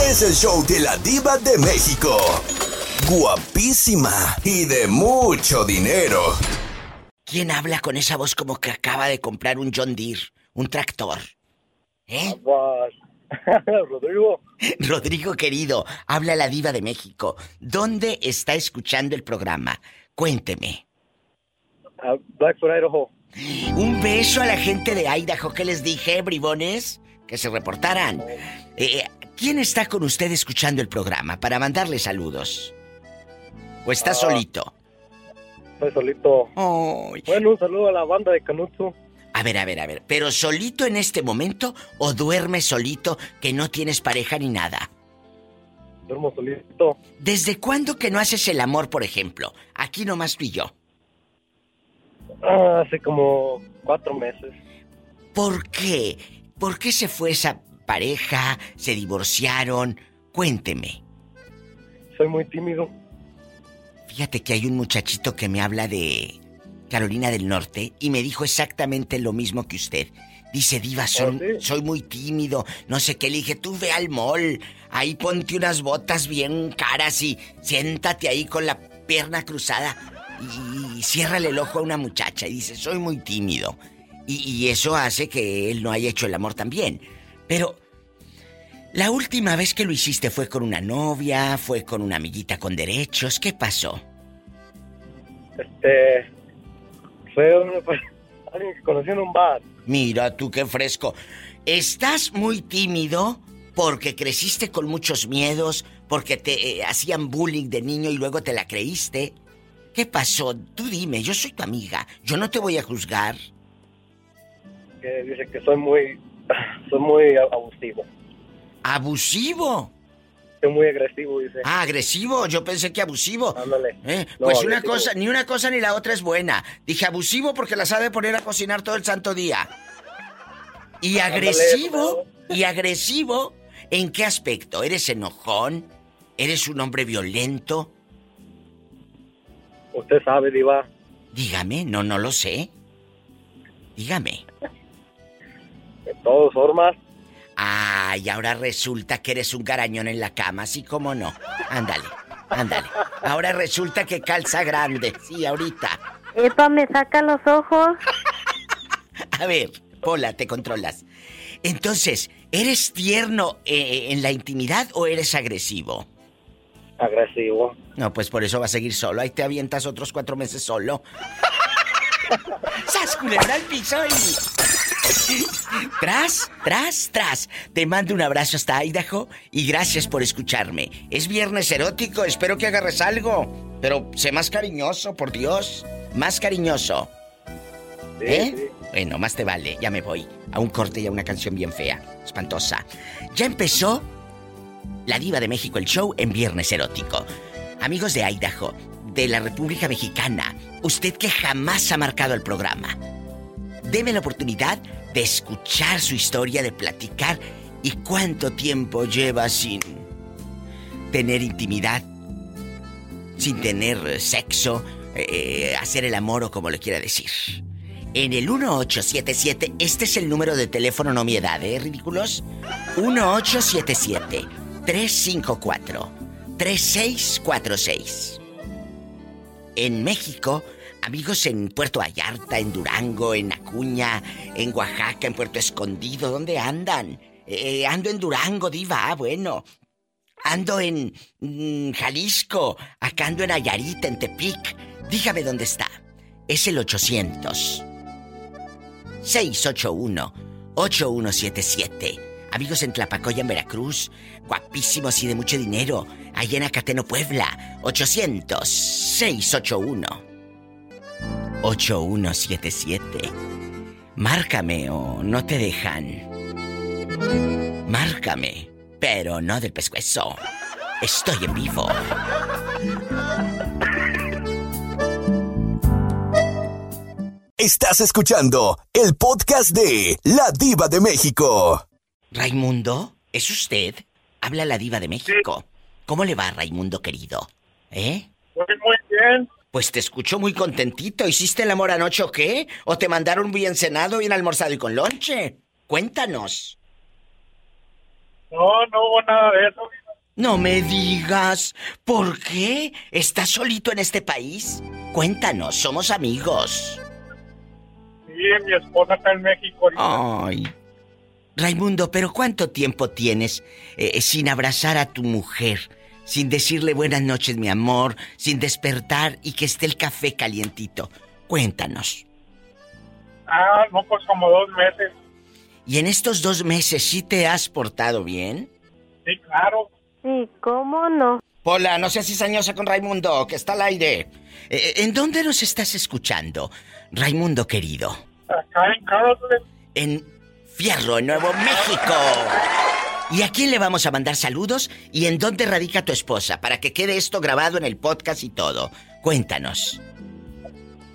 Este es el show de la diva de México. Guapísima y de mucho dinero. ¿Quién habla con esa voz como que acaba de comprar un John Deere, un tractor? ¿Eh? Rodrigo. Rodrigo querido, habla la diva de México. ¿Dónde está escuchando el programa? Cuénteme. Blackfoot, Idaho. Un beso a la gente de Idaho que les dije, bribones, que se reportaran. Eh, ¿Quién está con usted escuchando el programa para mandarle saludos? ¿O está Ah. solito? Estoy solito. Bueno, un saludo a la banda de Canuto. A ver, a ver, a ver. ¿Pero solito en este momento o duermes solito que no tienes pareja ni nada? Duermo solito. ¿Desde cuándo que no haces el amor, por ejemplo? Aquí nomás tú y yo. Ah, hace como cuatro meses. ¿Por qué? ¿Por qué se fue esa pareja? ¿Se divorciaron? Cuénteme. Soy muy tímido. Fíjate que hay un muchachito que me habla de Carolina del Norte y me dijo exactamente lo mismo que usted. Dice, Diva, soy, sí? soy muy tímido, no sé qué. Le dije, tú ve al mall, ahí ponte unas botas bien caras y siéntate ahí con la pierna cruzada y, y ciérrale el ojo a una muchacha. Y dice, soy muy tímido. Y, y eso hace que él no haya hecho el amor también. Pero la última vez que lo hiciste fue con una novia, fue con una amiguita con derechos. ¿Qué pasó? Este. Fue un- alguien que conocí en un bar. Mira tú qué fresco. ¿Estás muy tímido porque creciste con muchos miedos, porque te eh, hacían bullying de niño y luego te la creíste? ¿Qué pasó? Tú dime, yo soy tu amiga, yo no te voy a juzgar. Que dice que soy muy. Soy muy abusivo. ¿Abusivo? Soy muy agresivo, dice. Ah, agresivo, yo pensé que abusivo. Ándale. Eh, No, pues una agresivo. cosa, ni una cosa ni la otra es buena. Dije abusivo porque la sabe poner a cocinar todo el santo día. Y agresivo, y agresivo, ¿en qué aspecto? ¿Eres enojón? ¿Eres un hombre violento? Usted sabe, Diva. Dígame, no, no lo sé. Dígame. De todas formas. Ay, ahora resulta que eres un garañón en la cama, así como no. Ándale, ándale. Ahora resulta que calza grande, sí, ahorita. Epa, me saca los ojos. A ver, Pola, te controlas. Entonces, ¿eres tierno eh, en la intimidad o eres agresivo? Agresivo. No, pues por eso va a seguir solo. Ahí te avientas otros cuatro meses solo. ¡Sas, culebra al piso y... Tras, tras, tras. Te mando un abrazo hasta Idaho y gracias por escucharme. Es viernes erótico, espero que agarres algo. Pero sé más cariñoso, por Dios. Más cariñoso. Sí, ¿Eh? sí. Bueno, más te vale, ya me voy. A un corte y a una canción bien fea, espantosa. Ya empezó La Diva de México, el show en Viernes Erótico. Amigos de Idaho, de la República Mexicana, usted que jamás ha marcado el programa, deme la oportunidad de escuchar su historia, de platicar y cuánto tiempo lleva sin tener intimidad, sin tener sexo, eh, hacer el amor o como le quiera decir. En el 1877, este es el número de teléfono, no mi edad, ¿eh, ridículos? 1877-354-3646. En México, amigos en Puerto Vallarta, en Durango, en Acuña, en Oaxaca, en Puerto Escondido, ¿dónde andan? Eh, ando en Durango, diva, ah, bueno. Ando en mm, Jalisco, acá ando en Ayarita, en Tepic. Dígame dónde está. Es el 800 681 8177. Amigos en Tlapacoya, en Veracruz, guapísimos y de mucho dinero. Allá en Acateno, Puebla, 800 681 8177. Márcame o no te dejan. Márcame, pero no del pescuezo. Estoy en vivo. Estás escuchando el podcast de La Diva de México. Raimundo, ¿es usted? Habla la diva de México. ¿Cómo le va, Raimundo querido? ¿Eh? Muy, muy bien. Pues te escucho muy contentito. ¿Hiciste el amor anoche o qué? ¿O te mandaron bien cenado, bien almorzado y con lonche? Cuéntanos. No, no hubo nada de eso. No me digas. ¿Por qué? ¿Estás solito en este país? Cuéntanos, somos amigos. Sí, mi esposa está en México. Ay. Raimundo, pero ¿cuánto tiempo tienes eh, sin abrazar a tu mujer? Sin decirle buenas noches, mi amor, sin despertar y que esté el café calientito. Cuéntanos. Ah, no, pues como dos meses. ¿Y en estos dos meses sí te has portado bien? Sí, claro. Sí, ¿cómo no? Pola, no seas cizañosa con Raimundo, que está al aire. Eh, ¿En dónde nos estás escuchando, Raimundo querido? Acá en Carlsbad. En Fierro, en Nuevo México. ¿Y a quién le vamos a mandar saludos? ¿Y en dónde radica tu esposa? Para que quede esto grabado en el podcast y todo. Cuéntanos.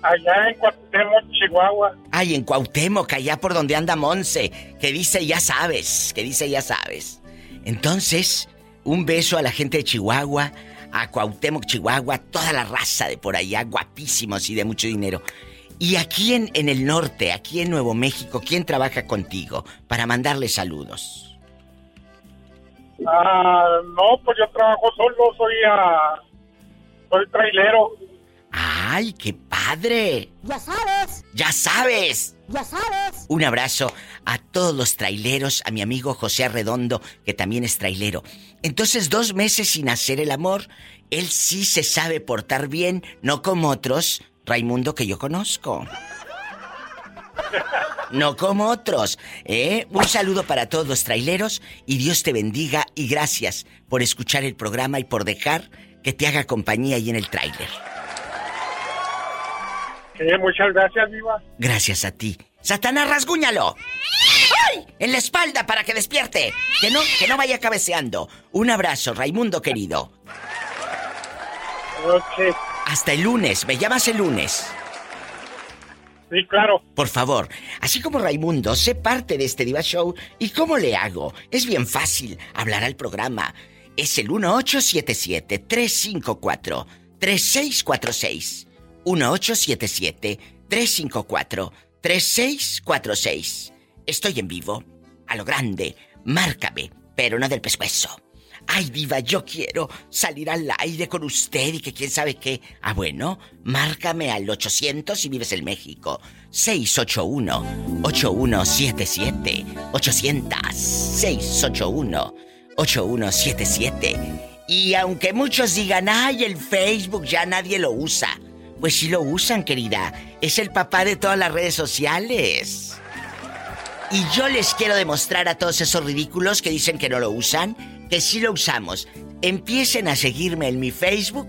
Allá en Cuauhtémoc, Chihuahua. Ay, en Cuauhtémoc, allá por donde anda Monse, que dice ya sabes, que dice ya sabes. Entonces, un beso a la gente de Chihuahua, a Cuauhtémoc, Chihuahua, toda la raza de por allá, guapísimos y de mucho dinero. Y aquí en, en el norte, aquí en Nuevo México, ¿quién trabaja contigo para mandarle saludos? Ah, no, pues yo trabajo solo, soy ah, soy trailero. ¡Ay, qué padre! Ya sabes, ¡Ya sabes! ya sabes. Un abrazo a todos los traileros, a mi amigo José Arredondo, que también es trailero. Entonces, dos meses sin hacer el amor, él sí se sabe portar bien, no como otros, Raimundo, que yo conozco. No como otros, ¿eh? Un saludo para todos los traileros y Dios te bendiga y gracias por escuchar el programa y por dejar que te haga compañía ahí en el tráiler. Sí, muchas gracias, Viva. Gracias a ti. Satanás, rasguñalo. ¡Ay! En la espalda para que despierte. Que no, que no vaya cabeceando. Un abrazo, Raimundo querido. Hasta el lunes. Me llamas el lunes. Sí, claro. Por favor, así como Raimundo, sé parte de este Diva Show. ¿Y cómo le hago? Es bien fácil. Hablar al programa. Es el 1877-354-3646. 1877-354-3646. Estoy en vivo. A lo grande. Márcame, pero no del pescuezo. Ay, diva, yo quiero salir al aire con usted y que quién sabe qué. Ah, bueno, márcame al 800 si vives en México. 681-8177. 800-681-8177. Y aunque muchos digan, ay, el Facebook ya nadie lo usa. Pues sí lo usan, querida. Es el papá de todas las redes sociales. Y yo les quiero demostrar a todos esos ridículos que dicen que no lo usan, que sí lo usamos. Empiecen a seguirme en mi Facebook,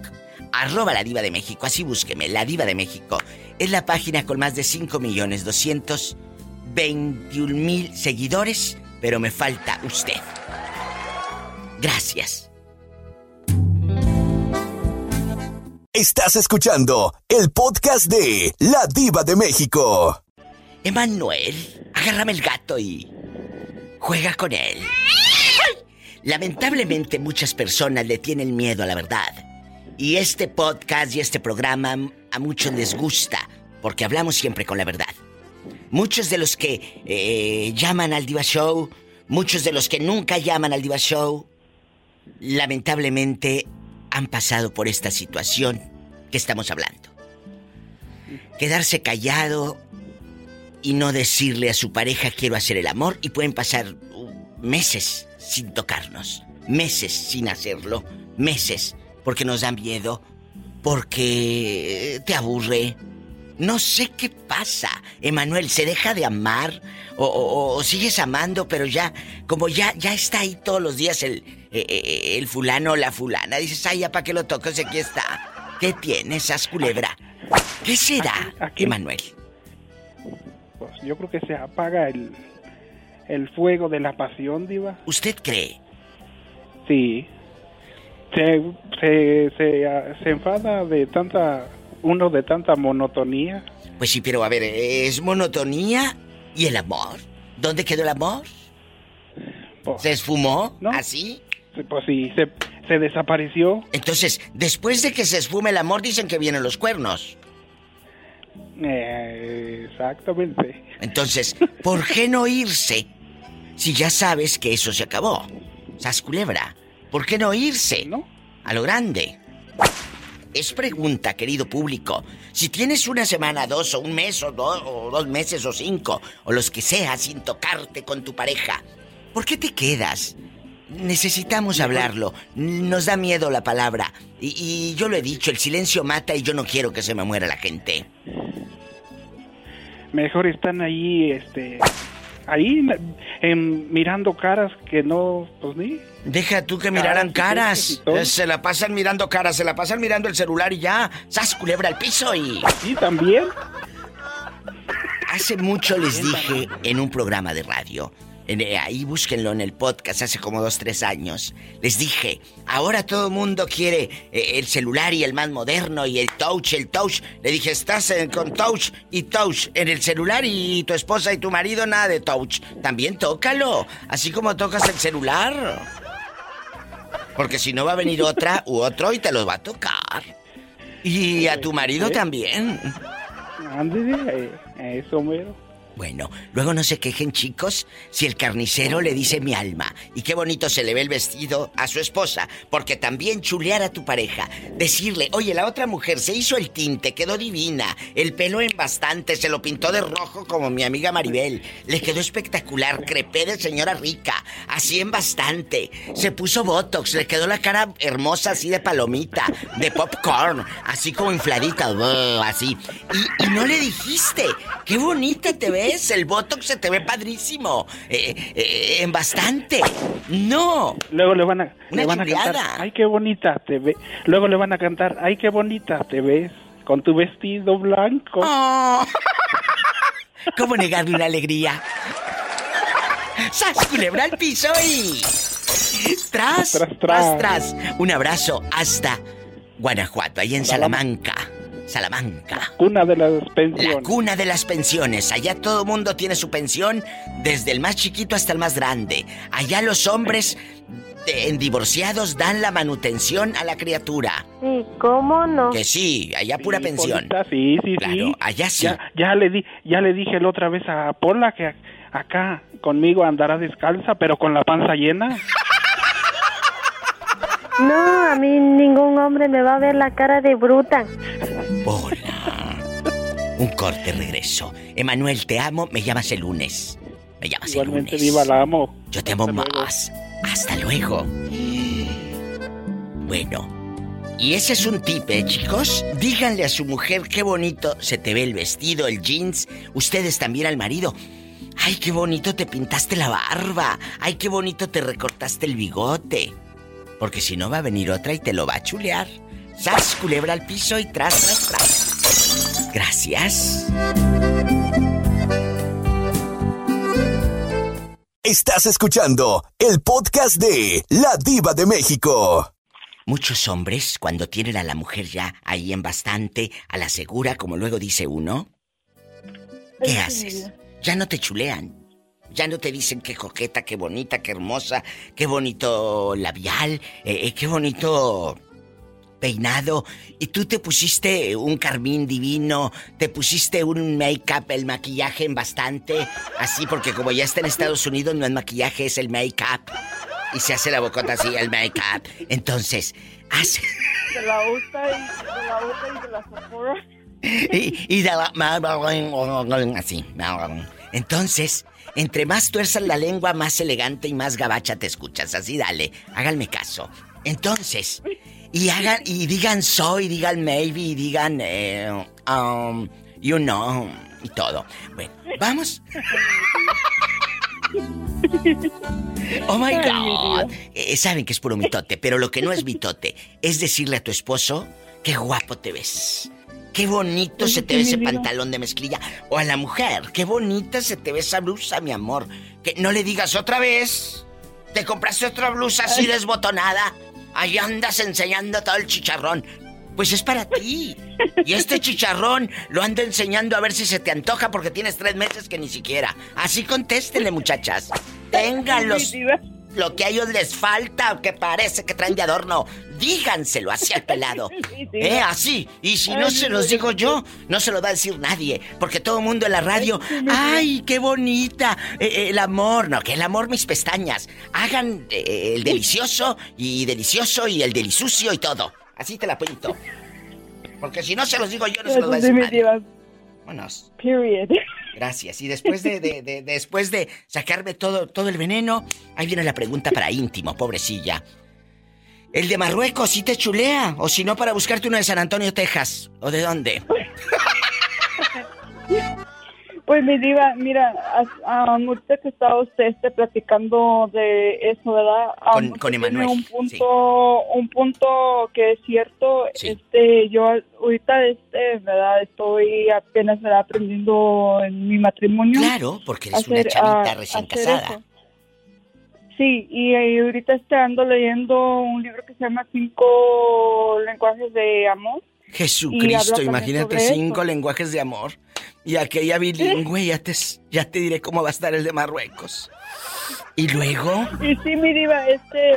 arroba la diva de México, así búsqueme, la diva de México. Es la página con más de 5 millones 221 mil seguidores, pero me falta usted. Gracias. Estás escuchando el podcast de La Diva de México. Emanuel, agárrame el gato y juega con él. Lamentablemente muchas personas le tienen miedo a la verdad. Y este podcast y este programa a muchos les gusta porque hablamos siempre con la verdad. Muchos de los que eh, llaman al Diva Show, muchos de los que nunca llaman al Diva Show, lamentablemente han pasado por esta situación que estamos hablando. Quedarse callado y no decirle a su pareja quiero hacer el amor y pueden pasar meses sin tocarnos, meses sin hacerlo, meses porque nos da miedo, porque te aburre. No sé qué pasa, Emanuel, ¿se deja de amar o, o- o sigues amando, pero ya, como ya, ya está ahí todos los días el, eh, eh, el fulano o la fulana, dices, ay, ya para que lo toques, aquí está. ¿Qué tienes, haz culebra? ¿Qué será, Aquí- aquí. Emanuel? Pues yo creo que se apaga el, el fuego de la pasión, Diva. ¿Usted cree? Sí. Se, se, se, se enfada de tanta. Uno de tanta monotonía. Pues sí, pero a ver, es monotonía y el amor. ¿Dónde quedó el amor? Pues, ¿Se esfumó? No. ¿Así? pues sí, se, se desapareció. Entonces, después de que se esfume el amor, dicen que vienen los cuernos. Eh, exactamente. Entonces, ¿por qué no irse si ya sabes que eso se acabó? Sas culebra. ¿Por qué no irse? ¿No? A lo grande. Es pregunta, querido público. Si tienes una semana, dos, o un mes, o, do- o dos meses, o cinco, o los que sea, sin tocarte con tu pareja, ¿por qué te quedas? Necesitamos hablarlo. Nos da miedo la palabra. Y, y yo lo he dicho, el silencio mata y yo no quiero que se me muera la gente. Mejor están ahí, este, ahí em, mirando caras que no, pues ni. Deja tú que miraran caras. Se la pasan mirando caras, se la pasan mirando el celular y ya. ¡Sas culebra al piso y... Sí, también. Hace mucho les dije en un programa de radio, en- eh, ahí búsquenlo en el podcast, hace como dos, tres años, les dije, ahora todo el mundo quiere eh, el celular y el más moderno y el touch, el touch. Le dije, estás en- con touch y touch en el celular y tu esposa y tu marido nada de touch. También tócalo, así como tocas el celular. Porque si no va a venir otra u otro y te los va a tocar. Y a tu marido también. Ándale, eh, eso mero. Bueno, luego no se quejen chicos. Si el carnicero le dice mi alma y qué bonito se le ve el vestido a su esposa, porque también chulear a tu pareja, decirle, oye, la otra mujer se hizo el tinte, quedó divina, el pelo en bastante, se lo pintó de rojo como mi amiga Maribel, le quedó espectacular, crepé de señora rica, así en bastante, se puso botox, le quedó la cara hermosa así de palomita, de popcorn, así como infladita, así, y, y no le dijiste, qué bonita te ves, el botox se te ve padrísimo, eh, eh, en bastante, no. Luego le van a, Una le van a cantar, ay, qué bonita te ves. Luego le van a cantar, ay, qué bonita te ves. Con tu vestido blanco. Oh. ¿Cómo negarle una alegría? ¡Sas, culebra al piso y... Tras, tras, Tras, tras, tras. Un abrazo hasta Guanajuato, ahí en Salamanca. Salamanca. Cuna de las La pensiones. cuna de las pensiones. Allá todo mundo tiene su pensión, desde el más chiquito hasta el más grande. Allá los hombres de- en divorciados dan la manutención a la criatura. Sí, ¿cómo no? Que sí, allá pura Sí, pensión. Polita, sí, sí, Claro, sí. allá sí. Ya, ya le di, ya le dije la otra vez a Pola que acá conmigo andará descalza, pero con la panza llena. No, a mí ningún hombre me va a ver la cara de bruta. Hola. Un corte regreso. Emanuel, te amo. Me llamas el lunes. Me llamas Igualmente, el lunes. viva la amo. Yo te amo Hasta luego. más. Hasta luego. Bueno. Y ese es un tip, ¿eh, chicos? Díganle a su mujer qué bonito se te ve el vestido, el jeans. Ustedes también al marido. Ay, qué bonito te pintaste la barba. Ay, qué bonito te recortaste el bigote. Porque si no va a venir otra y te lo va a chulear. Sas, culebra al piso y tras, tras, tras. Gracias. Estás escuchando el podcast de La Diva de México. Muchos hombres, cuando tienen a la mujer ya ahí en bastante, a la segura, como luego dice uno, ¿qué haces? Ya no te chulean. Ya no te dicen qué coqueta, qué bonita, qué hermosa, qué bonito labial, eh, eh, qué bonito peinado. Y tú te pusiste un carmín divino, te pusiste un make-up, el maquillaje en bastante, así porque como ya está en Estados Unidos no es maquillaje, es el make-up. Y se hace la bocota así, el make-up. Entonces, hace... de la UTA y de la UTA y de la Sephora. y, y de la... Así. Entonces, entre más tuerzas la lengua, más elegante y más gabacha te escuchas. Así dale, háganme caso. Entonces, y hagan, y digan soy, digan maybe, y digan, eh, um, you know, y todo. Bueno, vamos. Oh my God. Eh, saben que es puro mitote, pero lo que no es mitote es decirle a tu esposo qué guapo te ves. Qué bonito se te ve ese pantalón de mezclilla. O a la mujer, qué bonita se te ve esa blusa, mi amor. Que no le digas otra vez. Te compraste otra blusa así desbotonada. Ahí andas enseñando todo el chicharrón. Pues es para ti. Y este chicharrón lo ando enseñando a ver si se te antoja porque tienes tres meses que ni siquiera. Así contéstenle, muchachas. Téngalos. Lo que a ellos les falta que parece que traen de adorno. Díganselo así al pelado. Sí, ¿Eh? Así. Y si no se los digo yo, no se lo va a decir nadie. Porque todo el mundo en la radio. ¡Ay, qué bonita! Eh, eh, el amor. No, que el amor mis pestañas. Hagan eh, el delicioso y delicioso y el delisucio y todo. Así te la pinto. Porque si no se los digo yo, no se los va a decir nadie. Vámonos. Period. Gracias. Y después de, de- de- después de sacarme todo, todo el veneno, ahí viene la pregunta para íntimo, pobrecilla. ¿El de Marruecos sí te chulea? O si no, para buscarte uno de San Antonio, Texas. ¿O de dónde? Pues mi diva, mira, ah, ahorita que estaba usted este, platicando de eso, ¿verdad? Ah, Con- con Emanuel, Un punto, un punto que es cierto. Sí. Este, yo ahorita, este, ¿verdad? Estoy apenas ¿verdad? aprendiendo en mi matrimonio. Claro, porque eres una hacer, chavita ah, recién hacer casada. eso. Sí, y, eh, ahorita estoy ando leyendo un libro que se llama Cinco lenguajes de amor. Jesucristo, imagínate cinco eso. lenguajes de amor. Y aquella bilingüe, ya te, ya te diré cómo va a estar el de Marruecos. Y luego, Y sí, mi diva, este,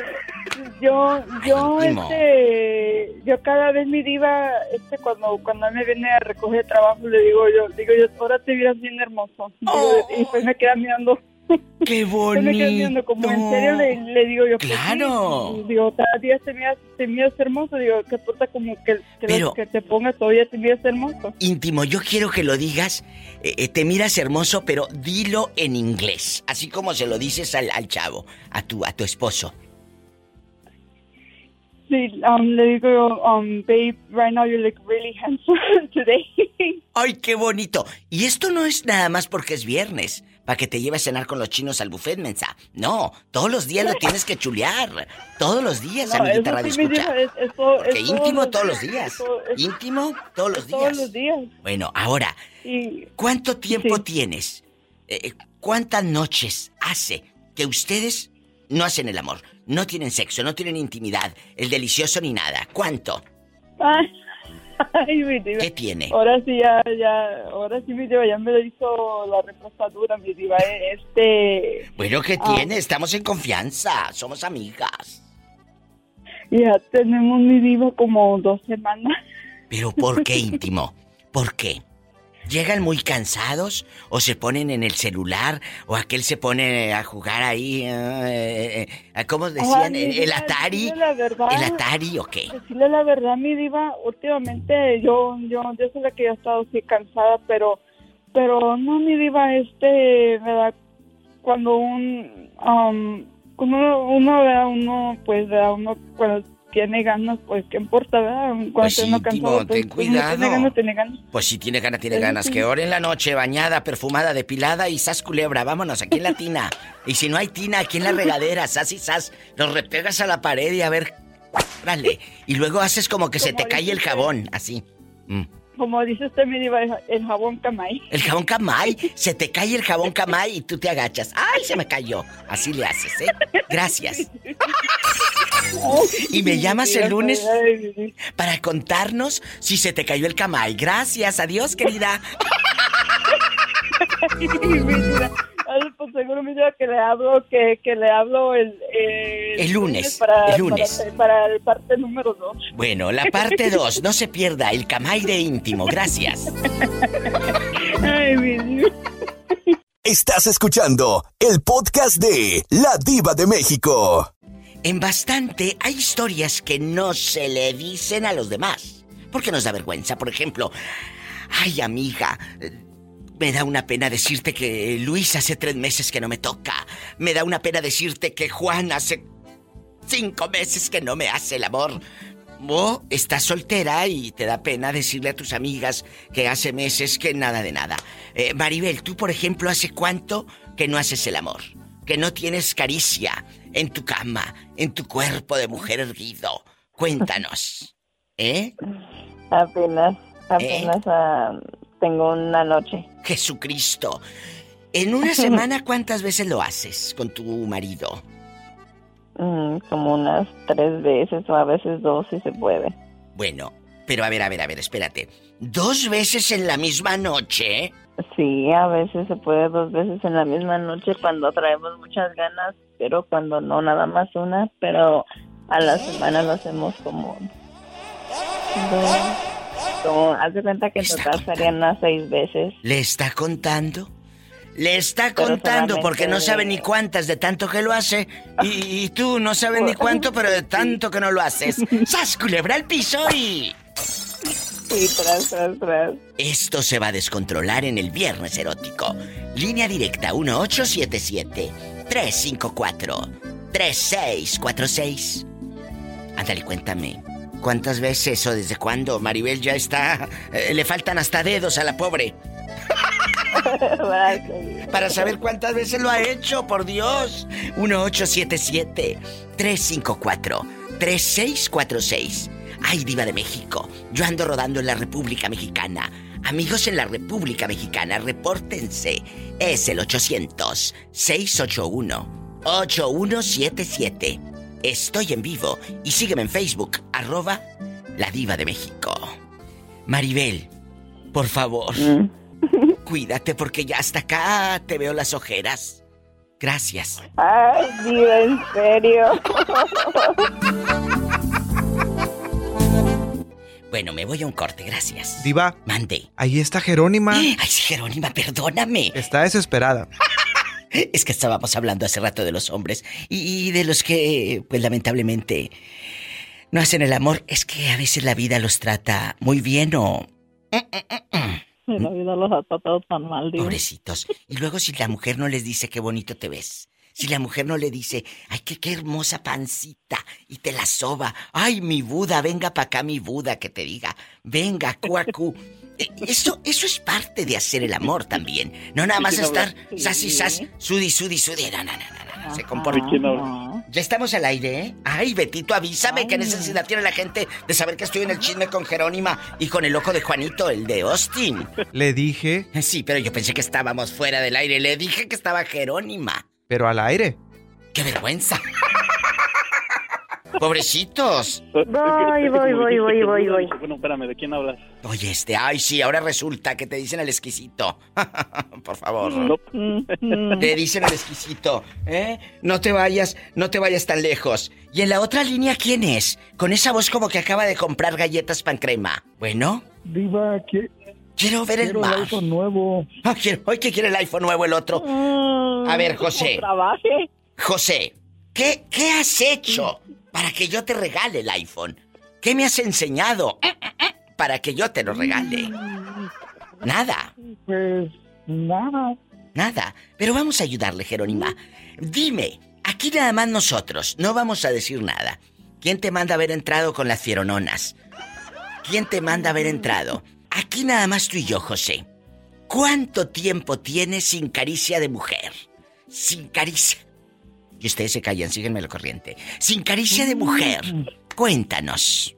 yo, yo, Ay, este, yo cada vez mi diva, este, cuando, cuando me viene a recoger trabajo, le digo yo, digo yo, ahora te vieras bien hermoso. Oh. Y pues me queda mirando, qué pues me como en serio le, bonito. le digo yo, pues, Claro. sí. digo, cada día te miras, te miras hermoso, digo, que importa como que, que, Pero- que te pongas todavía te miras hermoso. Íntimo, yo quiero que lo digas, eh, eh, te miras hermoso, pero dilo en inglés, así como se lo dices al, al chavo, a tu, a tu esposo. Sí, um, le digo um, babe, right now you look really handsome today. ¡Ay, qué bonito! Y esto no es nada más porque es viernes, para que te lleve a cenar con los chinos al buffet, mensa. No, todos los días lo tienes que chulear. Todos los días, No, amiguita Radio sí Escucha. dijo, es- eso- Porque es íntimo todos los días. es- Íntimo todos los días. todos los días. Bueno, ahora, Y ¿cuánto tiempo Sí. tienes? Eh, ¿Cuántas noches hace que ustedes no hacen el amor? No tienen sexo, no tienen intimidad, el delicioso ni nada. ¿Cuánto? ay, ay, mi diva. ¿Qué tiene? Ahora sí ya, ya, ahora sí mi diva ya me lo hizo la repasadura, mi diva. eh, Este, Bueno, ¿qué Ah. tiene? Estamos en confianza, somos amigas. ya tenemos mi diva como dos semanas. Pero ¿por qué íntimo? ¿Por qué? ¿Llegan muy cansados o se ponen en el celular o aquel se pone a jugar ahí? eh, eh, eh, ¿Cómo decían? Ay, ¿El, Atari? la verdad. ¿El Atari o qué? Decirle la verdad, mi diva, últimamente yo, yo, yo sé que yo he estado así cansada, pero, pero no, mi diva, este, ¿verdad? Cuando un, um, cuando uno, uno, ¿verdad? Uno, pues, ¿verdad? Uno cuando tiene ganas, pues, ¿qué importa, verdad? Cuando Pues sí, uno Timo, pues, ten cuidado. tiene ganas, tiene ganas. Pues si tiene ganas, tiene ganas. sí. Que ahora en la noche, bañada, perfumada, depilada y sas culebra. Vámonos, aquí en la tina. Y si no hay tina, aquí en la regadera, sas y sas. Los repegas a la pared y a ver. Dale. Y luego haces como que se te cae el jabón, así. Mm. Como dice usted, mi diva, el- jabón camay. El jabón camay, se te cae el jabón camay y tú te agachas. ¡Ay, se me cayó! Así le haces, ¿eh? Gracias. Y me llamas el lunes para contarnos si se te cayó el camay. Gracias, adiós, querida. Seguro mi diva que le hablo, que, que le hablo el, El lunes, para, el lunes. Para, para el parte número dos. Bueno, la parte 2, no se pierda el camay de íntimo. Gracias. Ay, mi diva. Estás escuchando el podcast de La Diva de México. En bastante hay historias que no se le dicen a los demás. Porque nos da vergüenza. Por ejemplo, ay amiga, me da una pena decirte que Luis hace tres meses que no me toca. Me da una pena decirte que Juan hace cinco meses que no me hace el amor. O estás soltera y te da pena decirle a tus amigas que hace meses que nada de nada. Eh, Maribel, tú por ejemplo, ¿hace cuánto que no haces el amor? Que no tienes caricia en tu cama, en tu cuerpo de mujer erguido. Cuéntanos. ¿Eh? Apenas, apenas ah, tengo una noche. Jesucristo. En una semana, ¿cuántas veces lo haces con tu marido? Mm, como unas tres veces o a veces dos si se puede. Bueno, pero a ver, a ver, a ver, espérate. ¿Dos veces en la misma noche? Sí, a veces se puede dos veces en la misma noche cuando traemos muchas ganas prefiero cuando no, nada más una, pero a la semana lo hacemos como... dos, como haz de cuenta que en total contando. serían unas seis veces. ¿Le está contando? Le está Pero contando porque no sabe ni cuántas de tanto que lo hace. Y, y tú no sabes ni cuánto, pero de tanto que no lo haces. ¡Sas, culebra al piso y... Sí, tras, tras, tras. Esto se va a descontrolar en el viernes erótico. Línea directa 1877-354-3646. Ándale, cuéntame. ¿Cuántas veces o desde cuándo Maribel ya está... eh, le faltan hasta dedos a la pobre? Para saber cuántas veces lo ha hecho, por Dios. 1877-354-3646. Ay, diva de México. Yo ando rodando en la República Mexicana. Amigos en la República Mexicana, repórtense. Es el 800-681-8177. Estoy en vivo y sígueme en Facebook, arroba la diva de México. Maribel, por favor. Mm. Cuídate porque ya hasta acá te veo las ojeras. Gracias. Ay, diva, en serio. Bueno, me voy a un corte, gracias. Diva, Mande. ahí está Jerónima. Ay, sí, Jerónima, perdóname. Está desesperada. Es que estábamos hablando hace rato de los hombres y, y de los que, pues lamentablemente, no hacen el amor. Es que a veces la vida los trata muy bien o... La vida los ha tratado tan mal, diva. Pobrecitos. Y luego si la mujer no les dice qué bonito te ves. Si la mujer no le dice, ay, qué, qué hermosa pancita, y te la soba, ay, mi Buda, venga para acá mi Buda, que te diga, venga, cuacu. Eso, eso es parte de hacer el amor también. No nada más estar sas y sas, sudi, sudi, sudi. No, no, no, no, no. Se comporta. Ya estamos al aire, ¿eh? Ay, Betito, avísame qué necesidad tiene la gente de saber que estoy en el chisme con Jerónima y con el loco de Juanito, el de Austin. Le dije, Sí, pero yo pensé que estábamos fuera del aire. Le dije que estaba Jerónima. pero al aire. ¡Qué vergüenza! Pobrecitos. Voy, voy, voy, voy, voy, voy. Bueno, espérame, ¿de quién hablas? Oye, este, ay, sí, ahora resulta que te dicen el exquisito. Por favor. No. Mm, Te dicen el exquisito, ¿eh? No te vayas, no te vayas tan lejos. Y en la otra línea, ¿quién es? Con esa voz como que acaba de comprar galletas pan crema. Bueno, Diva, que quiero ver el quiero el mar. auto nuevo. Ah, quiero- Hoy que quiere el iPhone nuevo el otro. mm, A ver, José. como Trabaje. José, ¿qué, ¿qué has hecho para que yo te regale el iPhone? ¿Qué me has enseñado para que yo te lo regale? Nada, Pues nada. nada. Pero vamos a ayudarle, Jerónima. Dime, aquí nada más nosotros, no vamos a decir nada. ¿Quién te manda haber entrado con las fierononas? ¿Quién te manda haber entrado? Aquí nada más tú y yo, José. ¿Cuánto tiempo tienes sin caricia de mujer? Sin caricia. Y ustedes se callan, síguenme la corriente. Sin caricia de mujer. Cuéntanos.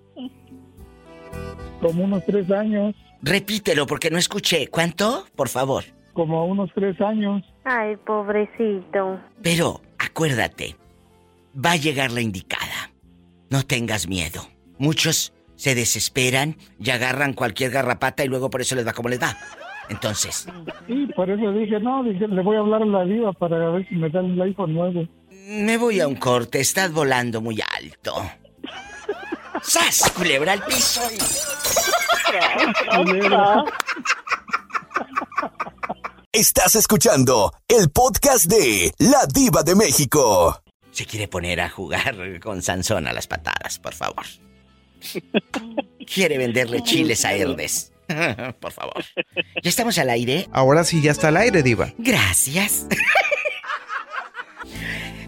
Como unos tres años. Repítelo porque no escuché. ¿Cuánto? Por favor. Como unos tres años. Ay, pobrecito. Pero acuérdate, va a llegar la indicada. No tengas miedo. Muchos se desesperan y agarran cualquier garrapata y luego por eso les va como les va. Entonces, Sí, por eso dije, no, dije, le voy a hablar a la diva para ver si me da el iPhone nuevo. Me voy a un corte. Estás volando muy alto. ¡Sas! Culebra al piso. Estás escuchando el podcast de La Diva de México. Se quiere poner a jugar con Sansón a las patadas, por favor. Quiere venderle chiles a Herdes. Por favor. ¿Ya estamos al aire? Ahora sí ya está al aire, Diva. Gracias.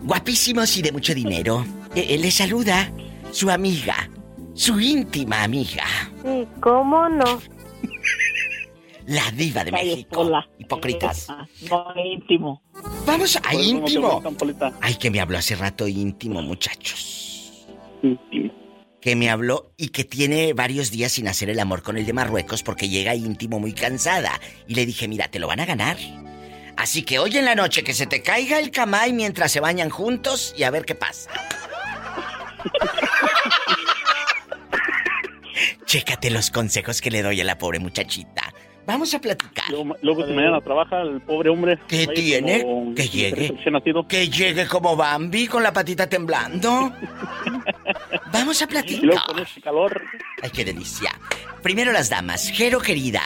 Guapísimos y de mucho dinero. Eh, eh, le saluda su amiga, su íntima amiga, Sí, ¿cómo no? la diva de México. Hipócritas. No, íntimo. Vamos a íntimo. Ay, que me habló hace rato íntimo, muchachos. Íntimo. Que me habló y que tiene varios días sin hacer el amor con el de Marruecos porque llega íntimo muy cansada. Y le dije, mira, te lo van a ganar. Así que hoy en la noche que se te caiga el camay mientras se bañan juntos y a ver qué pasa. Chécate los consejos que le doy a la pobre muchachita. Vamos a platicar. Luego, luego si mañana trabaja el pobre hombre. ¿Qué ahí tiene? como Que llegue. Que llegue como Bambi con la patita temblando. Vamos a Y luego platicar. con ese calor. Ay, qué delicia. Primero las damas. Jero querida.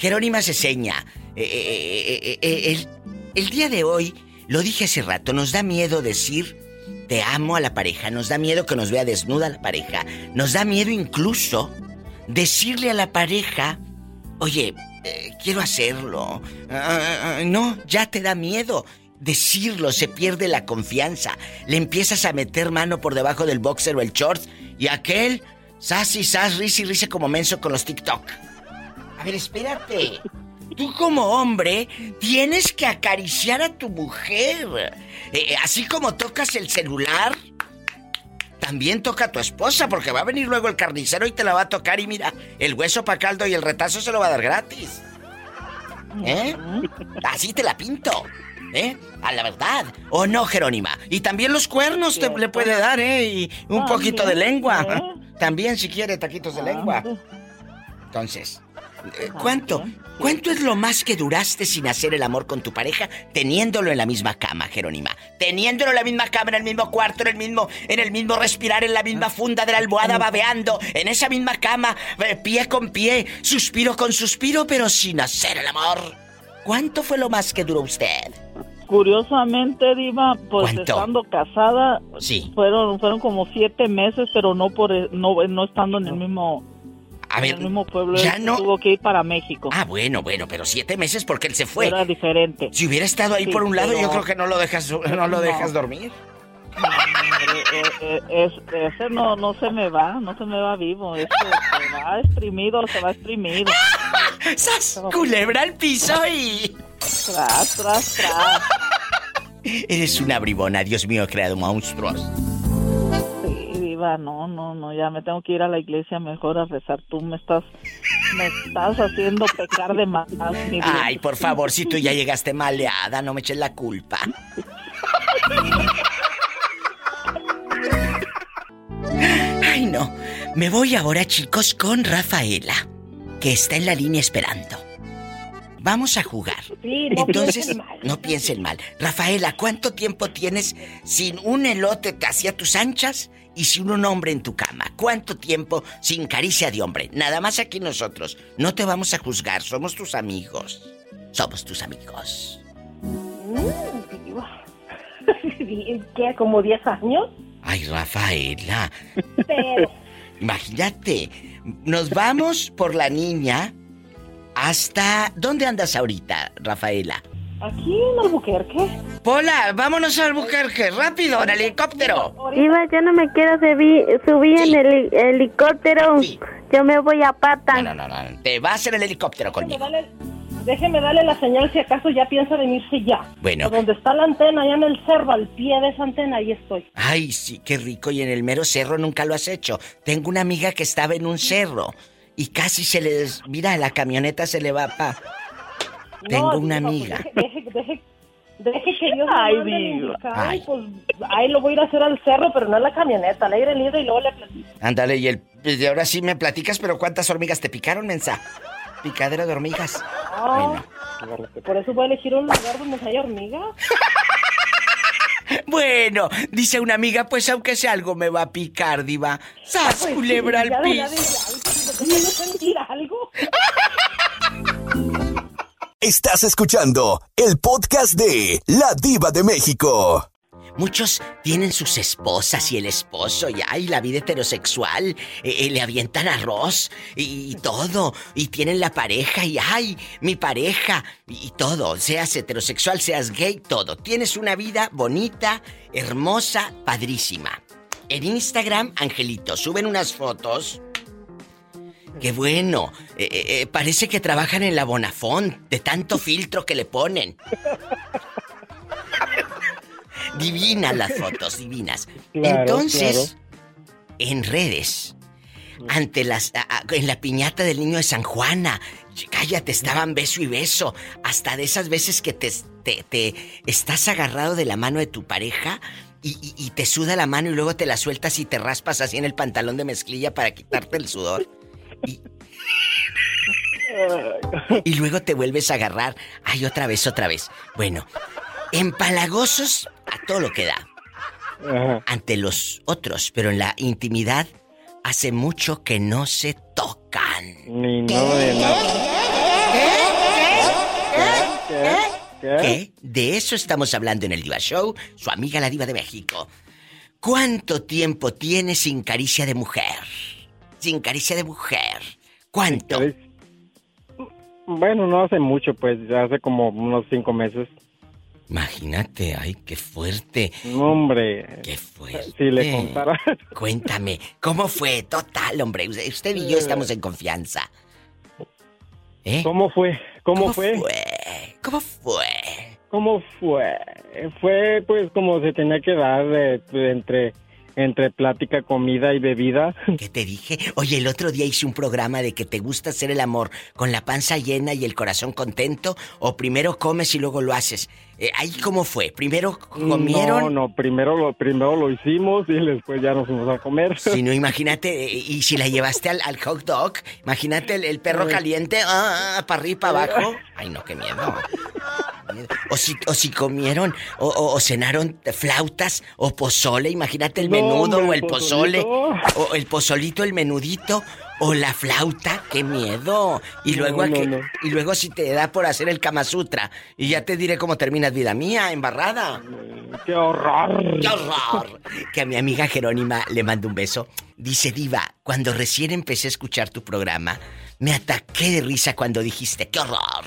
Jerónima Ceseña. Eh, eh, eh, eh, el, día de hoy, lo dije hace rato, nos da miedo decir te amo a la pareja. Nos da miedo que nos vea desnuda la pareja. Nos da miedo incluso decirle a la pareja, oye, quiero hacerlo. Ah, ah, no, ya te da miedo. Decirlo, se pierde la confianza. Le empiezas a meter mano por debajo del boxer o el short y aquel, sas y sas, risa y risa como menso con los TikTok. A ver, espérate. Tú como hombre tienes que acariciar a tu mujer. Eh, así como tocas el celular, también toca a tu esposa, porque va a venir luego el carnicero y te la va a tocar y mira, el hueso pa' caldo y el retazo se lo va a dar gratis. ¿Eh? Así te la pinto. ¿Eh? A la verdad. ¿O no, Jerónima? Y también los cuernos te, le puede dar, ¿eh? Y un poquito de lengua. También si quiere taquitos de lengua. Entonces, eh, ¿cuánto? ¿Cuánto es lo más que duraste sin hacer el amor con tu pareja teniéndolo en la misma cama, Jerónima? Teniéndolo en la misma cama, en el mismo cuarto, en el mismo, en el mismo respirar, en la misma funda de la almohada, babeando, en esa misma cama, eh, pie con pie, suspiro con suspiro, pero sin hacer el amor. ¿Cuánto fue lo más que duró usted? Curiosamente, Diva, pues ¿Cuánto? estando casada, Sí. fueron fueron como siete meses, pero no por no, no estando en el mismo A ver, el mismo pueblo. ya no- tuvo que ir para México. Ah, bueno, bueno, pero siete meses porque él se fue. Era diferente. Si hubiera estado ahí Sí, por un lado, pero- yo creo que no lo dejas, no lo No. dejas dormir. Eh, eh, eh, es- ese no no se me va, no se me va vivo. Ese se va exprimido, se va exprimido. ¡Sas! Culebra al piso y. Tras, tras, tras. Eres una bribona, Dios mío, he creado monstruos. Diva, no, no, no, ya me tengo que ir a la iglesia mejor a rezar. Tú me estás, me estás haciendo pecar de más, mi. Ay, por favor, si tú ya llegaste maleada, no me eches la culpa. Ay, no. Me voy ahora, chicos, con Rafaela, que está en la línea esperando. Vamos a jugar. Sí, no Entonces, piensen mal. no piensen mal. Rafaela, ¿cuánto tiempo tienes sin un elote hacia tus anchas y sin un hombre en tu cama? ¿Cuánto tiempo sin caricia de hombre? Nada más aquí nosotros. No te vamos a juzgar, somos tus amigos. Somos tus amigos. Mm. ¿Qué? ¿Como 10 años? Ay, Rafaela, Pero, imagínate. Nos vamos por la niña hasta... ¿Dónde andas ahorita, Rafaela? Aquí en Albuquerque. Pola, vámonos a Albuquerque, rápido, en el helicóptero. Iba, yo no me quiero subir, subir en el helicóptero. Yo me voy a pata. No, no, no, no. Te vas en el helicóptero conmigo. Dale- déjeme darle la señal si acaso ya piensa venirse ya. Bueno. A donde está la antena, allá en el cerro, al pie de esa antena, ahí estoy. Ay, sí, qué rico. Y en el mero cerro nunca lo has hecho. Tengo una amiga que estaba en un cerro y casi se le... Mira, la camioneta se le va pa... Tengo No, una pues, amiga. deje, deje, deje, deje que Dios Ay, me indicado, Ay. pues ahí lo voy a ir a hacer al cerro, pero no en la camioneta, al aire libre y luego le platico. Ándale, y el... y ahora sí me platicas, pero ¿cuántas hormigas te picaron, mensa? Picadero de hormigas. Ah, Por eso voy a elegir un lugar donde haya hormigas. Bueno, dice una amiga, pues aunque sea algo me va a picar, diva. ¡Sas, Pues, culebra sí, al piso! sentir algo. Estás escuchando el podcast de La Diva de México. Muchos tienen sus esposas y el esposo y ay, la vida heterosexual, eh, eh, le avientan arroz y, y todo, y tienen la pareja y ay, mi pareja y, y todo, seas heterosexual, seas gay, todo. Tienes una vida bonita, hermosa, padrísima. En Instagram, Angelito, suben unas fotos. Qué bueno, eh, eh, eh, parece que trabajan en la Bonafont, de tanto filtro que le ponen. Divinas las fotos, divinas. Claro, Entonces, en redes, ante las. a- a- en la piñata del niño de San Juana, cállate, estaban beso y beso. Hasta de esas veces que te, te, te estás agarrado de la mano de tu pareja y, y- y te suda la mano y luego te la sueltas y te raspas así en el pantalón de mezclilla para quitarte el sudor. Y. Y luego te vuelves a agarrar. Ay, otra vez, otra vez. Bueno, empalagosos a todo lo que da. Ajá. Ante los otros, pero en la intimidad hace mucho que no se tocan. Ni no de nada. ¿Qué? ¿Qué? ¿Qué? De eso estamos hablando en el Diva Show, su amiga la Diva de México. ¿Cuánto tiempo tiene sin caricia de mujer? Sin caricia de mujer. ¿Cuánto? Bueno, no hace mucho, pues, hace como unos cinco meses. Imagínate, ay, qué fuerte. No, hombre. Qué fuerte. Si le contara. Cuéntame, ¿cómo fue? Total, hombre. Usted y yo estamos en confianza. ¿Eh? ¿Cómo fue? ¿Cómo, ¿Cómo fue? ¿Cómo fue? ¿Cómo fue? Fue, pues, como se tenía que dar eh, entre, entre plática, comida y bebida. ¿Qué te dije? Oye, el otro día hice un programa de que te gusta hacer el amor con la panza llena y el corazón contento, o primero comes y luego lo haces. Eh, ¿Ahí cómo fue? ¿Primero comieron? No, no, primero lo, primero lo hicimos y después ya nos fuimos a comer. Si no, imagínate, y si la llevaste al, al hot dog, imagínate el, el perro caliente, ah, ah, para arriba y para abajo. Ay, no, qué miedo. O si, o si comieron o, o- o cenaron flautas o pozole, imagínate el menudo o el pozole, o el pozolito, el menudito, o la flauta, qué miedo. Y luego, no, no. y luego si te da por hacer el Kama Sutra, y ya te diré cómo terminas vida mía, embarrada. ¡Qué horror! ¡Qué horror! Que a mi amiga Jerónima le mando un beso. Dice, Diva, cuando recién empecé a escuchar tu programa, me ataqué de risa cuando dijiste, ¡qué horror!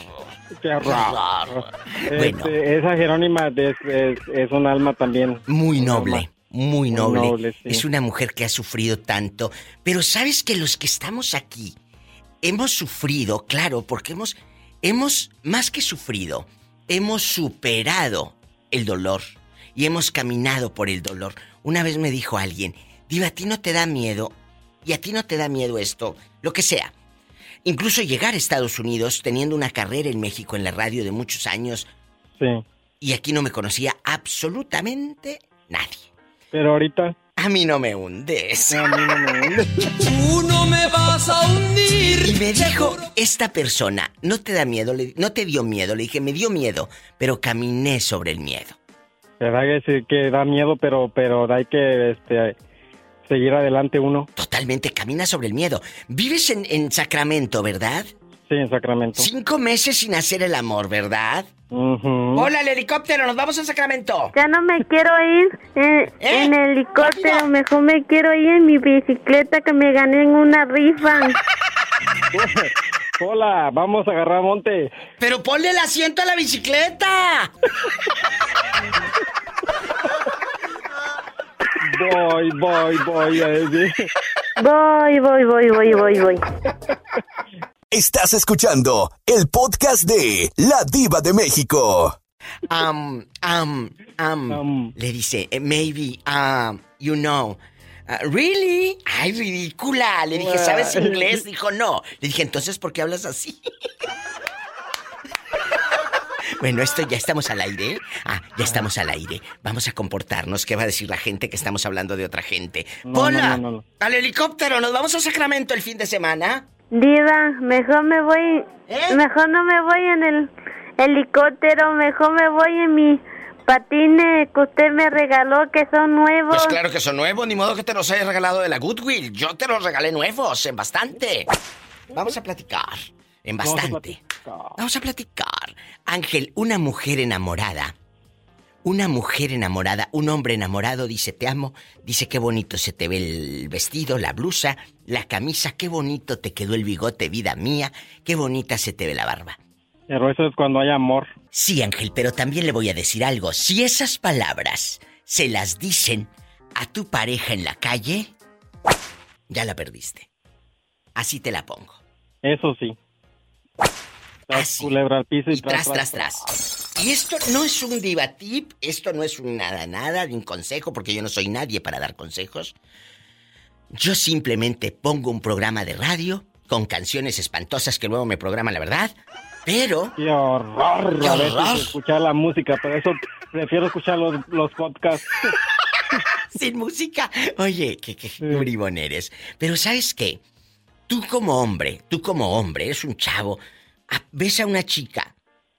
¡Qué horror! Bueno. Este, esa Jerónima es, es, es un alma también. Muy noble, muy Muy noble. noble, sí. Es una mujer que ha sufrido tanto. Pero sabes que los que estamos aquí hemos sufrido, claro, porque hemos, hemos, más que sufrido, hemos superado el dolor y hemos caminado por el dolor. Una vez me dijo alguien, Diva, a ti no te da miedo, y a ti no te da miedo esto, lo que sea. Incluso llegar a Estados Unidos teniendo una carrera en México en la radio de muchos años. Sí. Y aquí no me conocía absolutamente nadie. Pero ahorita. A mí no me hundes. A mí no me hunde. Tú no me vas a hundir. Y me dijo esta persona, ¿no te da miedo? Le- no te dio miedo. Le dije, me dio miedo, pero caminé sobre el miedo. ¿Verdad que sí que da miedo, pero, pero hay que este, seguir adelante uno? Totalmente, camina sobre el miedo. Vives en, en Sacramento, ¿verdad? Sí, en Sacramento. Cinco meses sin hacer el amor, ¿verdad? Hola, el helicóptero, nos vamos a Sacramento. Ya no me quiero ir en, en helicóptero, mejor me quiero ir en mi bicicleta que me gané en una rifa. Hola, vamos a agarrar monte. Pero ponle el asiento a la bicicleta. Voy, voy, voy. eh. Voy, voy, voy, voy, voy, voy. Estás escuchando el podcast de La Diva de México. Um, um, um, le dice, eh, maybe, um, you know. uh, ¿Really? Ay, ridícula. Le dije, ¿sabes inglés? Dijo, no. Le dije, entonces, ¿por qué hablas así? Bueno, esto ya estamos al aire. Ah, ya estamos al aire. Vamos a comportarnos. ¿Qué va a decir la gente que estamos hablando de otra gente? No, ¡Hola! no, no, no. Al helicóptero, ¿nos vamos a Sacramento el fin de semana? Diva, mejor me voy, mejor no me voy en el helicóptero, mejor me voy en mi patines que usted me regaló que son nuevos. Pues claro que son nuevos, ni modo que te los haya regalado de la Goodwill. Yo te los regalé nuevos, en bastante. Vamos a platicar, en Vamos a bastante. Vamos a platicar. Ángel, una mujer enamorada. Una mujer enamorada, un hombre enamorado dice te amo, dice qué bonito se te ve el vestido, la blusa, la camisa, qué bonito te quedó el bigote, vida mía, qué bonita se te ve la barba. Pero eso es cuando hay amor. Sí, Ángel, pero también le voy a decir algo. Si esas palabras se las dicen a tu pareja en la calle, ya la perdiste. Así te la pongo. Eso sí. Tras culebra al piso y, Y tras, tras, tras. Y esto no es un diva tip, esto no es un nada, nada de un consejo, porque yo no soy nadie para dar consejos. Yo simplemente pongo un programa de radio con canciones espantosas que luego me programan, la verdad. Pero. ¡Qué horror! ¡Qué a veces horror! escuchar la música, pero eso prefiero escuchar los, los podcasts. Sin música. Oye, qué, qué bribón eres. Pero ¿sabes qué? tú como hombre, tú como hombre, eres un chavo, ves a una chica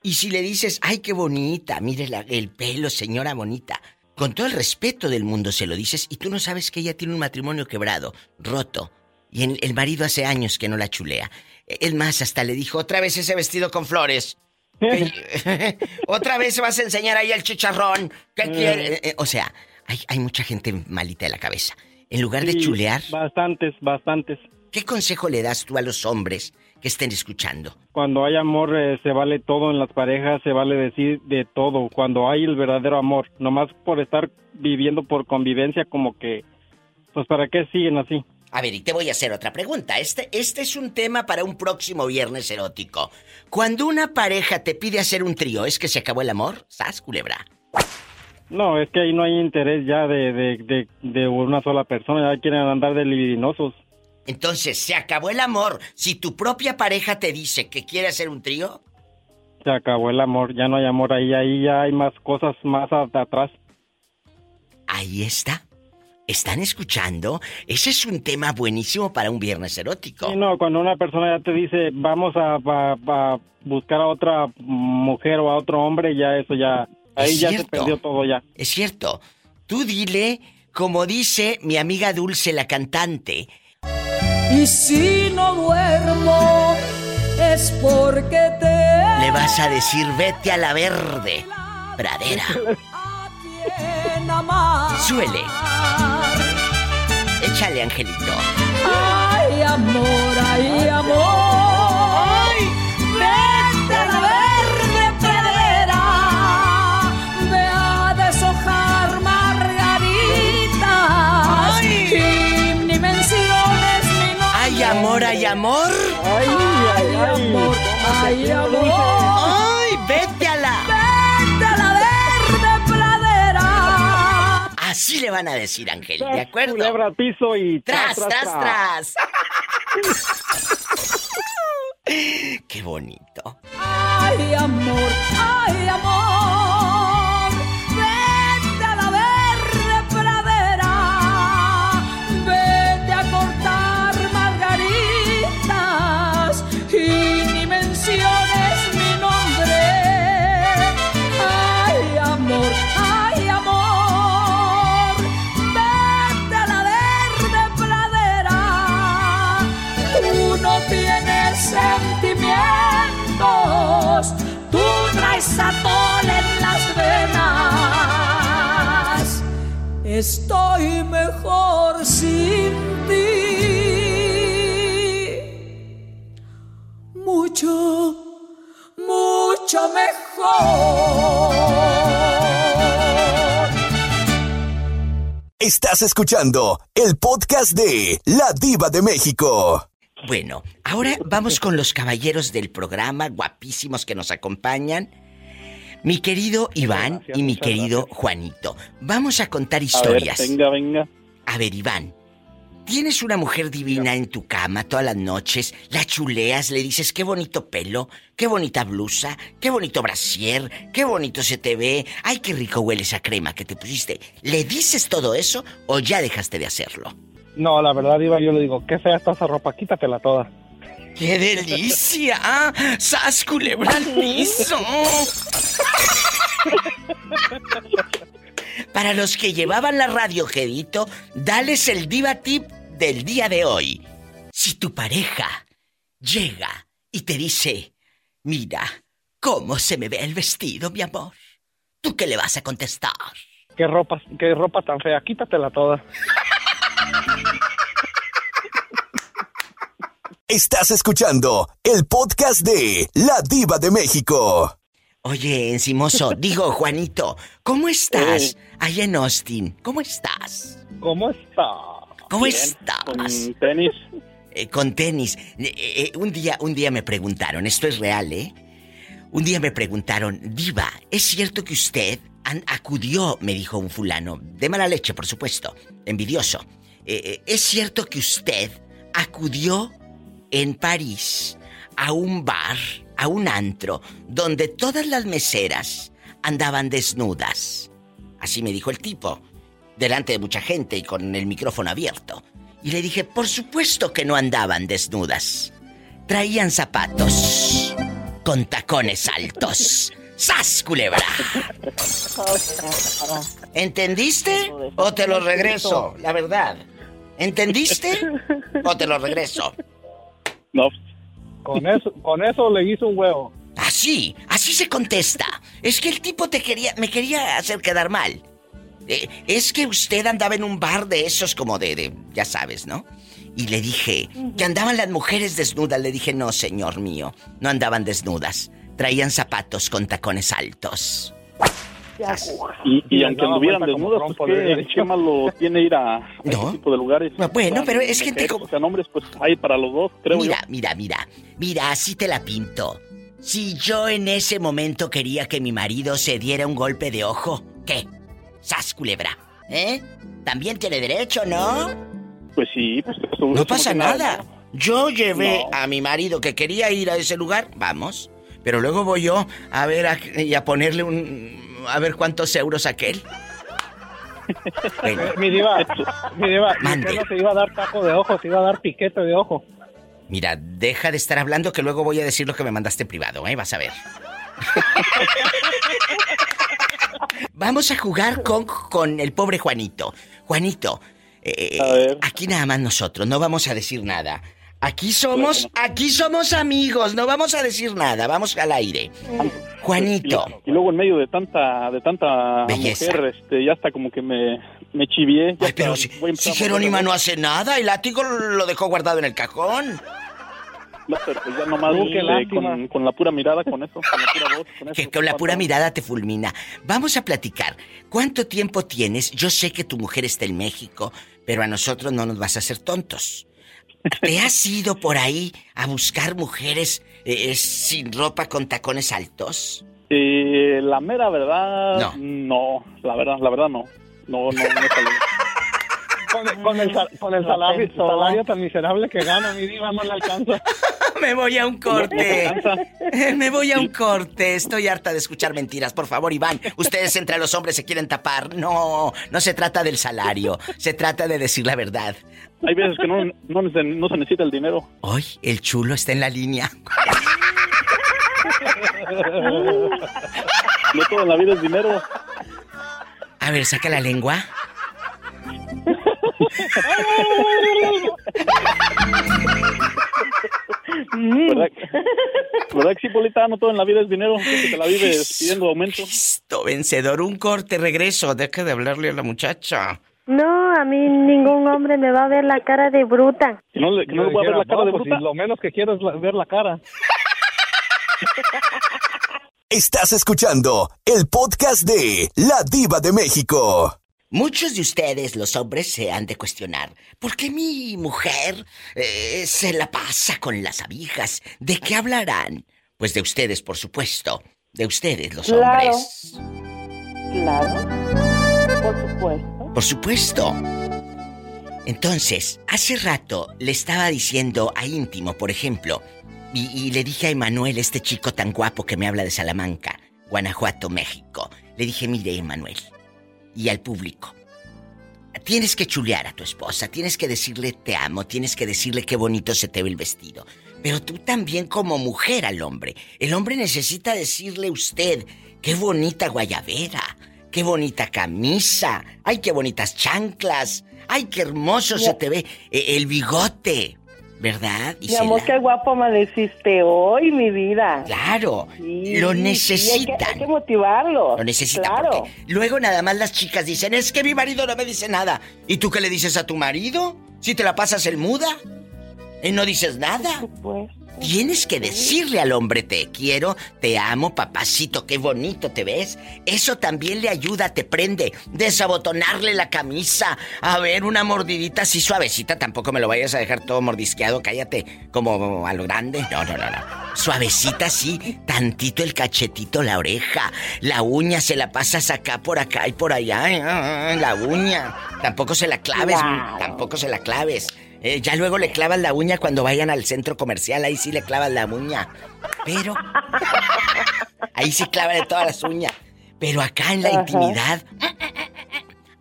y si le dices, ay, qué bonita, mire la- el pelo, señora bonita, con todo el respeto del mundo se lo dices y tú no sabes que ella tiene un matrimonio quebrado, roto, y el, el marido hace años que no la chulea. El más hasta le dijo, otra vez ese vestido con flores. Otra vez vas a enseñar ahí el chicharrón. ¿Qué quiere? Eh, eh, O sea, hay, hay mucha gente malita de la cabeza. En lugar de chulear, Bastantes, bastantes. ¿qué consejo le das tú a los hombres que estén escuchando? Cuando hay amor eh, se vale todo en las parejas, se vale decir de todo. Cuando hay el verdadero amor, nomás por estar viviendo por convivencia como que, pues para qué siguen así. A ver, y te voy a hacer otra pregunta. Este, este es un tema para un próximo viernes erótico. Cuando una pareja te pide hacer un trío, ¿es que se acabó el amor? ¿Sas, culebra? No, es que ahí no hay interés ya de, de, de, de una sola persona, ya quieren andar de libidinosos. Entonces, ¿se acabó el amor si tu propia pareja te dice que quiere hacer un trío? Se acabó el amor, ya no hay amor ahí, ahí ya hay más cosas más atrás. Ahí está. ¿Están escuchando? Ese es un tema buenísimo para un viernes erótico. Sí, no, cuando una persona ya te dice vamos a, a- a buscar a otra mujer o a otro hombre, ya eso ya, ahí Es ya se perdió todo ya. Es cierto. Tú dile, como dice mi amiga Dulce, la cantante, Y si no duermo es porque te le vas a decir vete a la verde pradera. Suele. Échale, Angelito. Ay, amor, ay, amor. Ay, amor, ay, amor. Ay, ay, amor, ay, amor. Ay, vete a la. Vete a la verde pradera. Así le van a decir, Ángel, ¿de acuerdo? Culebra al piso y Tras, tras, tras. Qué bonito. Ay, amor, ay, amor. Estoy mejor sin ti. Mucho, mucho mejor. Estás escuchando el podcast de La Diva de México. Bueno, ahora vamos con los caballeros del programa, guapísimos que nos acompañan. Mi querido Iván Gracias, y mi querido Juanito. Vamos a contar A ver, historias. venga, venga. A ver, Iván. Tienes una mujer divina en tu cama todas las noches, la chuleas, le dices qué bonito pelo, qué bonita blusa, qué bonito brasier, qué bonito se te ve, ay qué rico huele esa crema que te pusiste. ¿Le dices todo eso o ya dejaste de hacerlo? No, la verdad, Iba, yo le digo, qué fea está esa ropa, quítatela toda. ¡Qué delicia! ¡Sas culebra! Para los que llevaban la radio, Gedito, dales el diva tip del día de hoy. Si tu pareja llega y te dice, mira, ¿cómo se me ve el vestido, mi amor? ¿Tú qué le vas a contestar? Qué ropa, qué ropa tan fea, quítatela toda. Estás escuchando el podcast de La Diva de México. Oye, encimoso, digo, Juanito, ¿cómo estás? Allá en Austin, ¿cómo estás? ¿Cómo está? ¿Cómo Bien, estás? Con tenis. Eh, con tenis. Eh, eh, un día, un día me preguntaron, esto es real, ¿eh? Un día me preguntaron, Diva, ¿es cierto que usted acudió, me dijo un fulano, de mala leche, por supuesto, envidioso. eh, eh, ¿Es cierto que usted acudió en París a un bar, a un antro, donde todas las meseras andaban desnudas? Así me dijo el tipo, delante de mucha gente y con el micrófono abierto. Y le dije, por supuesto que no andaban desnudas. Traían zapatos con tacones altos. ¡Sas, culebra! ¿Entendiste? ¿O te lo regreso? La verdad. ¿Entendiste? ¿O te lo regreso? No. Con eso, con eso le hizo un huevo. Así, así se contesta. Es que el tipo te quería, me quería hacer quedar mal. Eh, es que usted andaba en un bar de esos como de, de, ya sabes, ¿no? Y le dije que andaban las mujeres desnudas. Le dije, no, señor mío, no andaban desnudas. Traían zapatos con tacones altos. Y, y aunque anduvieran desnudas, pues qué, qué malo tiene ir a, a ese tipo de lugares. Bueno, pero es gente como... O sea, nombres pues hay para los dos, creo mira, yo. Mira, mira, mira, así te la pinto. Si yo en ese momento quería que mi marido se diera un golpe de ojo, ¿qué? ¡Sas, culebra! ¿Eh? También tiene derecho, ¿no? Pues sí, pues eso, No eso pasa nada. Yo llevé No. a mi marido que quería ir a ese lugar, vamos. Pero luego voy yo a ver a- y a ponerle un. A ver cuántos euros aquel. Mi diva, mi diva, Mande. no se iba a dar taco de ojo, se iba a dar piquete de ojo. mira, deja de estar hablando que luego voy a decir lo que me mandaste privado, ¿eh? Vas a ver. Vamos a jugar con, con el pobre Juanito. Juanito, eh, aquí nada más nosotros, no vamos a decir nada. Aquí somos, aquí somos amigos, no vamos a decir nada, vamos al aire. Juanito. Y luego en medio de tanta de tanta Belleza. mujer, este, ya hasta como que me, me chivié. Ay, pero si, si Jerónima no hace nada, el látigo lo dejó guardado en el cajón. No, pero pues ya nomás este, con, con la pura mirada, con eso, con la pura voz, con eso. Que con la pura mirada te fulmina. Vamos a platicar. ¿Cuánto tiempo tienes? Yo sé que tu mujer está en México, pero a nosotros no nos vas a hacer tontos. ¿Te has ido por ahí a buscar mujeres eh, eh, sin ropa con tacones altos? Eh, la mera verdad, no. la verdad, la verdad no. No, no, no Con, con el, sal- con el salario, salario tan miserable que gana, mi diva no le alcanza. Me voy a un corte. Me voy a un corte. Estoy harta de escuchar mentiras. Por favor, Iván, ustedes entre los hombres se quieren tapar. No, no se trata del salario. Se trata de decir la verdad. Hay veces que no, no se necesita el dinero. Hoy el chulo está en la línea. No todo en la vida es dinero. A ver, saca la lengua. ¿Verdad, ¿Verdad que sí, Polita? No todo en la vida es dinero. Que te la vives pidiendo aumento. Listo, vencedor, un corte, regreso. Deja de hablarle a la muchacha. No, a mí ningún hombre me va a ver la cara de bruta. Que no le, que no le voy a ver la cara de bruta. Lo menos que quiero es la- ver la cara. Estás escuchando el podcast de La Diva de México. Muchos de ustedes, los hombres, se han de cuestionar. ¿Por qué mi mujer eh, se la pasa con las abijas? ¿De qué hablarán? Pues de ustedes, por supuesto. De ustedes, los Claro. hombres. Claro. Por supuesto. Por supuesto. Entonces, hace rato le estaba diciendo a íntimo, por ejemplo, y, y le dije a Emanuel, este chico tan guapo que me habla de Salamanca, Guanajuato, México. Le dije, mire, Emanuel, y al público. Tienes que chulear a tu esposa, tienes que decirle te amo, tienes que decirle qué bonito se te ve el vestido. Pero tú también como mujer al hombre. El hombre necesita decirle usted, qué bonita guayabera, qué bonita camisa, ay, qué bonitas chanclas, ay, qué hermoso se te ve eh, el bigote, ¿verdad? Mi amor, qué guapo amaneciste hoy, mi vida. Claro, Sí, lo sí, hay que- necesitan. hay, que, motivarlo. Lo necesitan Claro. porque luego nada más las chicas dicen, es que mi marido no me dice nada. ¿Y tú qué le dices a tu marido? Si te la pasas el muda y no dices nada. Tienes que decirle al hombre te quiero, te amo, papacito, qué bonito te ves. Eso también le ayuda, te prende. Desabotonarle la camisa, a ver una mordidita así suavecita, tampoco me lo vayas a dejar todo mordisqueado, cállate, como a lo grande. No, no, no, no. Suavecita así, tantito el cachetito, la oreja, la uña se la pasas acá por acá y por allá, ay, ay, ay, la uña. Tampoco se la claves, tampoco se la claves. Eh, ya luego le clavas la uña cuando vayan al centro comercial, ahí sí le clavas la uña. Pero. Ahí sí clávale todas las uñas. Pero acá en la Ajá. intimidad.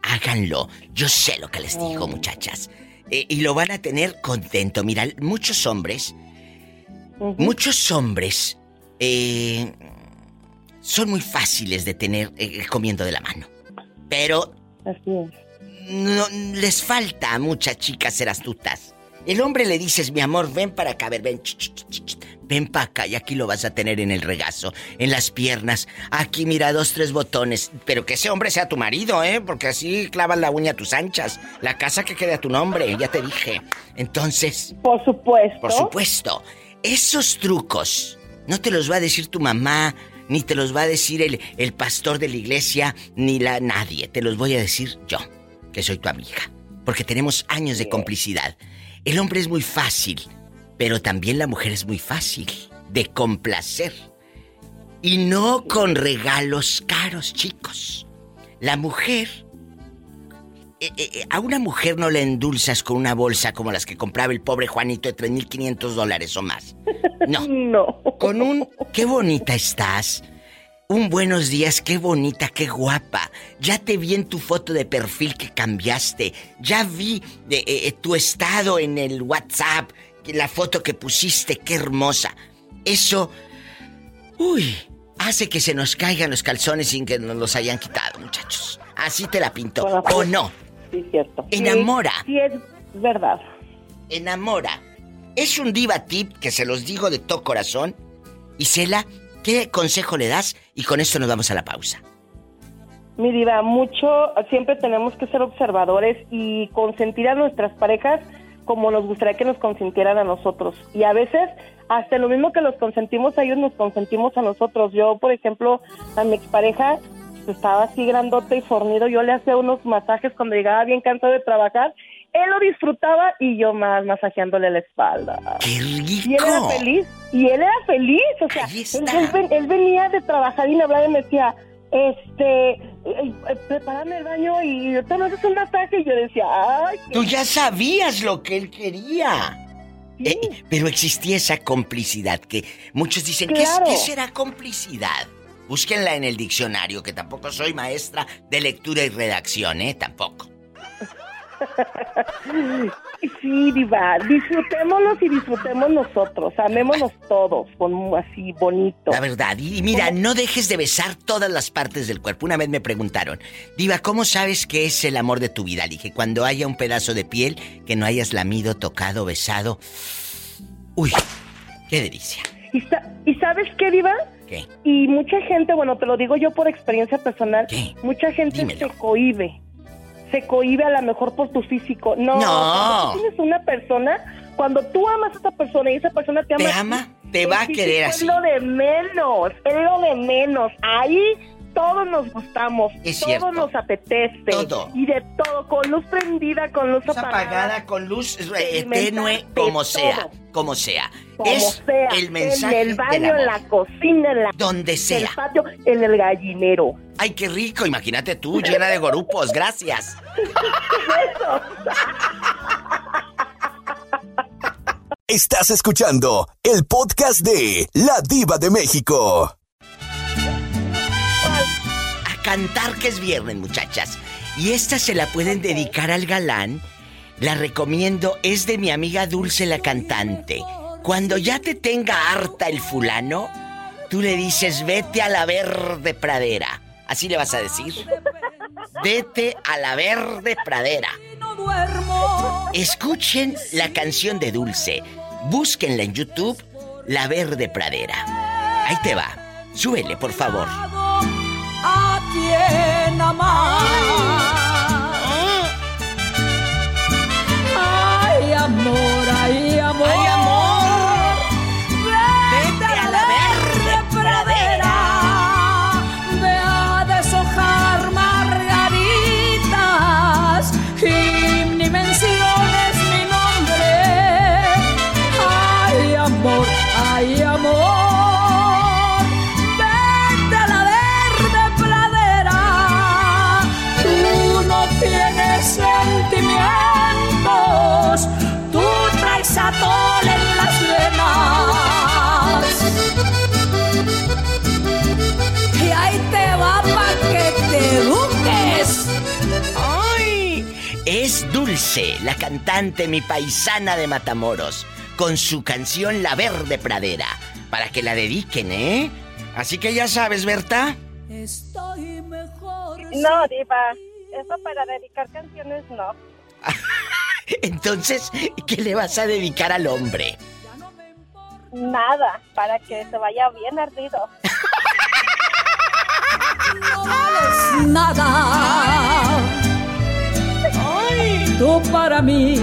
Háganlo. Yo sé lo que les digo, muchachas. eh, y lo van a tener contento. Mira, muchos hombres, muchos hombres eh, son muy fáciles de tener comiendo de la mano. Pero no, les falta a muchas chicas ser astutas. El hombre le dices, mi amor, ven para acá, a ver, ven, ch, ch, ch, ch, ven para acá y aquí lo vas a tener en el regazo, en las piernas. Aquí mira dos, tres botones. Pero que ese hombre sea tu marido, ¿eh? Porque así clavas la uña a tus anchas. La casa que quede a tu nombre, ya te dije. Entonces... Por supuesto. Por supuesto. Esos trucos no te los va a decir tu mamá, ni te los va a decir el, el pastor de la iglesia, ni la nadie. Te los voy a decir yo, que soy tu amiga. Porque tenemos años de complicidad. El hombre es muy fácil, pero también la mujer es muy fácil de complacer. Y no con regalos caros, chicos. La mujer... eh, eh, eh, a una mujer no le endulzas con una bolsa como las que compraba el pobre Juanito de 3.500 dólares o más. No. no. Con un... ¡Qué bonita estás! Un buenos días, qué bonita, qué guapa. Ya te vi en tu foto de perfil que cambiaste. Ya vi de, eh, tu estado en el WhatsApp, la foto que pusiste, qué hermosa. Eso, uy, hace que se nos caigan los calzones sin que nos los hayan quitado, muchachos. Así te la pinto. ¿O no? Sí, cierto. Enamora. Sí, es verdad. Enamora. Es un diva tip que se los digo de todo corazón. Isela, ¿qué consejo le das? Y con esto nos vamos a la pausa. Mi diva, mucho, siempre tenemos que ser observadores y consentir a nuestras parejas como nos gustaría que nos consintieran a nosotros. Y a veces, hasta lo mismo que los consentimos a ellos, nos consentimos a nosotros. Yo, por ejemplo, a mi expareja estaba así grandote y fornido, yo le hacía unos masajes cuando llegaba bien cansado de trabajar. Él lo disfrutaba y yo más masajeándole la espalda. ¡Qué rico! Y él era feliz. Y él era feliz. O sea, él, él ven- él venía de trabajar y me hablaba y me decía, este, eh, eh, prepárame el baño y tú me haces un masaje. Y yo decía, ay, Tú ya sabías lo que él quería. Eh, pero existía esa complicidad que muchos dicen, ¿qué, qué será complicidad? Búsquenla en el diccionario, que tampoco soy maestra de lectura y redacción, ¿eh? Tampoco. Sí, diva, disfrutémonos y disfrutemos nosotros, amémonos todos, con así bonito. La verdad. Y, mira, no dejes de besar todas las partes del cuerpo. Una vez me preguntaron, Diva, ¿cómo sabes que es el amor de tu vida? Le dije, cuando haya un pedazo de piel que no hayas lamido, tocado, besado. Uy, qué delicia. ¿Y, sa- ¿y sabes qué, diva? ¿Qué? Y mucha gente, bueno, te lo digo yo por experiencia personal, mucha gente Dímelo. se cohíbe. Se cohíbe a lo mejor por tu físico. No, No. cuando tú tienes una persona, cuando tú amas a esa persona y esa persona te ama, ¿Te ama? Te va a querer Es así. lo de menos, es lo de menos. Ahí todos nos gustamos, Es todo cierto. nos apetece. Todo. Y de todo, con luz prendida, con luz apagada. apagada, con luz eh, tenue, como sea, como sea. Como es sea, el mensaje en el baño, del en la cocina, en la Donde en sea. el patio, en el gallinero. Ay, qué rico, imagínate tú, llena de gorupos, gracias. Estás escuchando el podcast de La Diva de México. Cantar que es viernes, muchachas. Y esta se la pueden dedicar al galán. La recomiendo, es de mi amiga Dulce la cantante. Cuando ya te tenga harta el fulano, tú le dices, vete a la verde pradera. Así le vas a decir. Vete a la verde pradera. Escuchen la canción de Dulce. Búsquenla en YouTube, La Verde Pradera. Ahí te va. Súbele, por favor. A quien amar. Monse, la cantante, mi paisana de Matamoros, con su canción La Verde Pradera, para que la dediquen, ¿eh? Así que ya sabes, Berta. Estoy mejor. No, Diva. Eso para dedicar canciones no. Entonces, ¿qué le vas a dedicar al hombre? Nada, para que se vaya bien ardido. No vales nada. Tú para mí,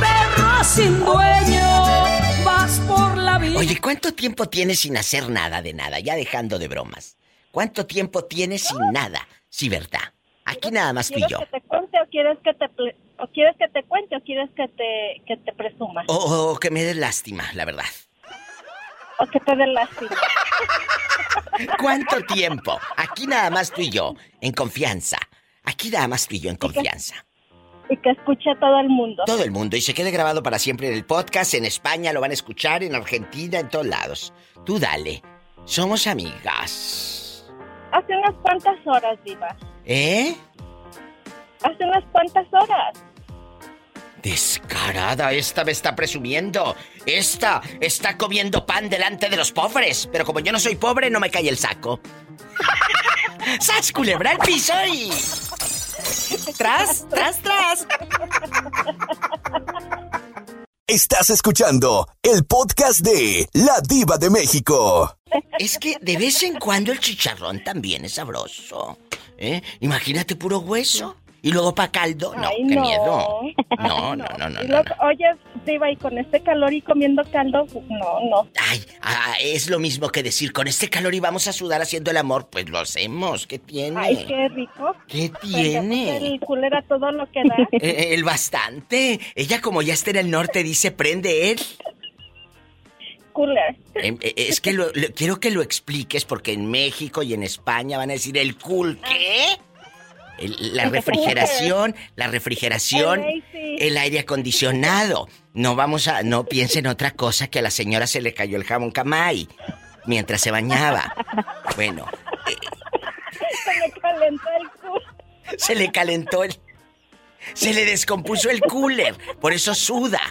perro sin dueño, vas por la vida. Oye, ¿cuánto tiempo tienes sin hacer nada de nada? Ya dejando de bromas. ¿Cuánto tiempo tienes sin nada? Sí, verdad. Aquí nada más tú y ¿Quieres yo. que te cuente o quieres que te o quieres que te cuente o quieres que te que te presuma O, o- o que me des lástima, la verdad. o que te den lástima? ¿Cuánto tiempo? Aquí nada más tú y yo, en confianza. Aquí nada más tú y yo, en confianza. Y que escuche a todo el mundo. Todo el mundo y se quede grabado para siempre en el podcast. En España lo van a escuchar, en Argentina, en todos lados. Tú dale. Somos amigas. Hace unas cuantas horas, Diva. ¿Eh? Hace unas cuantas horas. Descarada, esta me está presumiendo. Esta está comiendo pan delante de los pobres. Pero como yo no soy pobre, no me cae el saco. ¡Sas, culebra al piso y... ¡Tras, tras, tras! Estás escuchando el podcast de La Diva de México. Es que de vez en cuando el chicharrón también es sabroso. ¿Eh? Imagínate puro hueso. Y luego pa' caldo. No, Ay, qué no. miedo. No, no, no, no, no. luego, Oye, Diva, y con este calor y comiendo caldo, no, no. Ay, ah, es lo mismo que decir, con este calor y vamos a sudar haciendo el amor. Pues lo hacemos. ¿Qué tiene? Ay, qué rico. ¿Qué tiene? El culera todo lo que da. Eh, el bastante. Ella como ya está en el norte dice, prende él. Cooler. Em, eh, Es que lo- lo- quiero que lo expliques porque en México y en España van a decir el cool, ¿qué? El- la refrigeración, la refrigeración, El aire acondicionado. No vamos a, no piensen otra cosa que a la señora se le cayó el jabón camay mientras se bañaba. Bueno, Se me calentó el culo. se le calentó el, se le descompuso el cooler, por eso suda.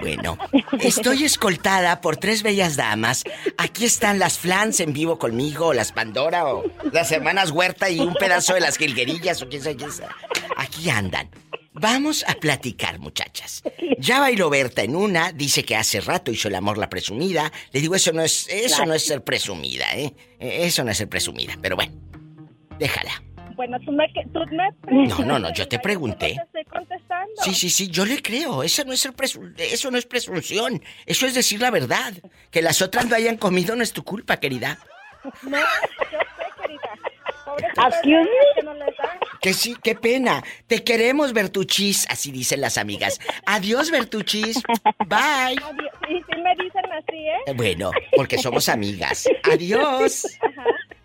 Bueno, estoy escoltada por tres bellas damas. Aquí están las Flans en vivo conmigo, las Pandora o las hermanas Huerta y un pedazo de las Gilguerillas o quién sabe quién sabe. Aquí andan. Vamos a platicar, muchachas. Ya bailó Berta en una, dice que hace rato hizo el amor la presumida. Le digo, eso no es, eso no es ser presumida, ¿eh? Eh, Eso no es ser presumida, pero bueno, déjala. Bueno, tú me... Tú me No, no, no, yo te pregunté. Te estoy contestando. Sí, sí, sí, yo le creo. Eso no es presu- eso no es presunción. Eso es decir la verdad. Que las otras no hayan comido no es tu culpa, querida. No, yo sé, querida. Un- ellas que no les da. Que sí, qué pena. Te queremos, Bertuchis, así dicen las amigas. Adiós, Bertuchis. Bye. Adiós. Y sí me dicen así, ¿eh? Eh, Bueno, porque somos amigas. Adiós.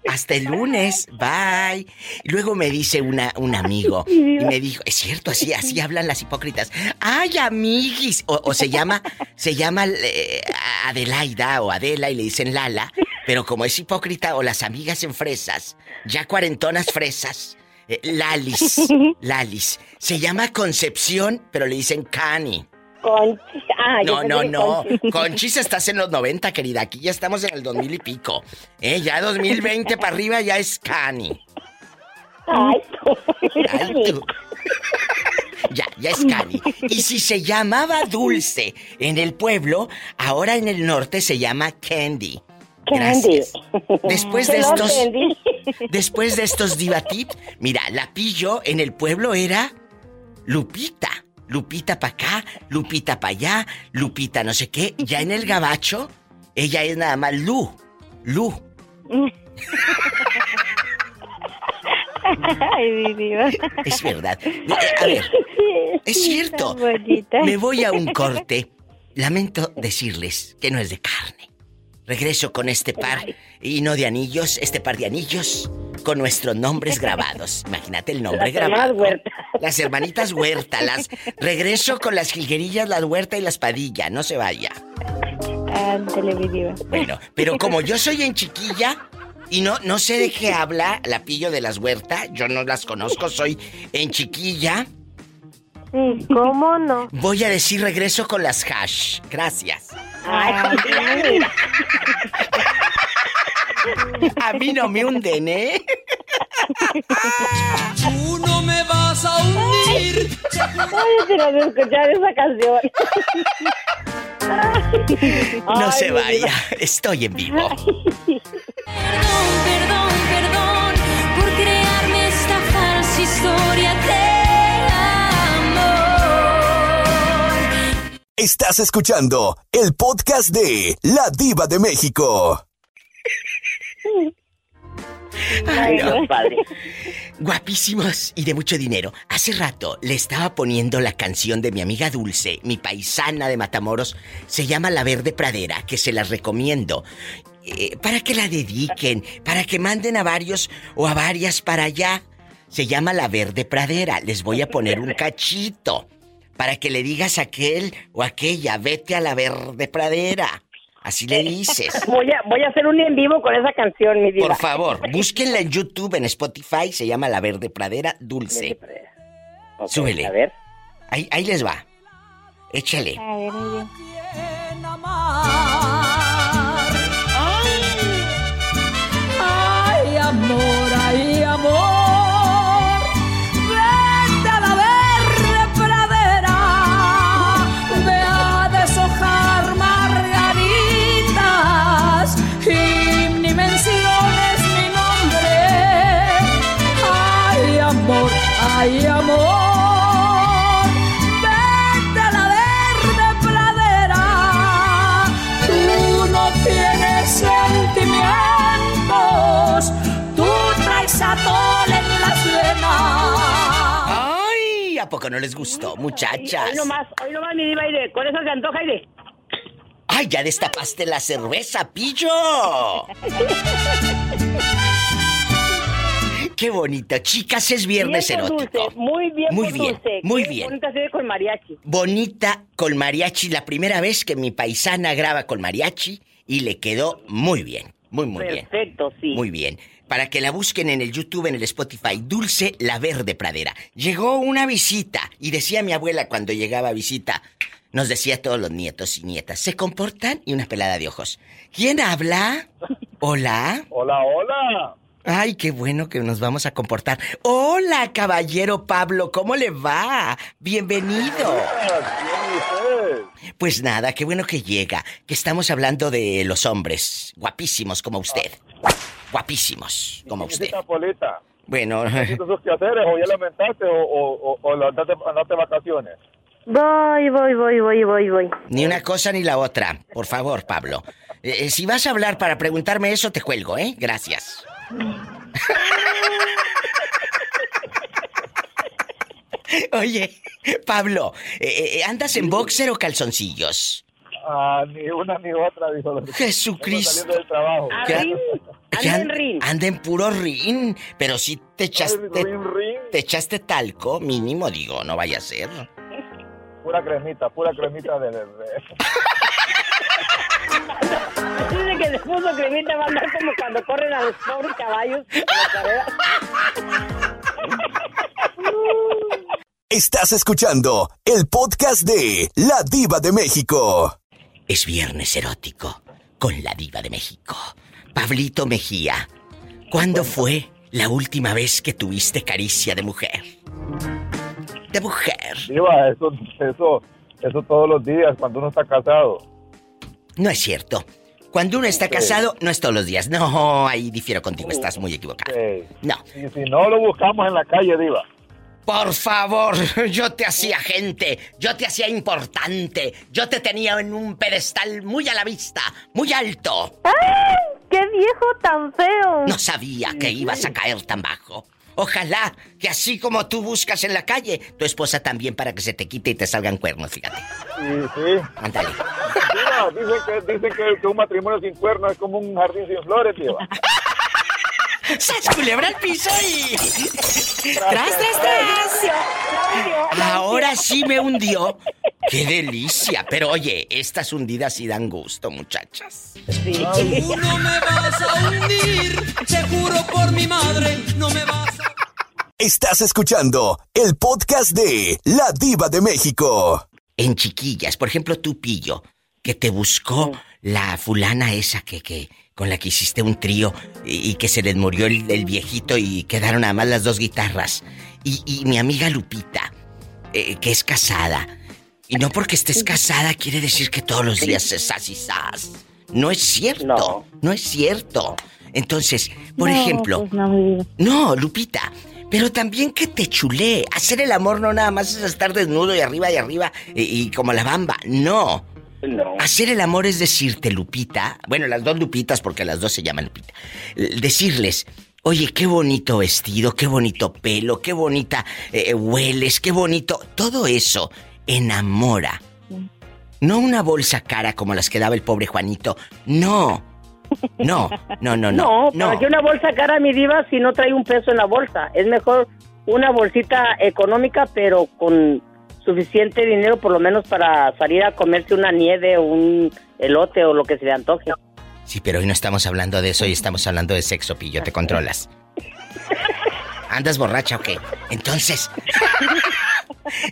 Hasta el lunes. Bye. Y luego me dice una, un amigo. Y me dijo, es cierto, así, así hablan las hipócritas. Ay, amiguis. O, o se llama, se llama eh, Adelaida o Adela y le dicen Lala. Pero como es hipócrita o las amigas en fresas, ya cuarentonas fresas. eh, Lalis, Lalis. Se llama Concepción, pero le dicen Cani. Conchis. Ah, No, no, no. Conchis. Conchis estás en los 90, querida. Aquí ya estamos en el 2000 y pico. ¿Eh? Ya 2020 para arriba ya es Cani. Ay, Ay, tú. Ya, ya es Cani. Y si se llamaba Dulce en el pueblo, ahora en el norte se llama Candy. Gracias. Después de estos. Después de estos diva mira, la pillo en el pueblo era Lupita. Lupita para acá, Lupita para allá, Lupita no sé qué. Ya en el gabacho, ella es nada más Lu. Lu. Ay, mi diva. Es verdad. A ver, es cierto. Me voy a un corte. Lamento decirles que no es de carne. Regreso con este par y no de anillos, este par de anillos con nuestros nombres grabados. Imagínate el nombre Las grabado. Huerta. Las hermanitas Huerta, las regreso con las jilguerillas, las Huerta y las Padilla, no se vaya. Diva. Bueno, pero como yo soy en chiquilla, Y no, no sé de qué habla la pillo de las huertas. Yo no las conozco, soy en chiquilla. Sí, ¿cómo no? Voy a decir regreso con las hash. Gracias. Ay, A mí no me hunden, ¿eh? Tú no me vas a hundir. Ay, si nos escuchar esa canción. No Ay, se vaya, estoy en vivo. Perdón por Estás escuchando el podcast de La Diva de México. Ay, no. padre. Guapísimos y de mucho dinero. Hace rato le estaba poniendo la canción de mi amiga Dulce, mi paisana de Matamoros. Se llama La Verde Pradera, que se las recomiendo. Eh, para que la dediquen, para que manden a varios o a varias para allá. Se llama La Verde Pradera. Les voy a poner un cachito. Para que le digas a aquel o aquella, vete a la verde pradera. Así le dices. Voy a, voy a hacer un en vivo con esa canción, mi diva. Por favor, búsquenla en YouTube, en Spotify, se llama La Verde Pradera Dulce. Ok, Súbele. A ver. Ahí, ahí les va. Échale. A ver, no les gustó, muchachas? Hoy nomás, hoy nomás, mi diva, Aide. Con eso se antoja, Aide. ¡Ay, ya destapaste la cerveza, pillo! ¡Qué bonito! Chicas, es viernes Bien erótico. Dulce, muy bien Muy bien, Dulce. muy bien. bonita se ve con mariachi. Bonita con mariachi, la primera vez que mi paisana graba con mariachi y le quedó muy bien. Muy, muy bien. Perfecto, sí. Muy bien. Para que la busquen en el YouTube, en el Spotify, Dulce la Verde Pradera. Llegó una visita y decía mi abuela cuando llegaba a visita, nos decía a todos los nietos y nietas, se comportan y una pelada de ojos. ¿Quién habla? Hola. Hola, hola. Ay, qué bueno que nos vamos a comportar. Hola, caballero Pablo, ¿cómo le va? Bienvenido. Pues nada, qué bueno que llega, que estamos hablando de los hombres, guapísimos como usted. Guapísimos como usted. Polita. Bueno, ¿Necesitas sus quehaceres o ya lamentaste o, o, o, andaste, vacaciones? Voy, voy, voy, voy, voy, voy. ni una cosa ni la otra. Por favor, Pablo. Eh, eh, si vas a hablar para preguntarme eso, te cuelgo, ¿eh? Gracias. Oye, Pablo, eh, eh, ¿andas en boxer o calzoncillos? Ah, ni una ni otra, dijo. Jesucristo. Del trabajo. Que an- que an- Anda en puro rin. Pero si te echaste. Te echaste talco, mínimo, digo, no vaya a ser. Pura cremita, pura cremita de... Dice que le puso cremita va a andar como cuando corren a los pobres caballos en la carrera. Estás escuchando el podcast de La Diva de México. Es viernes erótico con la diva de México. Pablito Mejía, ¿cuándo fue la última vez que tuviste caricia de mujer? De mujer. Diva, eso, eso, eso todos los días cuando uno está casado. No es cierto. Cuando uno está casado, no es todos los días. No, ahí difiero contigo, estás muy equivocado. No. Y si no lo buscamos en la calle, Diva. Por favor, yo te hacía gente, yo te hacía importante, yo te tenía en un pedestal muy a la vista, muy alto. ¡Ay! ¡Qué viejo tan feo! No sabía que ibas a caer tan bajo. Ojalá que así como tú buscas en la calle, tu esposa también para que se te quite y te salgan cuernos, fíjate. Sí, sí. Ándale. Dicen que, dicen que, que un matrimonio sin cuernos es como un jardín sin flores, Diva. ¡Sas culebra al piso y... ¡Tras, tras, tras! Ahora sí me hundió. ¡Qué delicia! Pero oye, estas hundidas sí dan gusto, muchachas. Tú no me vas a hundir, te juro por mi madre, no me vas a... Estás escuchando el podcast de La Diva de México. En chiquillas, por ejemplo, tú, Pillo, que te buscó la fulana esa que, que, con la que hiciste un trío y, y que se les murió el, el viejito y quedaron nada más las dos guitarras. Y, y mi amiga Lupita, eh, que es casada. Y no porque estés casada quiere decir que todos los días es sas y sas. No es cierto. No, es cierto. Entonces, por No, ejemplo, pues no, no, Lupita, pero también que te chulé. Hacer el amor no nada más es estar desnudo y arriba y arriba y, y como la bamba. No. Hacer el amor es decirte, Lupita, bueno, las dos Lupitas, porque las dos se llaman Lupita, decirles, oye, qué bonito vestido, qué bonito pelo, qué bonita eh, hueles, qué bonito. Todo eso enamora. No una bolsa cara como las que daba el pobre Juanito. No. No, no, no, no. No, no. ¿para qué una bolsa cara, mi diva, si no trae un peso en la bolsa? Es mejor una bolsita económica, pero con suficiente dinero, por lo menos para salir a comerse una nieve o un elote o lo que se le antoje. Sí, pero hoy no estamos hablando de eso y estamos hablando de sexo, pillo, te controlas. ¿Andas borracha o qué? Entonces,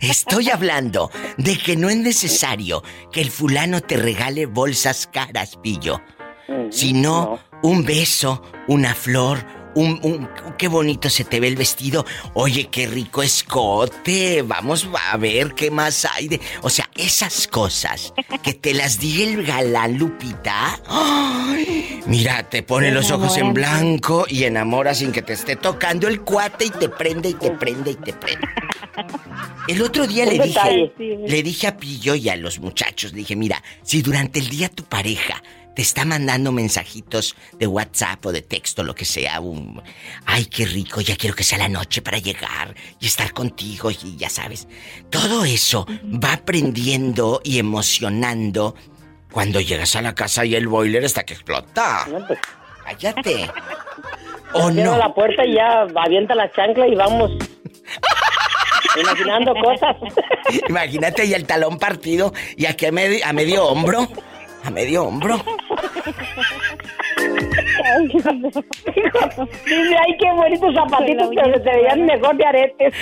estoy hablando de que no es necesario que el fulano te regale bolsas caras, pillo, sino un beso, una flor, un, un- qué bonito se te ve el vestido. Oye, qué rico escote. Vamos a ver qué más hay de. O sea, esas cosas que te las diga el galán Lupita. ¡ay! Mira, te pone los ojos en blanco y enamora sin que te esté tocando el cuate y te prende y te prende y te prende. El otro día le dije, le dije a Pillo y a los muchachos, le dije, mira, si durante el día tu pareja te está mandando mensajitos de WhatsApp o de texto, lo que sea, un, ay, qué rico, ya quiero que sea la noche para llegar y estar contigo y ya sabes, todo eso va aprendiendo y emocionando cuando llegas a la casa y el boiler está que explota. Cállate. ¿O Cierra no? la puerta y ya avienta la chancla y vamos. Imaginando cosas. Imagínate ahí el talón partido y aquí a medio, a medio hombro. A medio hombro. Dice, ay, qué bonitos zapatitos, pero se veían mejor de aretes.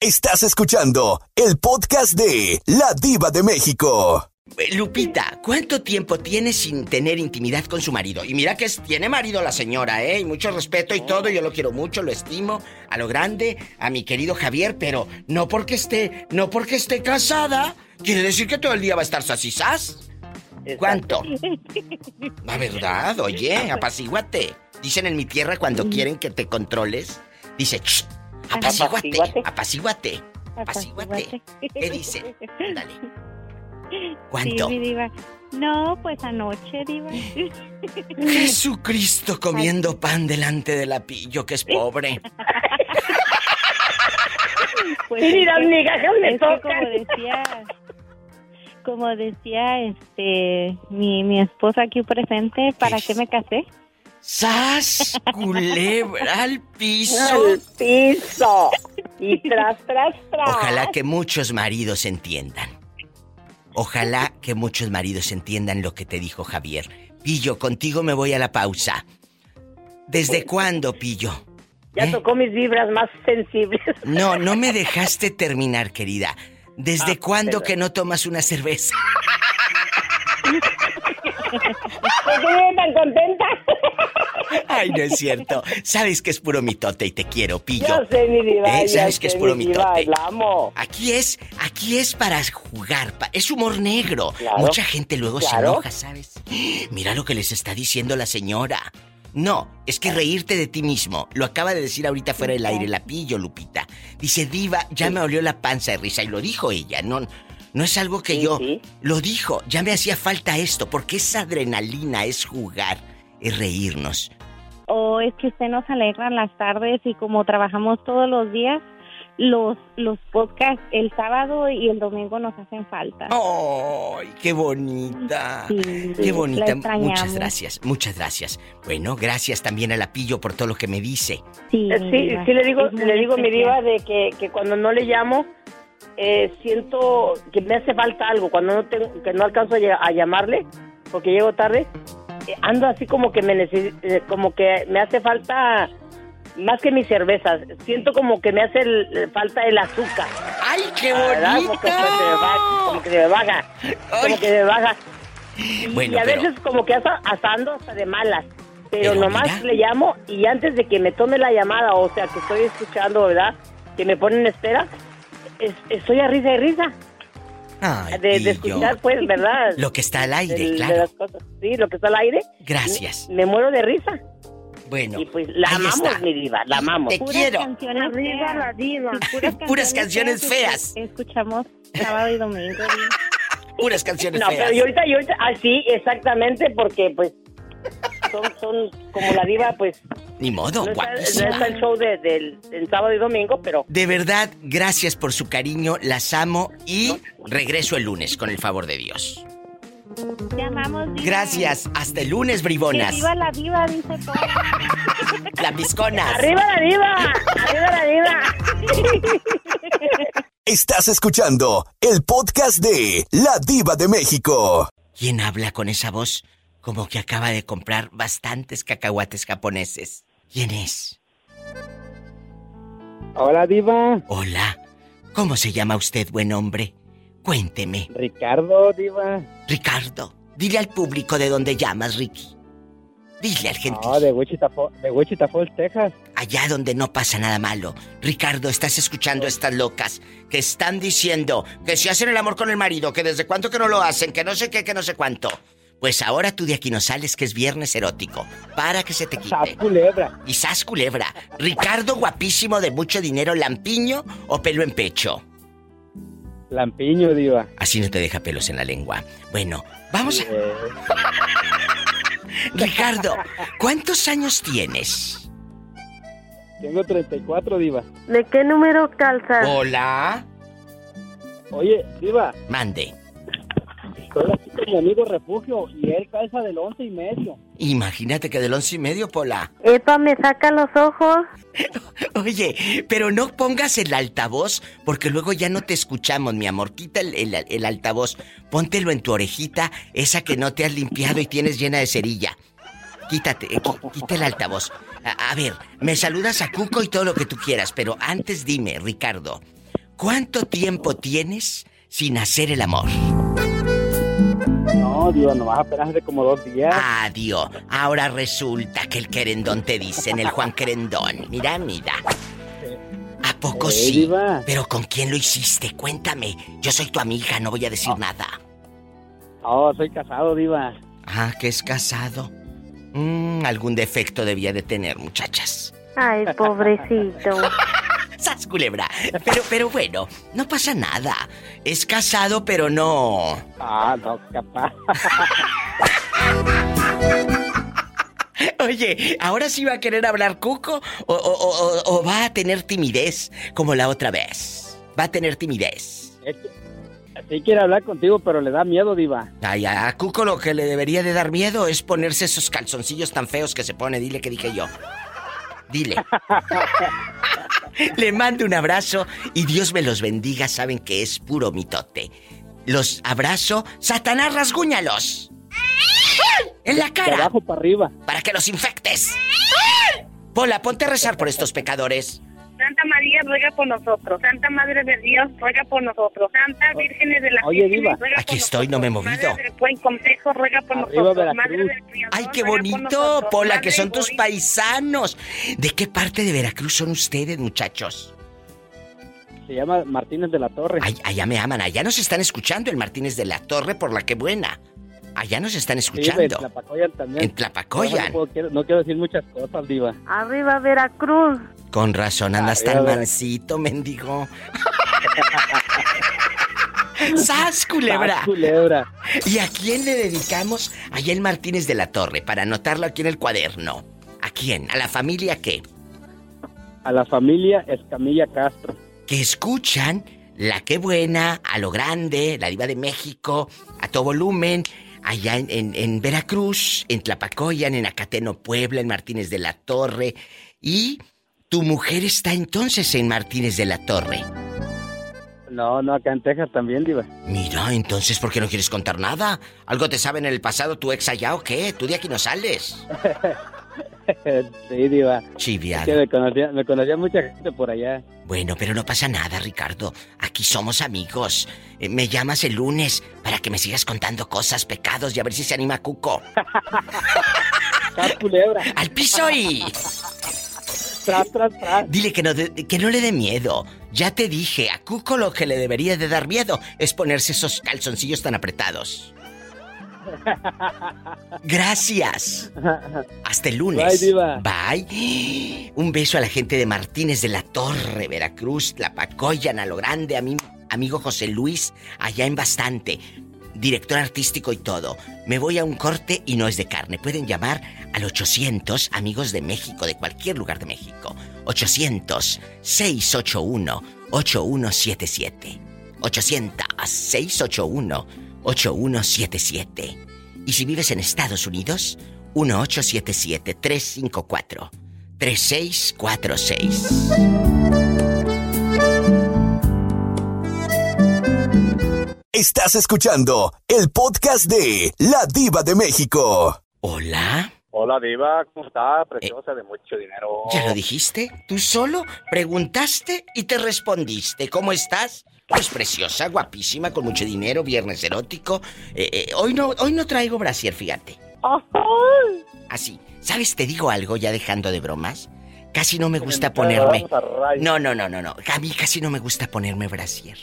Estás escuchando el podcast de La Diva de México. Eh, Lupita, ¿cuánto tiempo tiene sin tener intimidad con su marido? Y mira que tiene marido la señora, ¿eh? Y mucho respeto y todo, yo lo quiero mucho, lo estimo, a lo grande, a mi querido Javier, pero no porque esté, no porque esté casada, quiere decir que todo el día va a estar sasisás. ¿Cuánto? La verdad, oye, apacíguate. Dicen en mi tierra cuando quieren que te controles, dice, "Shh, apacíguate, apacíguate, apacíguate. ¿Qué dice? Dale. ¿Cuánto? Sí, mi diva. No, pues anoche, diva. Jesucristo comiendo pan delante del apillo que es pobre. Pues Sí, las migajas me es que tocan. como decía, como decía este mi, mi esposa aquí presente, ¿para qué me casé? ¡Sas! Culebra al piso. Al piso. Y tras, tras, tras. Ojalá que muchos maridos entiendan. Ojalá que muchos maridos entiendan lo que te dijo Javier. Pillo, contigo me voy a la pausa. ¿Desde cuándo, Pillo? Ya tocó mis vibras más sensibles. No, no me dejaste terminar, querida. ¿Desde cuándo perdón. que no tomas una cerveza? ¿Por qué viene tan contenta? Ay, no es cierto. Sabes que es puro mitote y te quiero, Pillo. Yo sé, mi diva. ¿Eh? Sabes que es puro diva, mitote. La amo. Aquí es, aquí es para jugar, pa- es humor negro. Claro, Mucha gente luego se enoja, ¿sabes? Mira lo que les está diciendo la señora. No, es que reírte de ti mismo. Lo acaba de decir ahorita fuera del aire, la pillo, Lupita. Dice, Diva, ya me olió la panza de risa. Y lo dijo ella, no, no es algo que yo... Lo dijo, ya me hacía falta esto, porque es adrenalina, es jugar, es reírnos. O es que usted nos alegra en las tardes y como trabajamos todos los días, los los podcasts el sábado y el domingo nos hacen falta. ¡Ay, qué bonita! Sí, Qué bonita. Muchas gracias, muchas gracias. Bueno, gracias también a la Pillo por todo lo que me dice. Sí, Eh, Sí, sí le digo, le digo mi diva de que, que cuando no le llamo eh, siento que me hace falta algo. Cuando no tengo, que no alcanzo a, ll- a llamarle, porque llego tarde, eh, ando así como que me necesi- eh, como que me hace falta más que mis cervezas. Siento como que me hace el- falta el azúcar. ¡Ay, qué bonito! Como que, se me baja, como que se me baja. Como que me baja. Y, Bueno, y a pero- veces como que hasta, hasta ando hasta de malas. Pero, Pero nomás mira. le llamo y antes de que me tome la llamada, o sea, que estoy escuchando, ¿verdad? Que me ponen en espera, es- estoy a risa y risa. Ay, de, de escuchar, pues, ¿verdad? Lo que está al aire, de claro. las cosas. Sí, lo que está al aire. Gracias. Me, me muero de risa. Bueno, Y pues la amamos, está. mi diva, la amamos. Te quiero. Arriba la diva. Puras canciones feas. Escuchamos sábado y domingo. Puras canciones No, feas. pero yo ahorita, yo ahorita, ah, sí, exactamente, porque pues son, son como la diva, pues Ni modo, no está, no guapísima. está el show de- del, sábado y domingo, pero De verdad, gracias por su cariño, las amo y regreso el lunes con el favor de Dios. Llamamos diva. Gracias, hasta el lunes, Que bribonas. viva la diva, dice todo. Las pisconas. ¡Arriba la diva! ¡Arriba la diva! Estás escuchando el podcast de La Diva de México. ¿Quién habla con esa voz como que acaba de comprar bastantes cacahuates japoneses? ¿Quién es? Hola, Diva. Hola. ¿Cómo se llama usted, buen hombre? Cuénteme. Ricardo, Diva. Ricardo, dile al público de dónde llamas, Ricky. Dile al gentío. No, de Wichita, de Wichita Falls, Texas. Allá donde no pasa nada malo. Ricardo, estás escuchando a estas locas que están diciendo que si hacen el amor con el marido, que desde cuánto que no lo hacen, que no sé qué, que no sé cuánto. Pues ahora tú de aquí no sales, que es viernes erótico. Para que se te quite. culebra. Y sas culebra. Ricardo, guapísimo de mucho dinero, lampiño o pelo en pecho. Lampiño, Diva. Así no te deja pelos en la lengua. Bueno, vamos a... Eh, Ricardo, ¿cuántos años tienes? tengo 34, Diva. ¿De qué número calzas? Hola. Oye, Diva, Mande. estoy aquí con mi amigo Refugio y él calza del once y medio. Imagínate que del once y medio, Pola. Epa, me saca los ojos. Oye, pero no pongas el altavoz porque luego ya no te escuchamos, mi amor. Quita el, el- el altavoz. Póntelo en tu orejita, esa que no te has limpiado y tienes llena de cerilla. Quítate, eh, qui- quita el altavoz. A, a ver, me saludas a Cuco y todo lo que tú quieras, pero antes dime, Ricardo, ¿cuánto tiempo tienes sin hacer el amor? No, Diva, nomás apenas hace como dos días. Adiós. Ahora resulta que el querendón te dicen, el Juan Querendón. Mira, mira. ¿A poco Eh, sí? diva. ¿Pero con quién lo hiciste? Cuéntame. Yo soy tu amiga, no voy a decir nada. Oh, soy casado, Diva. Ah, que es casado. Mm, algún defecto debía de tener, muchachas. Ay, pobrecito. ¡Sas, culebra! Pero, pero bueno, no pasa nada. Es casado, pero no... Ah, no, capaz. Oye, ¿ahora sí va a querer hablar Cuco o, o- o- o va a tener timidez como la otra vez? Va a tener timidez. Es que- Sí quiere hablar contigo, pero le da miedo, Diva. Ay, a a Cuco lo que le debería de dar miedo es ponerse esos calzoncillos tan feos que se pone. Dile que dije yo. Dile. Le mando un abrazo y Dios me los bendiga. Saben que es puro mitote. Los abrazo. Satanás, rasguñalos. En la De cara. abajo para arriba. Para que los infectes. Pola, ponte a rezar por estos pecadores. Santa María ruega por nosotros. Santa Madre de Dios ruega por nosotros. Santa Virgen de la Oye, Diva. ruega Aquí por estoy, no me he movido. Madre del buen consejo ruega por Arriba, nosotros. Veracruz. Madre del Criador, Ay, qué bonito. Pola, Madre que son tus paisanos. ¿De qué parte de Veracruz son ustedes, muchachos? Se llama Martínez de la Torre. Ay, allá me aman, allá nos están escuchando el Martínez de la Torre por la que buena. Allá nos están Sí, en escuchando. Tlapacoyan también. En Tlapacoyan. No, puedo- quiero, no quiero decir muchas cosas, Diva. Arriba Veracruz. Con razón, andas Arriba, tan mansito, mendigo. ¡Sas, culebra! Sas, culebra. ¿Y a quién le dedicamos a el Martínez de la Torre? Para anotarlo aquí en el cuaderno. ¿A quién? ¿A la familia qué? A la familia Escamilla Castro. que escuchan La Qué Buena, a lo grande, la Diva de México, a todo volumen, allá en, en- en Veracruz, en Tlapacoyan, en Acateno, Puebla, en Martínez de la Torre. Y tu mujer está entonces en Martínez de la Torre. No, no, acá en Texas también, Diva. Mira, entonces, ¿por qué no quieres contar nada? ¿Algo te sabe en el pasado tu ex allá o qué? Tú de aquí no sales. sí, Diva. Chiviado. Es que me conocía, me conocía mucha gente por allá. Bueno, pero no pasa nada, Ricardo. Aquí somos amigos. Eh, me llamas el lunes para que me sigas contando cosas, pecados y a ver si se anima Cuco. culebra! ¡Al piso y! Tras, tras, tras. Dile que no, de- que no le dé miedo. Ya te dije, a Cuco lo que le debería de dar miedo es ponerse esos calzoncillos tan apretados. Gracias. Hasta el lunes. Bye, diva. Bye. Un beso a la gente de Martínez de la Torre, Veracruz, Tlapacoyan, a lo grande, a mi amigo José Luis, allá en Bastante, director artístico y todo. Me voy a un corte y no es de carne. Pueden llamar al 800, amigos de México, de cualquier lugar de México. 800-681-8177. 800-681-8177. Y si vives en Estados Unidos, 1877-354-3646. Estás escuchando el podcast de La Diva de México. Hola. Hola, Diva, ¿cómo está? Preciosa de mucho dinero. ¿Ya lo dijiste? Tú solo preguntaste y te respondiste. ¿Cómo estás? Pues preciosa, guapísima, con mucho dinero, viernes erótico. Eh, eh, hoy no, hoy no traigo brasier, fíjate. Así. ¿Sabes? Te digo algo, ya dejando de bromas. Casi no me gusta me ponerme. No, no, no, no, no. A mí casi no me gusta ponerme brasier.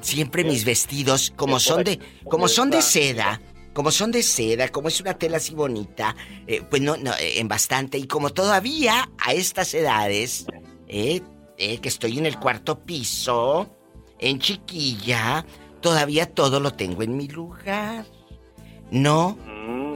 Siempre mis vestidos, como son de, como son de seda, como son de seda, como es una tela así bonita, eh, pues no, no, en bastante. Y como todavía a estas edades, eh, eh, que estoy en el cuarto piso, en chiquilla, todavía todo lo tengo en mi lugar. No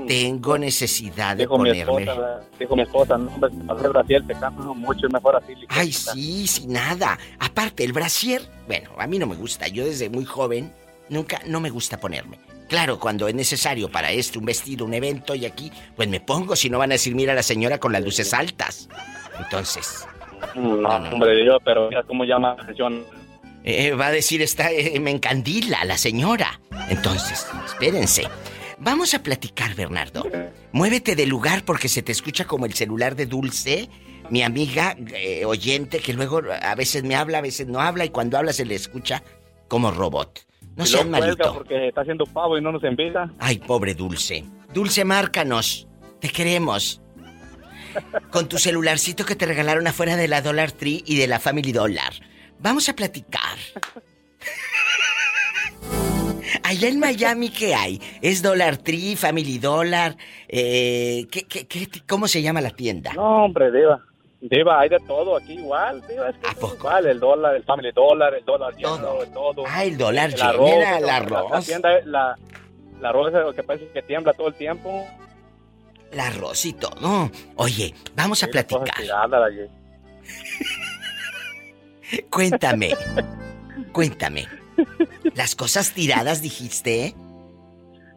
tengo necesidad de Dijo mi ponerme. esposa, dijo mi esposa, no, hacer Brasil te cambia mucho es mejor así. Ay, sí, sin nada. Aparte, el brasier, bueno, a mí no me gusta. Yo desde muy joven nunca, no me gusta ponerme. Claro, cuando es necesario para esto, un vestido, un evento y aquí, pues me pongo, si no van a decir, mira a la señora con las luces altas. Entonces, No, hombre, yo, pero mira cómo llama la atención. eh, va a decir, está, eh, me encandila la señora. Entonces, espérense. Vamos a platicar, Bernardo. Muévete del lugar porque se te escucha como el celular de Dulce, mi amiga eh, oyente, que luego a veces me habla, a veces no habla, y cuando habla se le escucha como robot. No cuelga malito. porque está haciendo pavo y no nos invita. Ay, pobre Dulce. Dulce, márcanos. Te queremos. Con tu celularcito que te regalaron afuera de la Dollar Tree y de la Family Dollar. Vamos a platicar. Allá en Miami, ¿qué hay? ¿Es Dollar Tree, Family Dollar? Eh, ¿qué, qué, qué- cómo se llama la tienda? No, hombre, Diva. Diva, hay de todo aquí igual. Diva, es que igual. El dólar, el family dólar, el dólar lleno, el todo. Ah, el dólar el arroz. La, la tienda, la, la arroz es lo que parece que tiembla todo el tiempo. El arroz y todo. Oye, vamos a platicar. Cuéntame. Cuéntame. Las cosas tiradas dijiste,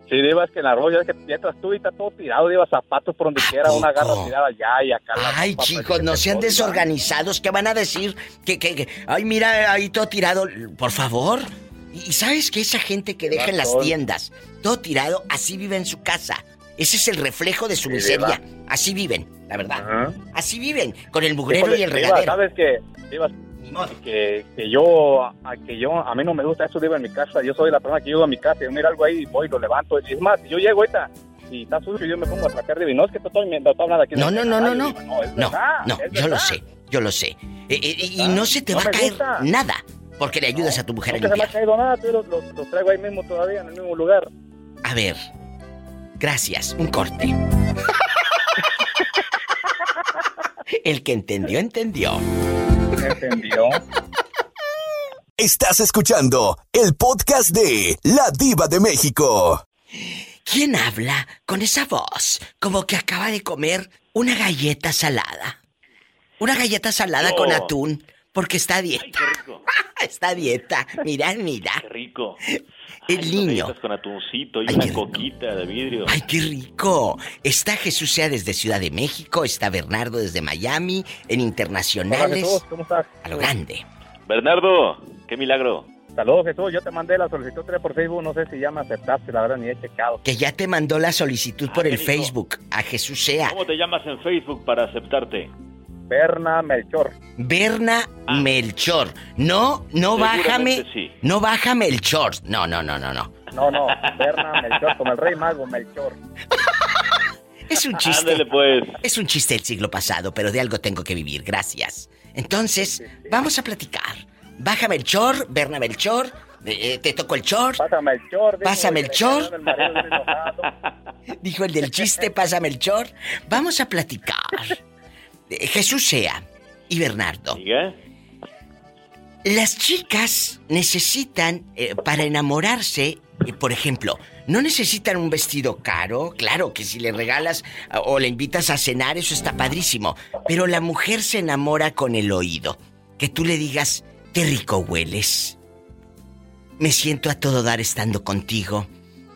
Sí, Diva, es que el arroz ya es que ya entras tú y está todo tirado, Diva, zapatos por donde quiera, una garra tirada allá y acá. la Ay, chicos, no sean desorganizados. ¿Qué van a decir? Que, que, que- ay, mira, ahí todo tirado. Por favor. Y y sabes que esa gente que deja en las tiendas todo tirado, así vive en su casa. Ese es el reflejo de su Sí, miseria. Diva. Así viven, la verdad. Ajá. Así viven, con el mugrero Híjole, y el Diva, regadero. ¿Sabes qué? Diva, que, que yo, a, que yo, a mí no me gusta eso, Diva, en mi casa. Yo soy la persona que llego a mi casa y yo miro algo ahí y voy, lo levanto. Y es más, yo llego ahorita y está sucio y yo me pongo a tratar de no es que te estoy, me estoy hablando aquí. No, no, no, no, no. No, es No, verdad, no, es yo lo sé, yo lo sé. Eh, eh, y no se te No va a caer gusta. nada porque le ayudas a tu mujer No a que se me ha limpiar. caído nada, pero los, los traigo ahí mismo todavía, en el mismo lugar. A ver, gracias, un corte. El que entendió, entendió. ¿Entendió? Estás escuchando el podcast de La Diva de México. ¿Quién habla con esa voz como que acaba de comer una galleta salada? Una galleta salada con atún, porque está a dieta. está a dieta. Mira, mira. Qué rico. El Ay, niño. unas con atuncito y una coquita de vidrio. ¡Ay, qué rico! Está Jesús Sea desde Ciudad de México, está Bernardo desde Miami, en Hola, internacionales. Jesús, ¿cómo estás? A lo grande. Bernardo, Qué milagro. Saludos, Jesús. Yo te mandé la solicitud por Facebook. No sé si ya me aceptaste, la verdad, ni he checado. Que ya te mandó la solicitud por el. Facebook a Jesús Sea. ¿Cómo te llamas en Facebook para aceptarte? Berna Melchor. Berna Melchor. No, no bájame. sí. No baja Melchor. No, no, no, no, no. No, no, Berna Melchor, como el rey mago Melchor. Es un chiste. Ándale, pues. Es un chiste del siglo pasado, pero de algo tengo que vivir. Gracias. Entonces, vamos a platicar. Baja Melchor, Berna Melchor. eh, te toco el chor. Pásame el chor. dijo, Pásame el el enojado. Dijo el del chiste, pásame el chor. Vamos a platicar. Jesús sea y Bernardo. Diga. Las chicas necesitan, eh, para enamorarse, eh, por ejemplo, no necesitan un vestido caro, claro que si le regalas ah, o le invitas a cenar, eso está padrísimo, pero la mujer se enamora con el oído. Que tú le digas, qué rico hueles. Me siento a todo dar estando contigo.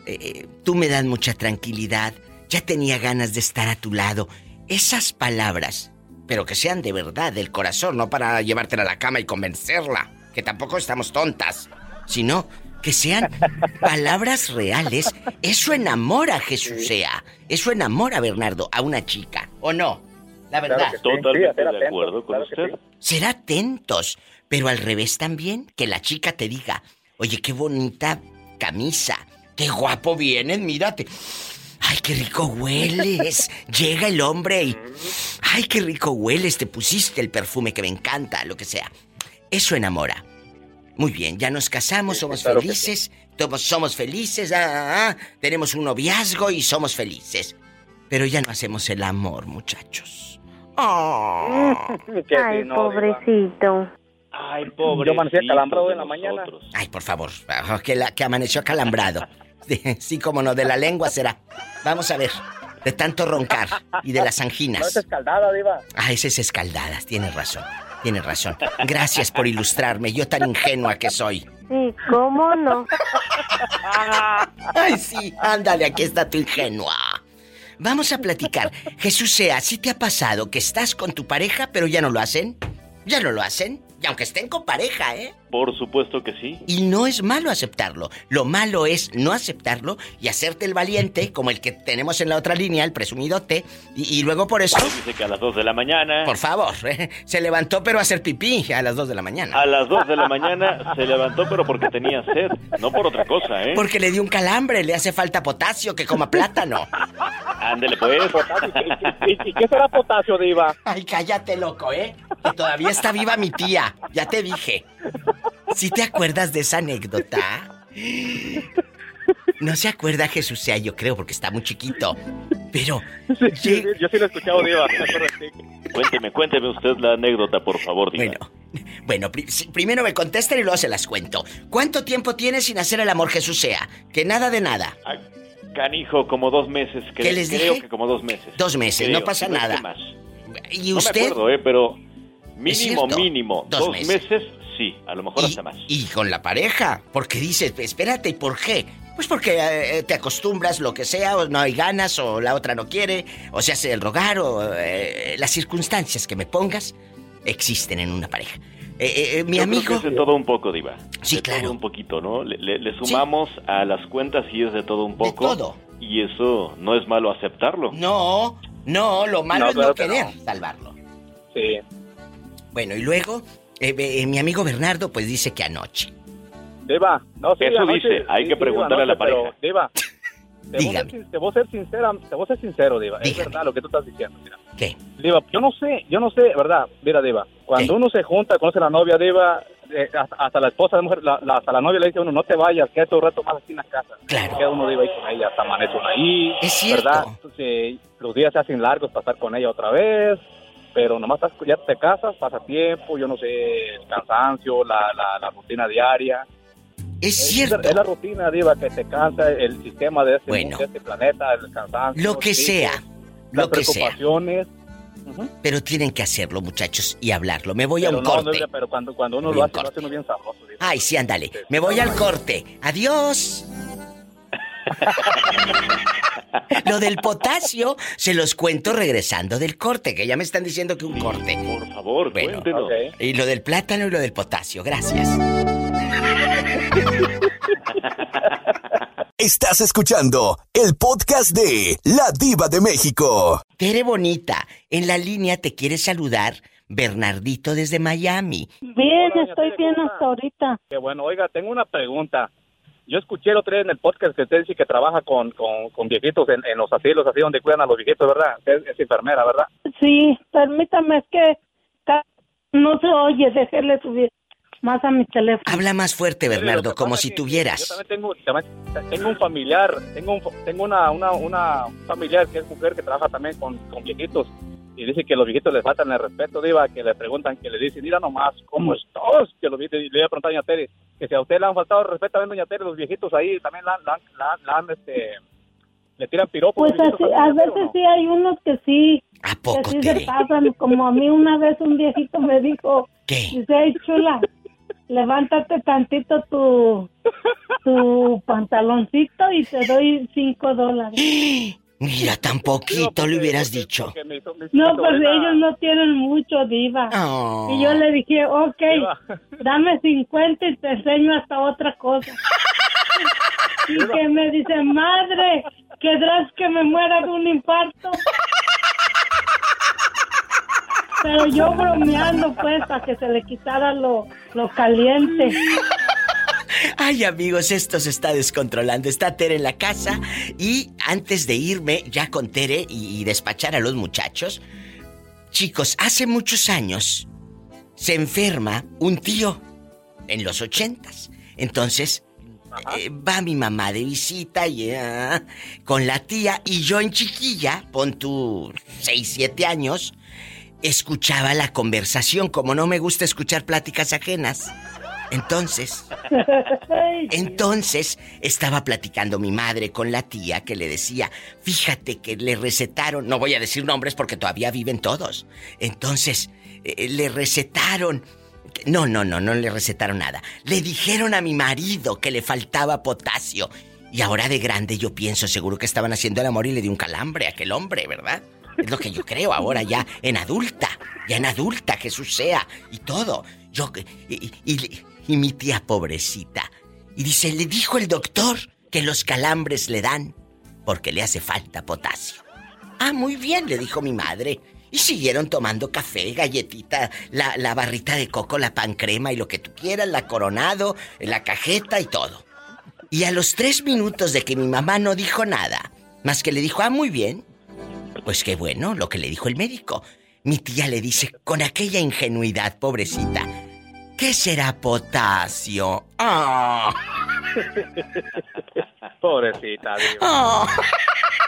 Eh, tú me das mucha tranquilidad. Ya tenía ganas de estar a tu lado. Esas palabras, pero que sean de verdad, del corazón, no para llevártela a la cama y convencerla, que tampoco estamos tontas, sino que sean palabras reales. Eso enamora a Jesús sea. Eso enamora, Bernardo, a una chica, ¿o no? La verdad. Totalmente de acuerdo con usted. Ser atentos, pero al revés también, que la chica te diga, oye, qué bonita camisa, qué guapo vienes, mírate. Ay, qué rico hueles. Llega el hombre y... Ay, qué rico hueles, te pusiste el perfume que me encanta, lo que sea. Eso enamora. Muy bien, ya nos casamos, somos claro felices, todos somos felices, ah, ah, ah, tenemos un noviazgo y somos felices. Pero ya no hacemos el amor, muchachos. Oh. Que Ay, pobrecito. Ay, pobre. Yo amanecí acalambrado en la mañana. Ay, por favor, ah, que, la, que amaneció acalambrado. Sí, Sí, como no, de la lengua será. Vamos a ver, de tanto roncar y de las No anginas. es escaldada, diva. Ah, esas escaldadas, tienes razón, tienes razón. Gracias por ilustrarme, yo tan ingenua que soy. Sí, ¿cómo no? Ay, sí, ándale, aquí está tu ingenua. Vamos a platicar. Jesús sea, ¿sí te ha pasado que estás con tu pareja pero ya no lo hacen? ¿Ya no lo hacen? Y aunque estén con pareja, ¿eh? Por supuesto que sí. Y no es malo aceptarlo. Lo malo es no aceptarlo y hacerte el valiente, como el que tenemos en la otra línea, el presumidote, y, y luego por eso... Dice que a las 2 de la mañana. Por favor, ¿eh? se levantó pero a hacer pipí a las 2 de la mañana. A las 2 de la mañana se levantó, pero porque tenía sed, no por otra cosa, ¿eh? Porque le dio un calambre, le hace falta potasio, que coma plátano. Ándele, pues. ¿Y, y qué será potasio, diva? Ay, cállate, loco, ¿eh? Que todavía está viva mi tía. Ya te dije. ¿Sí te acuerdas de esa anécdota? No se acuerda Jesús sea, yo creo, porque está muy chiquito. Pero. Sí, sí, yo sí lo he escuchado, diva. Cuénteme, cuénteme usted la anécdota, por favor, diga. Bueno, bueno, pri- primero me contestan y luego se las cuento. ¿Cuánto tiempo tienes sin hacer el amor, Jesús sea? Que nada de nada. Ay, Canijo, como dos meses. cre- ¿Qué les Creo dije? que como dos meses. Dos meses, Creo, no pasa que nada. más. ¿Y No usted? me acuerdo, ¿eh? Pero mínimo, mínimo, Dos dos, meses. meses. Sí. A lo mejor hasta más. Y con la pareja, porque dices, espérate, ¿y por qué? Pues porque eh, te acostumbras, lo que sea, o no hay ganas, o la otra no quiere, o se hace el rogar, o eh, las circunstancias que me pongas existen en una pareja. Eh, eh, mi Yo creo amigo... que es de todo un poco, Diva. Sí, de claro. todo un poquito, ¿no? Le, le- le sumamos a las cuentas y es de todo un poco. todo. Y eso no es malo aceptarlo. No, no, lo malo No, es no querer no. salvarlo. Sí. Bueno, y luego, eh, eh, mi amigo Bernardo, pues dice que anoche. Diva, no, sí, Eso anoche- dice, hay sí, que sí, preguntarle a la pareja. Diva, te voy, a ser, te voy a ser sincera, te voy a ser sincero, Diva. Es verdad lo que tú estás diciendo, mira. ¿Qué? Diva, yo no sé, yo no sé, ¿verdad? Mira, Diva, cuando uno se junta, conoce a la novia, Diva, eh, hasta, hasta la esposa de mujer, la, la- hasta la novia le dice a uno, no te vayas, quédate un rato más aquí en la casa. Claro. Queda uno, Diva, ahí con ella, hasta amanece uno ahí. Es cierto. ¿Verdad? Entonces, los días se hacen largos para estar con ella otra vez, pero nomás estás, ya te casas, pasa tiempo, yo no sé, el cansancio, la, la, la rutina diaria. Es cierto. Es la rutina, Diva, que te cansa el sistema de este, Bueno. de este planeta, el cansancio. Lo que sí, sea, las lo que sea. preocupaciones. Pero tienen que hacerlo, muchachos, y hablarlo. Me voy a un no, no, corte. pero cuando, cuando uno Voy lo a hace, un lo hace uno bien sabroso. Diva. Ay, sí, ándale. Me voy al corte. Adiós. Lo del potasio se los cuento regresando del corte, que ya me están diciendo que un corte. Por favor, bueno, cuéntenos. Y lo del plátano y lo del potasio. Gracias. Estás escuchando el podcast de La Diva de México. Tere Bonita, en la línea te quiere saludar Bernardito desde Miami. Bien, estoy bien hasta ahorita. Qué bueno, oiga, tengo una pregunta. Yo escuché el otro día en el podcast que usted dice que trabaja con, con, con viejitos en, en los asilos, así donde cuidan a los viejitos, ¿verdad? Es enfermera, ¿verdad? Sí, permítame, es que no se oye, déjele subir más a mi teléfono. Habla más fuerte, Bernardo, como si Yo tuvieras. también tengo, también tengo un familiar, tengo, un, tengo una, una, una familiar que es mujer que trabaja también con, con viejitos y dice que los viejitos les faltan el respeto, Diva, que le preguntan, que le dicen, mira nomás, ¿cómo estás? Que los viejitos, y le voy a preguntar a Doña Tere, que si a usted le han faltado el respeto a Doña Tere, los viejitos ahí también la, la, la, la han, este, le tiran piropos. Pues así, a veces sí hay unos que sí, poco, que sí se pasan, como a mí una vez un viejito me dijo, ¿Qué? dice, "Ay, chula, levántate tantito tu, tu pantaloncito y te doy cinco dólares. Mira, tan poquito le hubieras dicho. No, pues ellos no tienen mucho, diva. Oh. Y yo le dije, ok, dame 50 y te enseño hasta otra cosa. y que me dice, madre, ¿querrás que me muera de un infarto? Pero yo bromeando, pues, para que se le quitara lo, lo caliente. Ay, amigos, esto se está descontrolando. Está Tere en la casa y antes de irme ya con Tere y, y despachar a los muchachos, chicos, hace muchos años se enferma un tío en los ochentas. Entonces eh, va mi mamá de visita y ah, con la tía y yo en chiquilla, pon tú 6, 7 años, escuchaba la conversación como no me gusta escuchar pláticas ajenas. Entonces, entonces estaba platicando mi madre con la tía que le decía, fíjate que le recetaron, no voy a decir nombres porque todavía viven todos. Entonces, eh, le recetaron, no, no, no, no le recetaron nada. Le dijeron a mi marido que le faltaba potasio. Y ahora de grande yo pienso, seguro que estaban haciendo el amor y le dio un calambre a aquel hombre, ¿verdad? Es lo que yo creo ahora ya en adulta, ya en adulta, Jesús sea, y todo. Yo, y, y- y mi tía pobrecita. Y dice, le dijo el doctor que los calambres le dan porque le hace falta potasio. Ah, muy bien, le dijo mi madre. Y siguieron tomando café, galletita, la, la barrita de coco, la pan crema y lo que tú quieras, la coronado, la cajeta y todo. Y a los tres minutos de que mi mamá no dijo nada, más que le dijo, ah, muy bien, pues qué bueno lo que le dijo el médico. Mi tía le dice, con aquella ingenuidad, pobrecita, ¿qué será potasio? Ah. Pobrecita, Diva. Ah.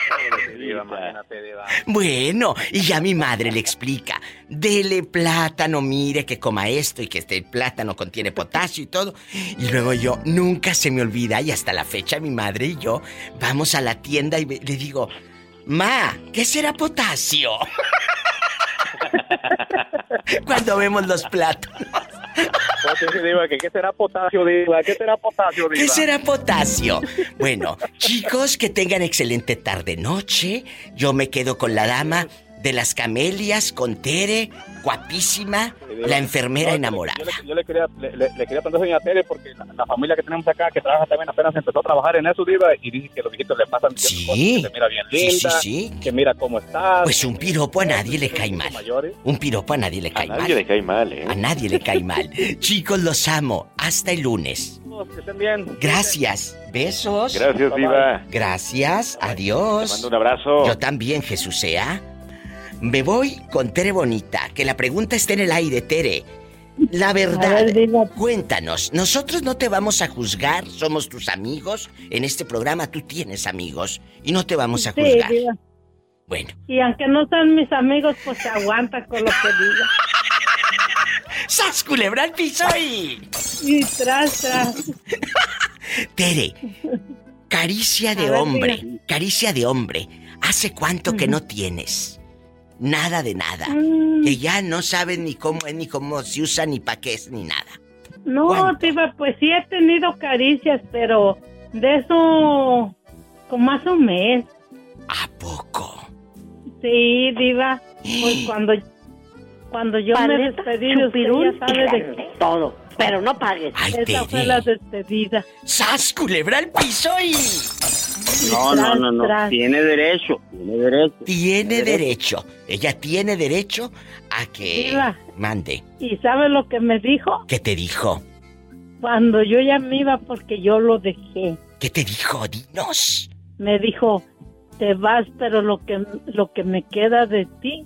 Pobrecita, Diva, imagínate, Diva. Bueno, y ya mi madre le explica, dele plátano, mire que coma esto y que este plátano contiene potasio y todo. Y luego yo, nunca se me olvida, y hasta la fecha mi madre y yo vamos a la tienda y le digo, Ma, ¿qué será potasio? Cuando vemos los plátanos. Que ¿qué será potasio? ¿Qué será potasio? ¿Qué será potasio? Bueno, chicos, que tengan excelente tarde-noche. Yo me quedo con la dama de las camelias, con Tere, guapísima, la enfermera enamorada. Yo le, yo le quería, le, le- le quería preguntar a doña Tere porque la, la familia que tenemos acá, que trabaja también apenas empezó a trabajar en eso, Diva, y dice que los viejitos le pasan cosas, que se mira bien Sí, linda, sí, que mira cómo está. Pues un piropo a nadie le cae mal. Un piropo a nadie le cae mal. nadie le cae mal, ¿eh? A nadie le cae mal. Chicos, los amo. Hasta el lunes. Que estén bien. Gracias. Besos. Gracias, Diva. Gracias. Adiós. Te mando un abrazo. Yo también, Jesús sea. Me voy con Tere Bonita, que la pregunta está en el aire, Tere. La verdad, cuéntanos, nosotros no te vamos a juzgar, somos tus amigos. En este programa tú tienes amigos y no te vamos a Sí, juzgar. diva. Bueno, Y aunque no sean mis amigos, pues se aguanta con lo que diga. ¡Sas, culebra al piso y... Y tras, tras. Tere, caricia de ver, hombre, diga. caricia de hombre. ¿Hace cuánto que no tienes? Nada de nada. Mm. Que ya no sabes ni cómo es, ni cómo se usa, ni pa' qué es, ni nada. No, Diva, pues sí he tenido caricias, pero de eso como hace un mes. ¿A poco? Sí, Diva. Pues cuando Cuando yo me despedí de usted, ya sabe de qué. todo. Pero no pagues. Ay, Esa fue la despedida. ¡Sas, culebra al piso y... No, no, no, no. Tiene derecho. Tiene derecho. Tiene derecho. Ella tiene derecho a que... Diva. Mande. ¿Y sabe lo que me dijo? ¿Qué te dijo? Cuando yo ya me iba porque yo lo dejé. ¿Qué te dijo? Dinos. Me dijo, te vas, pero lo que, lo que me queda de ti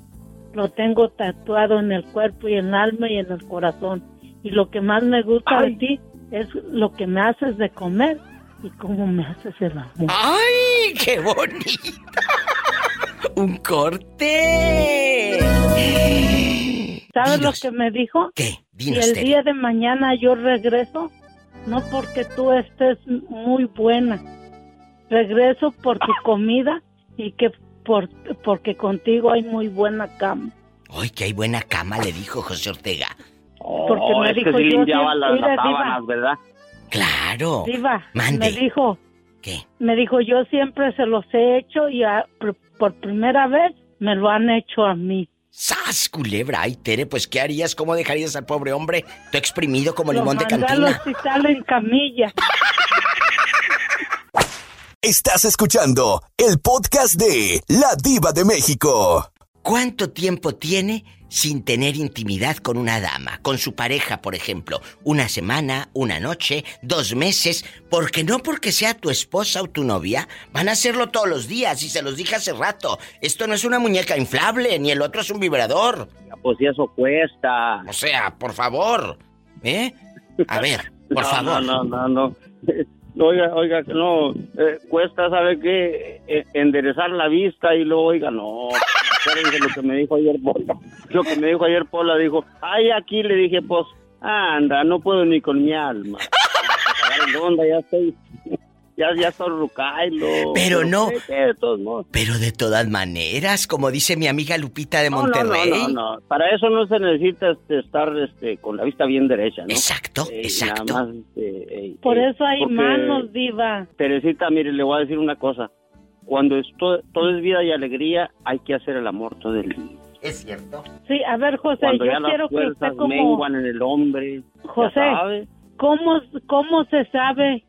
lo tengo tatuado en el cuerpo y en el alma y en el corazón. Y lo que más me gusta de ti es lo que me haces de comer y cómo me haces el amor. ¡Ay, qué bonito! ¡Un corte! ¿Sabes lo que me dijo? ¿Qué? Si Dinos, el Tere. día de mañana yo regreso, no porque tú estés muy buena, regreso por tu comida y que por, porque contigo hay muy buena cama. ¡Ay, que hay buena cama! Le dijo José Ortega. Porque Oh, me es dijo, que sí yo limpiaba las, sábanas, ¿verdad? ¡Claro! Diva, Mande. me dijo, ¿Qué? me dijo, yo siempre se los he hecho y a- por, por primera vez me lo han hecho a mí. ¡Sas, culebra! Ay, Tere, pues ¿qué harías? ¿Cómo dejarías al pobre hombre? Tú exprimido como Lo limón de mandé al cantina. hospital en camilla. Estás escuchando el podcast de La Diva de México. ¿Cuánto tiempo tiene sin tener intimidad con una dama? Con su pareja, por ejemplo. ¿Una semana, una noche, dos meses? Porque no porque sea tu esposa o tu novia, van a hacerlo todos los días. Y se los dije hace rato. Esto no es una muñeca inflable, ni el otro es un vibrador. Pues si eso cuesta. O sea, por favor. ¿Eh? A ver, por no, favor. No, no, no, no. Oiga, oiga, que no, eh, cuesta, ¿sabe qué? Eh, enderezar la vista y luego, oiga, no. Lo que me dijo ayer Pola. Lo que me dijo ayer Pola, dijo, ay, aquí le dije, pues, anda, no puedo ni con mi alma. Onda, ya estoy, ya, ya estoy rucailo. Pero no. ¿qué, qué, de todos modos? Pero de todas maneras, como dice mi amiga Lupita de No, Monterrey. No, no, no, Para eso no se necesita este, estar este, con la vista bien derecha, ¿no? Exacto, Eh, exacto. nada más, este, eh, Por eh, eso hay manos, diva. Teresita, mire, le voy a decir una cosa. Cuando esto, todo es vida y alegría, hay que hacer el amor todo el día. Es cierto. Sí, a ver, José, Cuando yo ya las quiero que fuerzas usted como... menguan en el hombre, José. ¿cómo, ¿cómo se sabe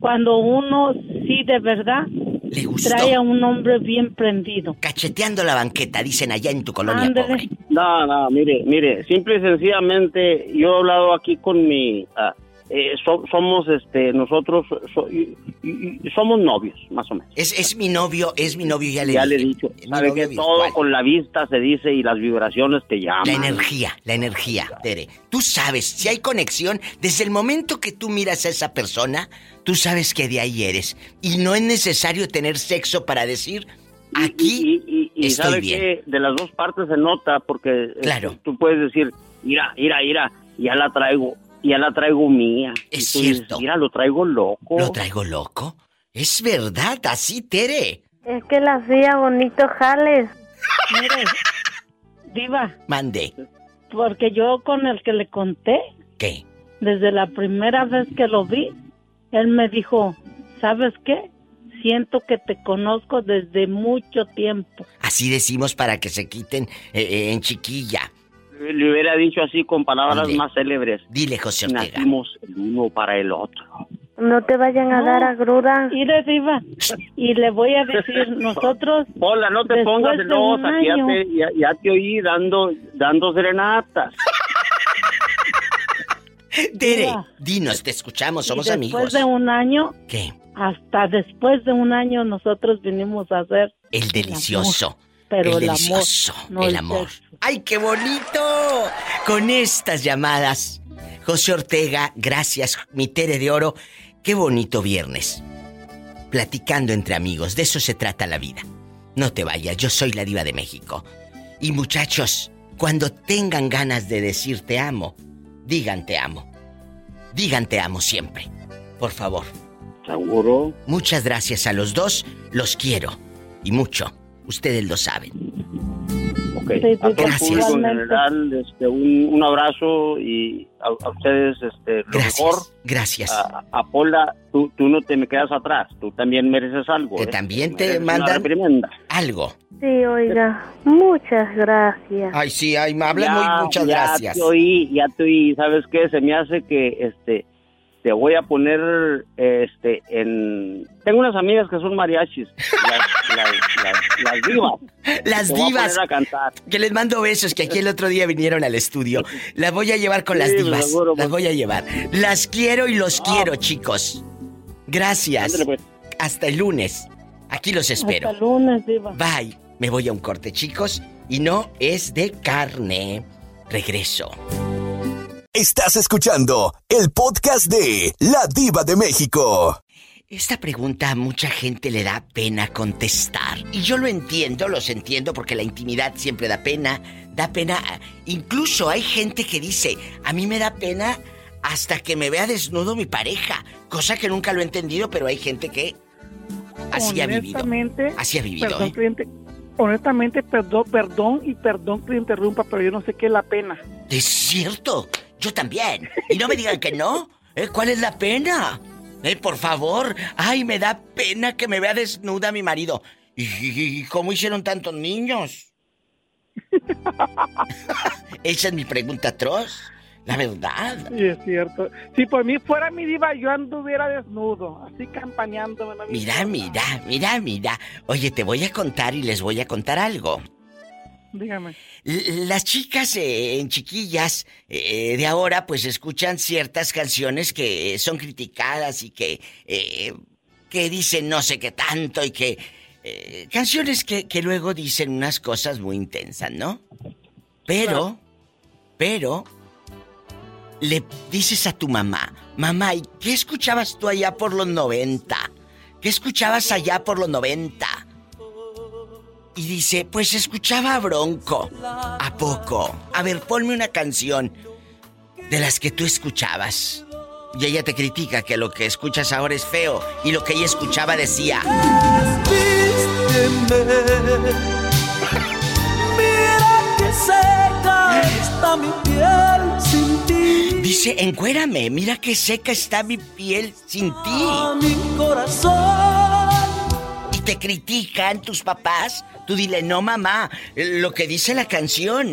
cuando uno sí de verdad Le gustó. trae a un hombre bien prendido? Cacheteando la banqueta, dicen allá en tu colonia pobre. No, no, mire, mire, simple y sencillamente, yo he hablado aquí con mi... ah, eh, so- somos, este, nosotros so- y- y- y somos novios, más o menos. Es, es mi novio, es mi novio, ya le ya dije. le he dicho, sabe todo con la vista se dice y las vibraciones te llaman. La energía, la energía, Tere. Tú sabes, si hay conexión, desde el momento que tú miras a esa persona, tú sabes que de ahí eres. Y no es necesario tener sexo para decir, aquí y, y estoy sabe bien. que de las dos partes se nota porque eh, Claro. tú puedes decir, mira, mira, mira, ya la traigo, ya la traigo mía. Es Y tú dices, cierto. mira, lo traigo loco. ¿Lo traigo loco? Es verdad, así, Tere. Es que la hacía bonito jales. Mire, diva, Mande. porque yo con el que le conté, ¿Qué? desde la primera vez que lo vi, él me dijo, ¿sabes qué? Siento que te conozco desde mucho tiempo. Así decimos para que se quiten eh, eh, en chiquilla. Le hubiera dicho así con palabras Mande. más célebres. Dile, José Ortega. Nacimos el uno para el otro. No te vayan a No. dar agruras. Mire, diva, y le voy a decir, nosotros... Hola, no te Después pongas de celosa, que ya te, ya, ya te oí dando, dando serenatas. Tere, dinos, te escuchamos, y somos después amigos. de un año, ¿Qué? hasta después de un año nosotros vinimos a hacer El delicioso. Pero el el amor, no el el amor. sexo. ¡Ay, qué bonito! Con estas llamadas. José Ortega, gracias, mi Tere de Oro. Qué bonito viernes. Platicando entre amigos, de eso se trata la vida. No te vayas, yo soy la diva de México. Y muchachos, cuando tengan ganas de decir te amo, digan te amo. Digan te amo siempre. Por favor. Seguro. Muchas gracias a los dos, los quiero. Y mucho. Ustedes lo saben. Ok. Sí, a Gracias. en general, este, un, un abrazo y a, a ustedes este, lo Gracias. mejor. Gracias. A, a Pola, tú, tú no te me quedas atrás, tú también mereces algo. Que ¿eh? también te mandan-. Algo. Sí, oiga, muchas gracias. Ay, sí, ay, me habla Ya, muy, muchas ya gracias. te oí, ya te oí. ¿Sabes qué? Se me hace que, este, te voy a poner, este, en... Tengo unas amigas que son mariachis, las, las, las, las divas. Las Te voy a divas. poner a cantar. Que les mando besos, que aquí el otro día vinieron al estudio. Las voy a llevar con las divas. seguro, Las voy a llevar. Las quiero y los quiero, chicos. Gracias. Pues. Hasta el lunes. Aquí los espero. Hasta lunes, Diva. Bye. Me voy a un corte, chicos. Y no es de carne. Regreso. Estás escuchando el podcast de La Diva de México. Esta pregunta a mucha gente le da pena contestar. Y yo lo entiendo, los entiendo porque la intimidad siempre da pena. Da pena. Incluso hay gente que dice, a mí me da pena hasta que me vea desnudo mi pareja. Cosa que nunca lo he entendido, pero hay gente que así ha vivido. Honestamente, Así ha vivido, Perdón, ¿eh? cliente. Honestamente, perdón, perdón y perdón que le interrumpa, pero yo no sé qué es la pena. Es cierto, yo también. Y no me digan que no. ¿Eh? ¿Cuál es la pena? Eh, por favor. Ay, me da pena que me vea desnuda mi marido. ¿Y, y- y cómo hicieron tantos niños? Esa es mi pregunta atroz. La verdad. Sí, es cierto. Si por mí fuera mi diva, yo anduviera desnudo, así campañándome. no Mira, mira, mira, mira. Oye, te voy a contar y les voy a contar algo. Dígame. Las chicas eh, en chiquillas eh, de ahora pues escuchan ciertas canciones que son criticadas y que, eh, que dicen no sé qué tanto y que... canciones que, que luego dicen unas cosas muy intensas, ¿no? Pero, pero, le dices a tu mamá, mamá, ¿y qué escuchabas tú allá por los 90? ¿Qué escuchabas allá por los 90? Y dice, pues escuchaba a Bronco. ¿A poco? A ver, ponme una canción de las que tú escuchabas. Y ella te critica que lo que escuchas ahora es feo. Y lo que ella escuchaba decía. Mira que seca está mi piel sin ti. Dice, encuérame, mira qué seca está mi piel sin ti. Mi corazón. Te critican tus papás. Tú dile, no mamá, lo que dice la canción.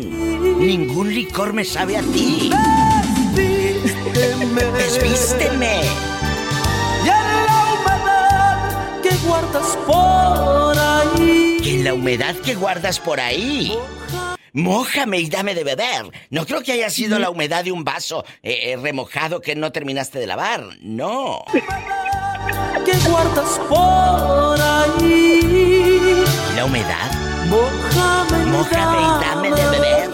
Ningún licor me sabe a ti. Desvísteme. Y en la humedad que guardas por ahí. Que en la humedad que guardas por ahí. Mójame y dame de beber. No creo que haya sido la humedad de un vaso eh, eh, remojado que no terminaste de lavar. No. Que guardas por ahí. ¿La humedad? Mójame, Mójame y dame de beber.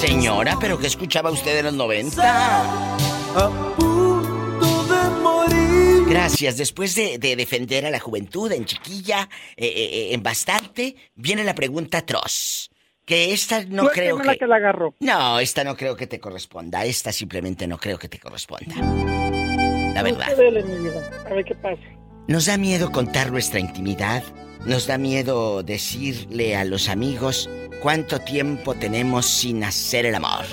Señora, ¿pero qué escuchaba usted en los 90? de morir. Gracias. Después de, de defender a la juventud en chiquilla, eh, eh, eh, en bastante, viene la pregunta atroz. Que esta no creo la que... que la agarró. No, esta no creo que te corresponda. Esta simplemente no creo que te corresponda. La verdad. A ver qué pasa. Nos da miedo contar nuestra intimidad. Nos da miedo decirle a los amigos cuánto tiempo tenemos sin hacer el amor.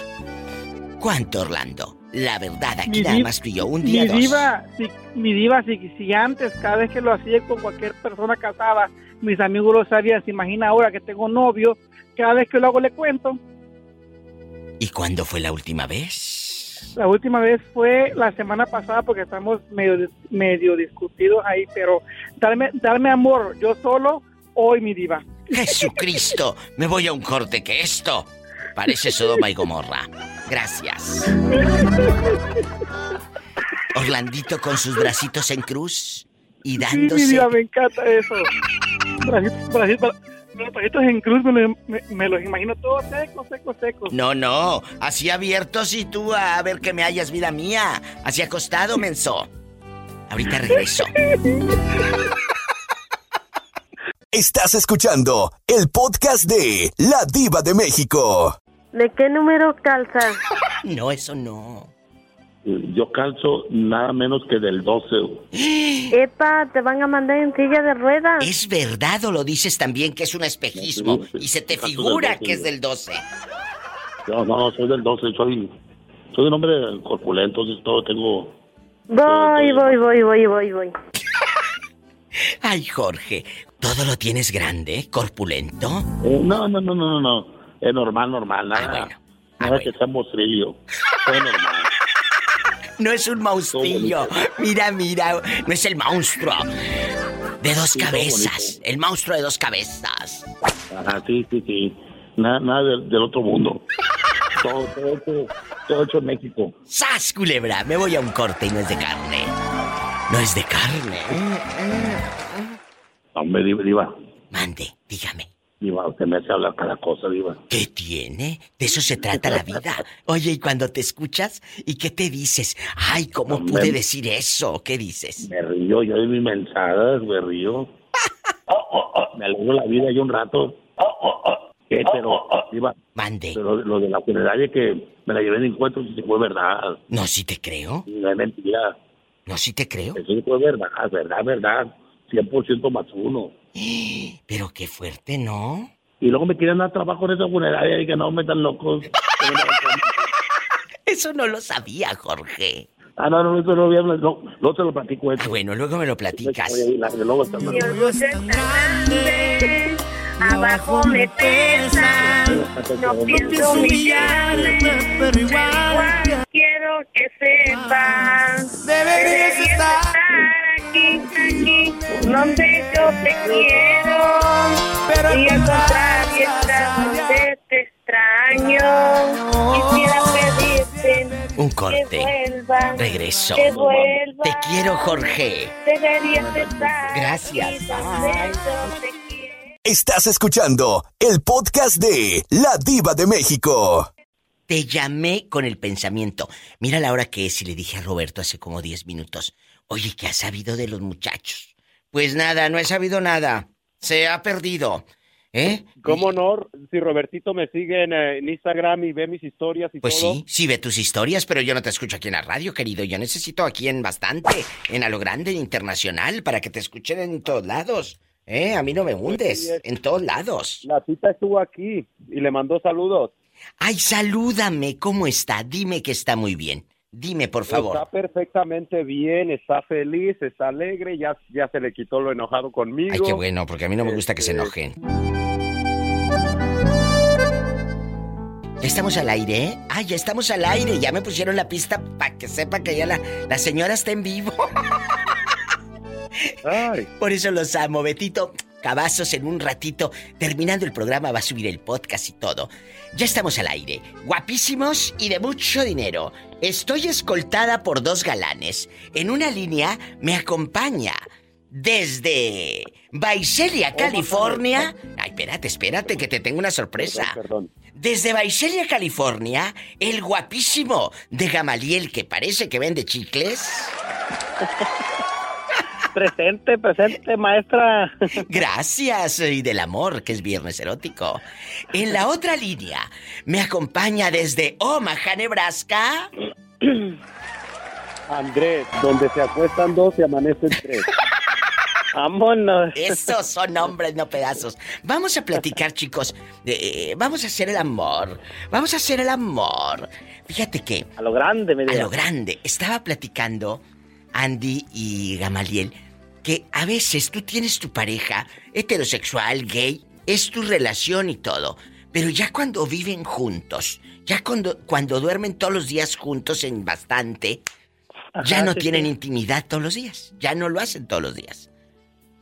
¿Cuánto, Orlando? La verdad, aquí Mi nada más tú y yo. Un día, mi dos. diva, si, mi diva, si, si antes, cada vez que lo hacía con cualquier persona casada, mis amigos lo sabían, se imagina ahora que tengo novio, cada vez que lo hago le cuento. ¿Y cuándo fue la última vez? La última vez fue la semana pasada porque estamos medio, medio discutidos ahí, pero darme, darme amor, yo solo, hoy mi diva. Jesucristo, me voy a un corte que esto parece Sodoma y Gomorra. Gracias. Orlandito con sus bracitos en cruz y Sí, mi dándose. diva, me encanta eso. Bracitos, bracitos, los en cruz me, lo- me- me los imagino todos secos, secos, secos. No, no, así abiertos y tú a ver que me hayas vida mía. Así acostado, menso. Ahorita regreso. Estás escuchando el podcast de La Diva de México. ¿De qué número calza? No, eso no. Yo calzo nada menos que del 12. Epa, te van a mandar en silla de ruedas. ¿Es verdad o lo dices también que es un espejismo y se te figura que es del 12? No, no, soy del 12. Soy, soy un hombre corpulento, entonces todo tengo... Voy, voy, voy, voy, voy, voy. Ay, Jorge, ¿Todo lo tienes grande, corpulento? Eh, no, no, no, no, no, no. Es normal, normal, nada. Nada que sea mostrillo. Es normal. No es un monstrillo. Mira, mira, no es el monstruo. De dos Sí, cabezas. El monstruo de dos cabezas. Ajá, sí, sí, sí. Nada, nada del, del otro mundo. Todo, todo, todo, todo hecho en México. ¡Sas, culebra! Me voy a un corte y no es de carne. No es de carne. Hombre, diva. Mande, dígame. Diva, usted me hace hablar cada cosa, diva. ¿Qué tiene? De eso se trata la vida. Oye, y cuando te escuchas, ¿y qué te dices? Ay, ¿cómo pude decir eso? ¿Qué dices? Me río, yo de mis mensadas, me río. Me alegro la vida yo un rato. ¿Qué? Pero, diva. Mande. Pero lo de la funeraria que me la llevé en encuentro, sí fue verdad. No, sí te creo. No es mentira. No, sí te creo. Eso sí fue verdad, verdad, verdad. 100% más uno. Pero qué fuerte, ¿no? Y luego me quieren dar trabajo en esa funeraria y que no me están locos. Eso no lo sabía, Jorge. Ah, no, no, eso no hablar, no, no te lo platico eso. Ah, bueno, luego me lo platicas. Abajo me pesa. No pienso humillarme, pero igual quiero que sepas. Deberías estar aquí, aquí, donde yo te quiero. y al contrario, donde te extraño. Quisiera pedirte Un que corte. vuelvas. Regreso. Que vuelvas. Te quiero, Jorge. Deberías estar Gracias. Estás escuchando el podcast de La Diva de México. Te llamé con el pensamiento. Mira la hora que es y le dije a Roberto hace como 10 minutos. Oye, ¿qué has sabido de los muchachos? Pues nada, no he sabido nada. Se ha perdido. ¿Eh? ¿Cómo no? Si Robertito me sigue en, eh, en Instagram y ve mis historias y Pues todo. sí, sí ve tus historias, pero yo no te escucho aquí en la radio, querido. Yo necesito aquí en bastante, en a lo grande, internacional, para que te escuchen en todos lados. ¿Eh? A mí no me hundes, en todos lados. La cita estuvo aquí y le mandó saludos. Ay, salúdame, ¿cómo está? Dime que está muy bien. Dime, por favor. Está perfectamente bien, está feliz, está alegre, ya, ya se le quitó lo enojado conmigo. Ay, qué bueno, porque a mí no me gusta que se Este, enojen. ¿Ya estamos al aire? ¿eh? Ah, ya estamos al aire. Ya me pusieron la pista para que sepa que ya la, la señora está en vivo. Por eso los amo, Betito. Cabazos en un ratito. Terminando el programa va a subir el podcast y todo. Ya estamos al aire. Guapísimos y de mucho dinero. Estoy escoltada por dos galanes. En una línea me acompaña desde Visalia, California. Ay, espérate, espérate, que te tengo una sorpresa. Desde Visalia, California, el guapísimo de Gamaliel que parece que vende chicles. Presente, presente, maestra. Gracias, y del amor, que es viernes erótico. En la otra línea, me acompaña desde Omaha, Nebraska. Andrés, donde se acuestan dos y amanecen tres. Vámonos. Esos son hombres, no pedazos. Vamos a platicar, chicos. Eh, vamos a hacer el amor. Vamos a hacer el amor. Fíjate que. A lo grande, me A diga. lo grande. Estaba platicando Andy y Gamaliel que a veces tú tienes tu pareja heterosexual, gay, es tu relación y todo. Pero ya cuando viven juntos, ya cuando, cuando duermen todos los días juntos en bastante, ya no sí, tienen sí. intimidad todos los días. Ya no lo hacen todos los días.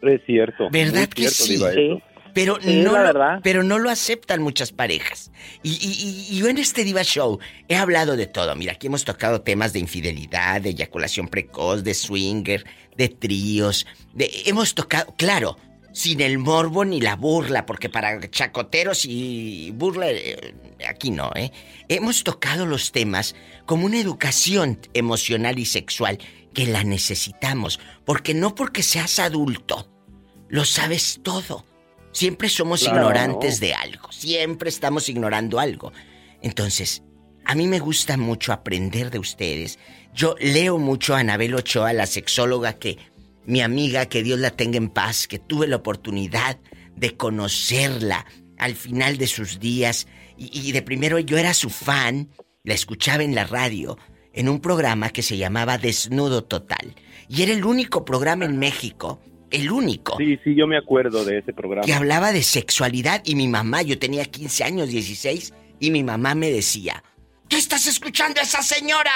Es cierto. ¿Verdad que cierto, sí? Pero, Sí, no la pero no lo aceptan muchas parejas. Y, y- y yo en este Diva Show he hablado de todo. Mira, aquí hemos tocado temas de infidelidad, de eyaculación precoz, de swinger, de tríos. De, hemos tocado, claro, sin el morbo ni la burla, porque para chacoteros y burla, eh, aquí no, ¿eh? Hemos tocado los temas como una educación emocional y sexual que la necesitamos. Porque no porque seas adulto, lo sabes todo. Siempre somos Claro, ignorantes no. de algo. Siempre estamos ignorando algo. Entonces, a mí me gusta mucho aprender de ustedes. Yo leo mucho a Anabel Ochoa, la sexóloga que mi amiga, que Dios la tenga en paz, que tuve la oportunidad de conocerla al final de sus días. Y, y de primero yo era su fan, la escuchaba en la radio, en un programa que se llamaba Desnudo Total. Y era el único programa en México el único. Sí, sí, yo me acuerdo de ese programa. Que hablaba de sexualidad y mi mamá, yo tenía 15 años, 16, y mi mamá me decía, ¿qué estás escuchando a esa señora?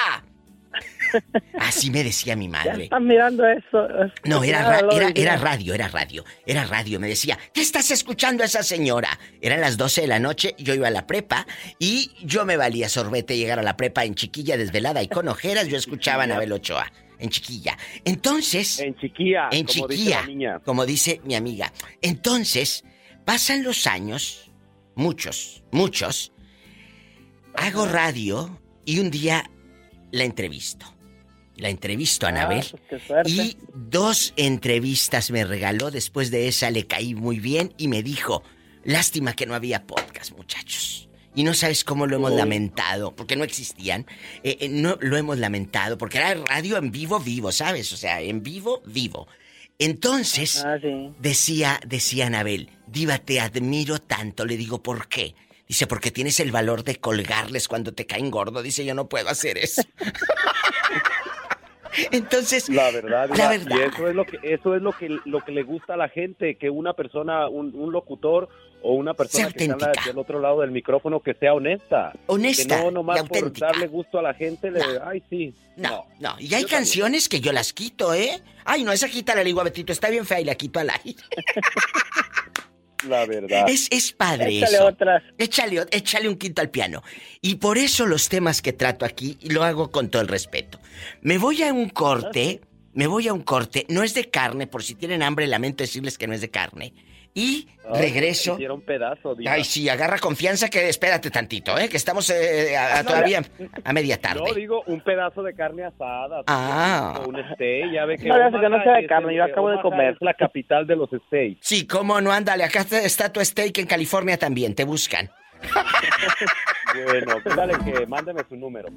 Así me decía mi madre. Están mirando eso. No, era, ra- era radio, era radio, era radio. Me decía, ¿qué estás escuchando a esa señora? Eran las 12 de la noche, yo iba a la prepa y yo me valía sorbete llegar a la prepa en chiquilla, desvelada y con ojeras. Yo escuchaba a Anabel Ochoa, en chiquilla. Entonces. En chiquilla. En como dice chiquilla, la niña. como dice mi amiga. Entonces, pasan los años, muchos, muchos. Hago radio y un día la entrevisto. La entrevisto a Anabel. pues y dos entrevistas me regaló. Después de esa le caí muy bien y me dijo, lástima que no había podcast, muchachos. Y no sabes cómo lo hemos Oh. lamentado, porque no existían. Eh, eh, no lo hemos lamentado, porque era radio en vivo, vivo, ¿sabes? O sea, en vivo, vivo. Entonces, Ah, decía, decía Anabel, Diva, te admiro tanto. Le digo, ¿por qué? Dice, porque tienes el valor de colgarles cuando te caen gordo. Dice, yo no puedo hacer eso. Entonces, la verdad, la la- verdad. y eso es lo que eso es lo que lo que le gusta a la gente, que una persona, un, un locutor o una persona que está del otro lado del micrófono que sea honesta, Honesta que no y nomás por auténtica. darle gusto a la gente le, ay sí, No, no, y hay canciones que yo las quito, ¿eh? Ay, no, esa quita la Betito, está bien fea y la quito al aire. la verdad. Es, es padre Échale eso. otras. Échale, échale un quinto al piano. Y por eso los temas que trato aquí, y lo hago con todo el respeto. Me voy a un corte, me voy a un corte, no es de carne, por si tienen hambre, lamento decirles que no es de carne. Y Ay, regreso. Hicieron pedazo, diva. Ay, sí, agarra confianza que espérate tantito, ¿eh? Que estamos eh, a- a- No, todavía ya. a media tarde. No, digo, un pedazo de carne asada. Ah. O un steak, ya ve que... No, ya sé que no sea de carne, yo acabo de comer. Es la capital de los steaks. Sí, cómo no, ándale, acá está- está tu steak en California también, te buscan. Bueno, dale que mándeme su número.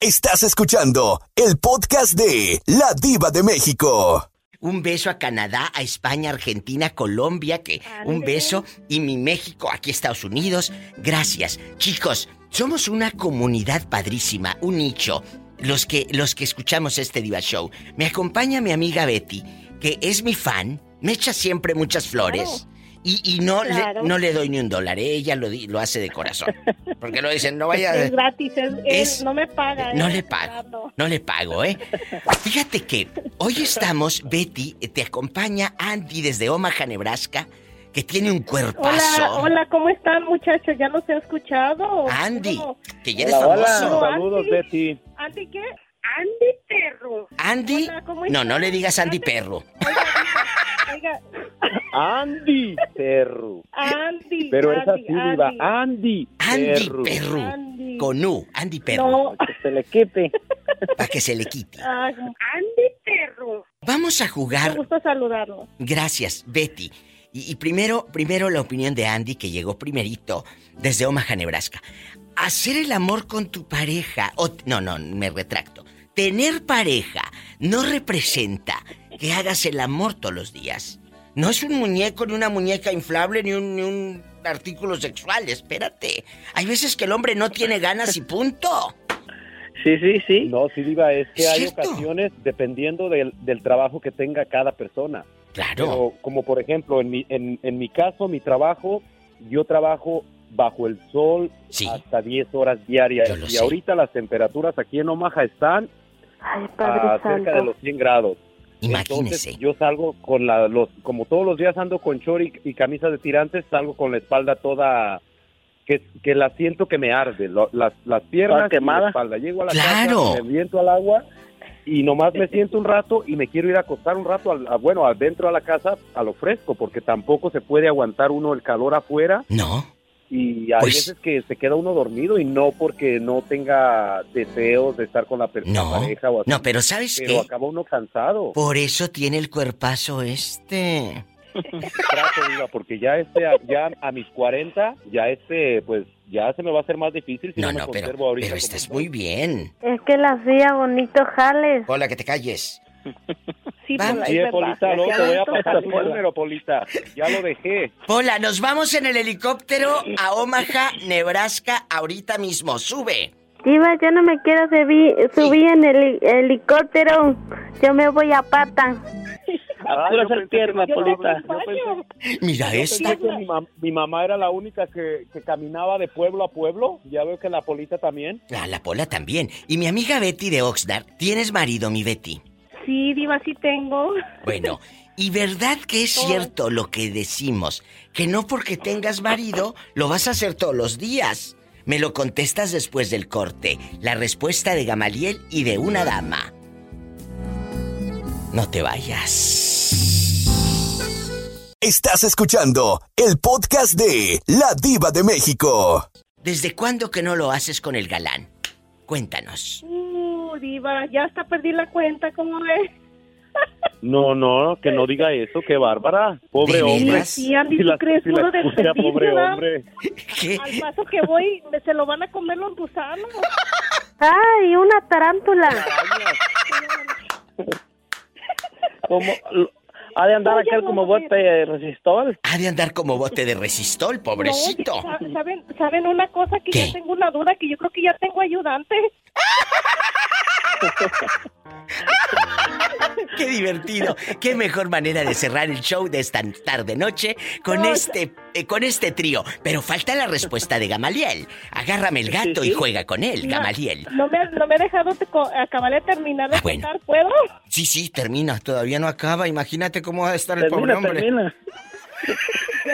Estás escuchando el podcast de La Diva de México. Un beso a Canadá, a España, Argentina, Colombia, que un beso y mi México, aquí Estados Unidos. Gracias. Chicos, somos una comunidad padrísima, un nicho. Los que los que escuchamos este Diva Show. Me acompaña mi amiga Betty, que es mi fan, me echa siempre muchas flores. Y, y no, Claro. le, no le doy ni un dólar, ella lo, di- lo hace de corazón. Porque lo dicen, no vaya... Es gratis, es, no me paga. No le pago. No le pago, ¿eh? Fíjate que hoy estamos, Betty, te acompaña Andy desde Omaha, Nebraska, que tiene un cuerpazo. Hola, hola, ¿cómo están muchachos? ¿Ya los he escuchado? Andy, ¿Cómo? que ya eres Hola, hola. famoso. Saludos, Betty. ¿Andy qué? Andy Perro. Andy, Hola, ¿cómo no, no le digas Andy Perro. Oiga, Andy Perro. Andy. Pero es Andy, así, diva. Andy. Andy. Andy Perro. Perro. Andy. Con U, Andy Perro. No. Que se le quite. Para que se le quite. Ay, Andy Perro. Vamos a Me jugar. gusta saludarlo. Gracias, Betty. Y, y primero, primero la opinión de Andy, que llegó primerito desde Omaha, Nebraska. Hacer el amor con tu pareja, o, no, no, me retracto. Tener pareja no representa que hagas el amor todos los días. No es un muñeco, ni una muñeca inflable, ni un, ni un artículo sexual, espérate. Hay veces que el hombre no tiene ganas y punto. Sí, sí, sí. No, sí, Diva, es que ¿Es hay cierto? ocasiones dependiendo del, del trabajo que tenga cada persona. Claro. Pero, como por ejemplo, en mi, en, en mi caso, mi trabajo, yo trabajo bajo el sol hasta 10 horas diarias. lo Y sé. ahorita las temperaturas aquí en Omaha están a cerca de los 100 grados. Imagínese. Entonces, yo salgo con la, los, como todos los días ando con short y, y camisa de tirantes, salgo con la espalda toda, que, que la siento que me arde, lo- las, las piernas ¿Toda y la espalda. Llego a la Claro. casa, me viento al agua y nomás me siento un rato y me quiero ir a acostar un rato, al, a- bueno, adentro a la casa a lo fresco, porque tampoco se puede aguantar uno el calor afuera. No. Y hay Pues- veces que se queda uno dormido y no porque no tenga deseos de estar con la, per- No, la pareja o así. no, pero ¿sabes pero qué? acaba uno cansado. Por eso tiene el cuerpazo este. trato, Diva, porque ya este, ya a mis 40, ya este, pues, ya se me va a hacer más difícil si No, no, me no, pero, conservo ahorita. pero estás muy bien. Es que la hacía bonito jales. Hola, que te calles. Sí, Vamos. Pola, Sí, es verdad. Polita, no, te voy a pasar mi número, Polita. Ya lo dejé. Hola, nos vamos en el helicóptero a Omaha, Nebraska, ahorita mismo. Sube. Diva, yo no me quiero subir, subir en el helicóptero. Yo me voy a pata. Tú eres el tierna, Polita. Mira Yo pensé que mi, mam- mi mamá era la única que, que caminaba de pueblo a pueblo. Ya veo que la Polita también. Ah, la Pola también. Y mi amiga Betty de Oxnard, ¿tienes marido, mi Betty? Sí, Diva, sí tengo. Bueno, ¿y verdad que es cierto lo que decimos? Que no porque tengas marido lo vas a hacer todos los días. Me lo contestas después del corte. La respuesta de Gamaliel y de una dama. No te vayas. Estás escuchando el podcast de La Diva de México. ¿Desde cuándo que no lo haces con el galán? Cuéntanos. Uh, Diva, ya hasta perdí la cuenta, ¿cómo ves? No, no, que no diga eso, qué bárbara. Pobre ¿De hombre. veras? Sí, Andy, Si ¿tú la- crees si puro escucha, pobre ¿verdad? hombre. Al paso que voy, me- se lo van a comer los gusanos. ¡Ay, una tarántula! Como, ha de andar aquel como bote de resistol. Ha de andar como bote de resistol, pobrecito. No, ¿saben, ¿Saben una cosa? Que ¿Qué? yo tengo una duda, que yo creo que ya tengo ayudante. Qué divertido. Qué mejor manera de cerrar el show de esta tarde noche con No, este eh, con este trío. Pero falta la respuesta de Gamaliel. Agárrame el gato y juega con él, No, Gamaliel. No me, no me he dejado acabar de terminar de Ah, bueno. contar, ¿puedo? Sí, sí, termina. Todavía no acaba. Imagínate cómo va a estar el pobre hombre. termina.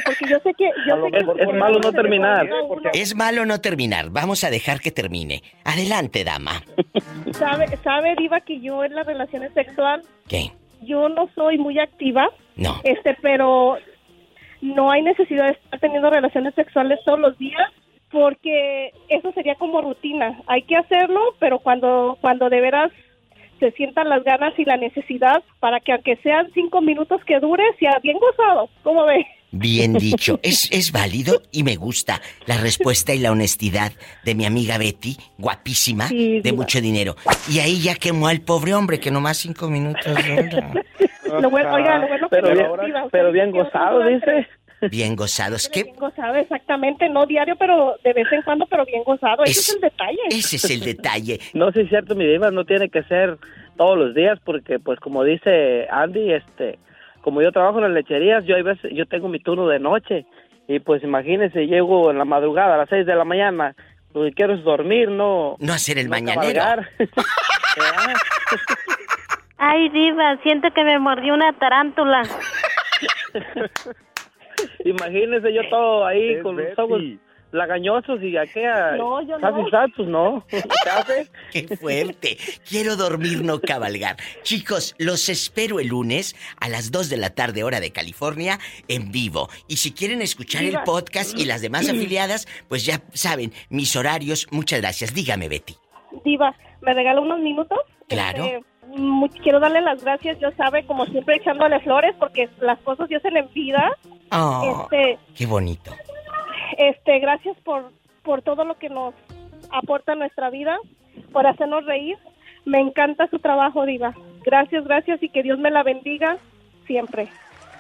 Porque yo sé que... Yo sé que Es- es malo no terminar. Es malo no terminar. Vamos a dejar que termine. Adelante, dama. Sabe, sabe, Diva, que yo en las relaciones sexuales, ¿Qué? yo no soy muy activa. No. Este, pero no hay necesidad de estar teniendo relaciones sexuales todos los días porque eso sería como rutina. Hay que hacerlo, pero cuando, cuando de veras se sientan las ganas y la necesidad para que aunque sean cinco minutos que dure, sea bien gozado. ¿Cómo ve? Bien dicho. Es, es válido y me gusta la respuesta y la honestidad de mi amiga Betty, guapísima, Sí, de diva. mucho dinero. Y ahí ya quemó al pobre hombre que nomás cinco minutos dura. Lo bueno, oiga, lo bueno Pero que bien, pero bien gozado, dice. Bien gozados. ¿Qué? Bien gozado, exactamente, no diario, pero de vez en cuando, pero bien gozado. Ese es, el detalle. Ese es el detalle. No, sí es cierto, mi diva, no tiene que ser todos los días porque, pues, como dice Andy, este, como yo trabajo en las lecherías, yo hay veces, yo tengo mi turno de noche y, pues, imagínese, llego en la madrugada a las 6 de la mañana, lo que quiero es dormir, no... No hacer el no mañanero. Ay, diva, siento que me mordió una tarántula. Imagínese yo todo ahí Es con los Betty. ojos lagañosos y aquella... No, yo casi no. ¿Qué hace? ¡Qué fuerte! Quiero dormir, no cabalgar. Chicos, los espero el lunes a las 2 de la tarde, hora de California, en vivo. Y si quieren escuchar el podcast y las demás afiliadas, pues ya saben, mis horarios. Muchas gracias. Dígame, Betty. Diva, ¿me regala unos minutos? Claro. Este, quiero darle las gracias, yo sabe, como siempre echándole flores, porque las cosas Dios en vida. Oh, Este, qué bonito. este, gracias por, por todo lo que nos aporta a nuestra vida, por hacernos reír. Me encanta su trabajo, Diva. Gracias, gracias y que Dios me la bendiga siempre.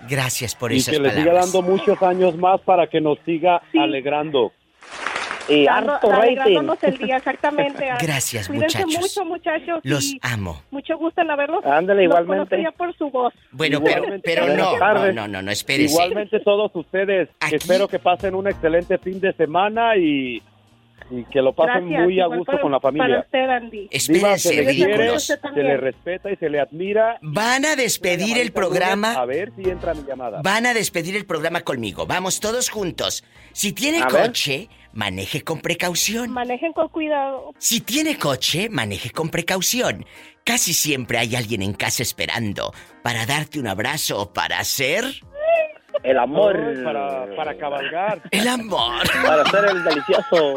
Gracias por Y esas que le siga dando muchos años más para que nos siga Sí. alegrando. Y Dando- harto rating. el día, exactamente. Gracias, Cuídense muchachos. mucho, muchachos. Los amo. mucho gusto en haberlos. Ándale, los igualmente. ya por su voz. Bueno, pero, Igualmente. pero no, no, no, no, no, espérese. Igualmente todos ustedes, Aquí- espero que pasen un excelente fin de semana y, y que lo pasen Gracias. muy a gusto para- con la Para familia. usted, Andy. Diva, Espérense, se le quiere, se le respeta y se le admira. Van a despedir el programa. A ver si entra mi llamada. Van a despedir el programa conmigo. Vamos todos juntos. Si tiene A ver. Maneje con precaución. Manejen con cuidado. Si tiene coche, maneje con precaución. Casi siempre hay alguien en casa esperando para darte un abrazo o para hacer El amor. Para, para cabalgar. el amor. Para hacer el delicioso.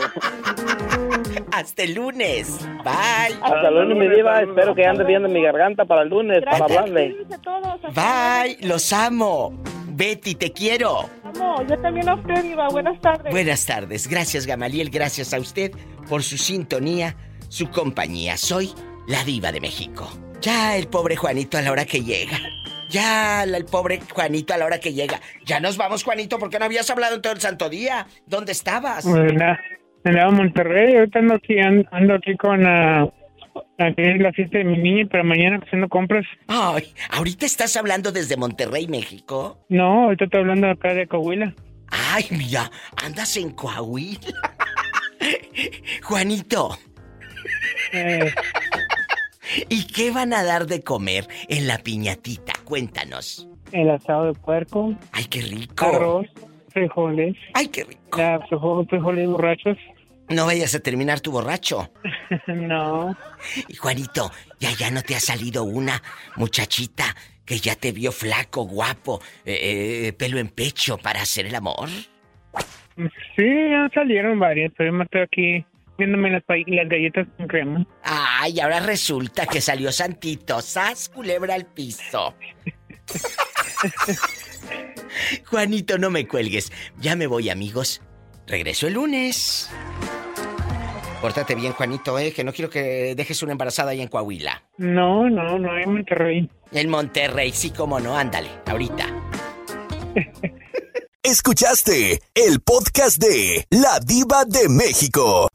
Hasta el lunes. Bye. Hasta lunes, mi diva. Espero que ande viendo mi garganta para el lunes, para hablarle. Todos. Bye. Los amo. Betty, te quiero. luego. Yo también a usted, Diva. Buenas tardes. Buenas tardes. Gracias, Gamaliel. Gracias a usted por su sintonía, su compañía. Soy la diva de México. Ya el pobre Juanito a la hora que llega. Ya el pobre Juanito a la hora que llega. Ya nos vamos, Juanito, porque no habías hablado en todo el santo día. ¿Dónde estabas? Pues, andaba en Monterrey, ahorita ando aquí, an- ando aquí con, ah, Aquí es la fiesta de mi niña, pero mañana haciendo compras. Ay, ¿ahorita estás hablando desde Monterrey, México? No, ahorita estoy hablando acá de Coahuila. Ay, mira, andas en Coahuila. Juanito. Eh. ¿Y qué van a dar de comer en la piñatita? Cuéntanos. El asado de puerco. Ay, qué rico. Arroz, frijoles. Ay, qué rico. Frijoles, frijoles borrachos. No vayas a terminar tu borracho. no. Y Juanito, ¿ya ya no te ha salido una muchachita que ya te vio flaco, guapo, eh, eh, pelo en pecho para hacer el amor? Sí, ya salieron varias, pero yo me estoy aquí viéndome las, pa- las galletas con crema. Ay, ahora resulta que salió Santito, sas culebra al piso. Juanito, no me cuelgues. Ya me voy, amigos. Regreso el lunes. Pórtate bien, Juanito, eh, que no quiero que dejes una embarazada ahí en Coahuila. No, no, no, en Monterrey. En Monterrey, sí, cómo no, ándale, ahorita. Escuchaste el podcast de La Diva de México.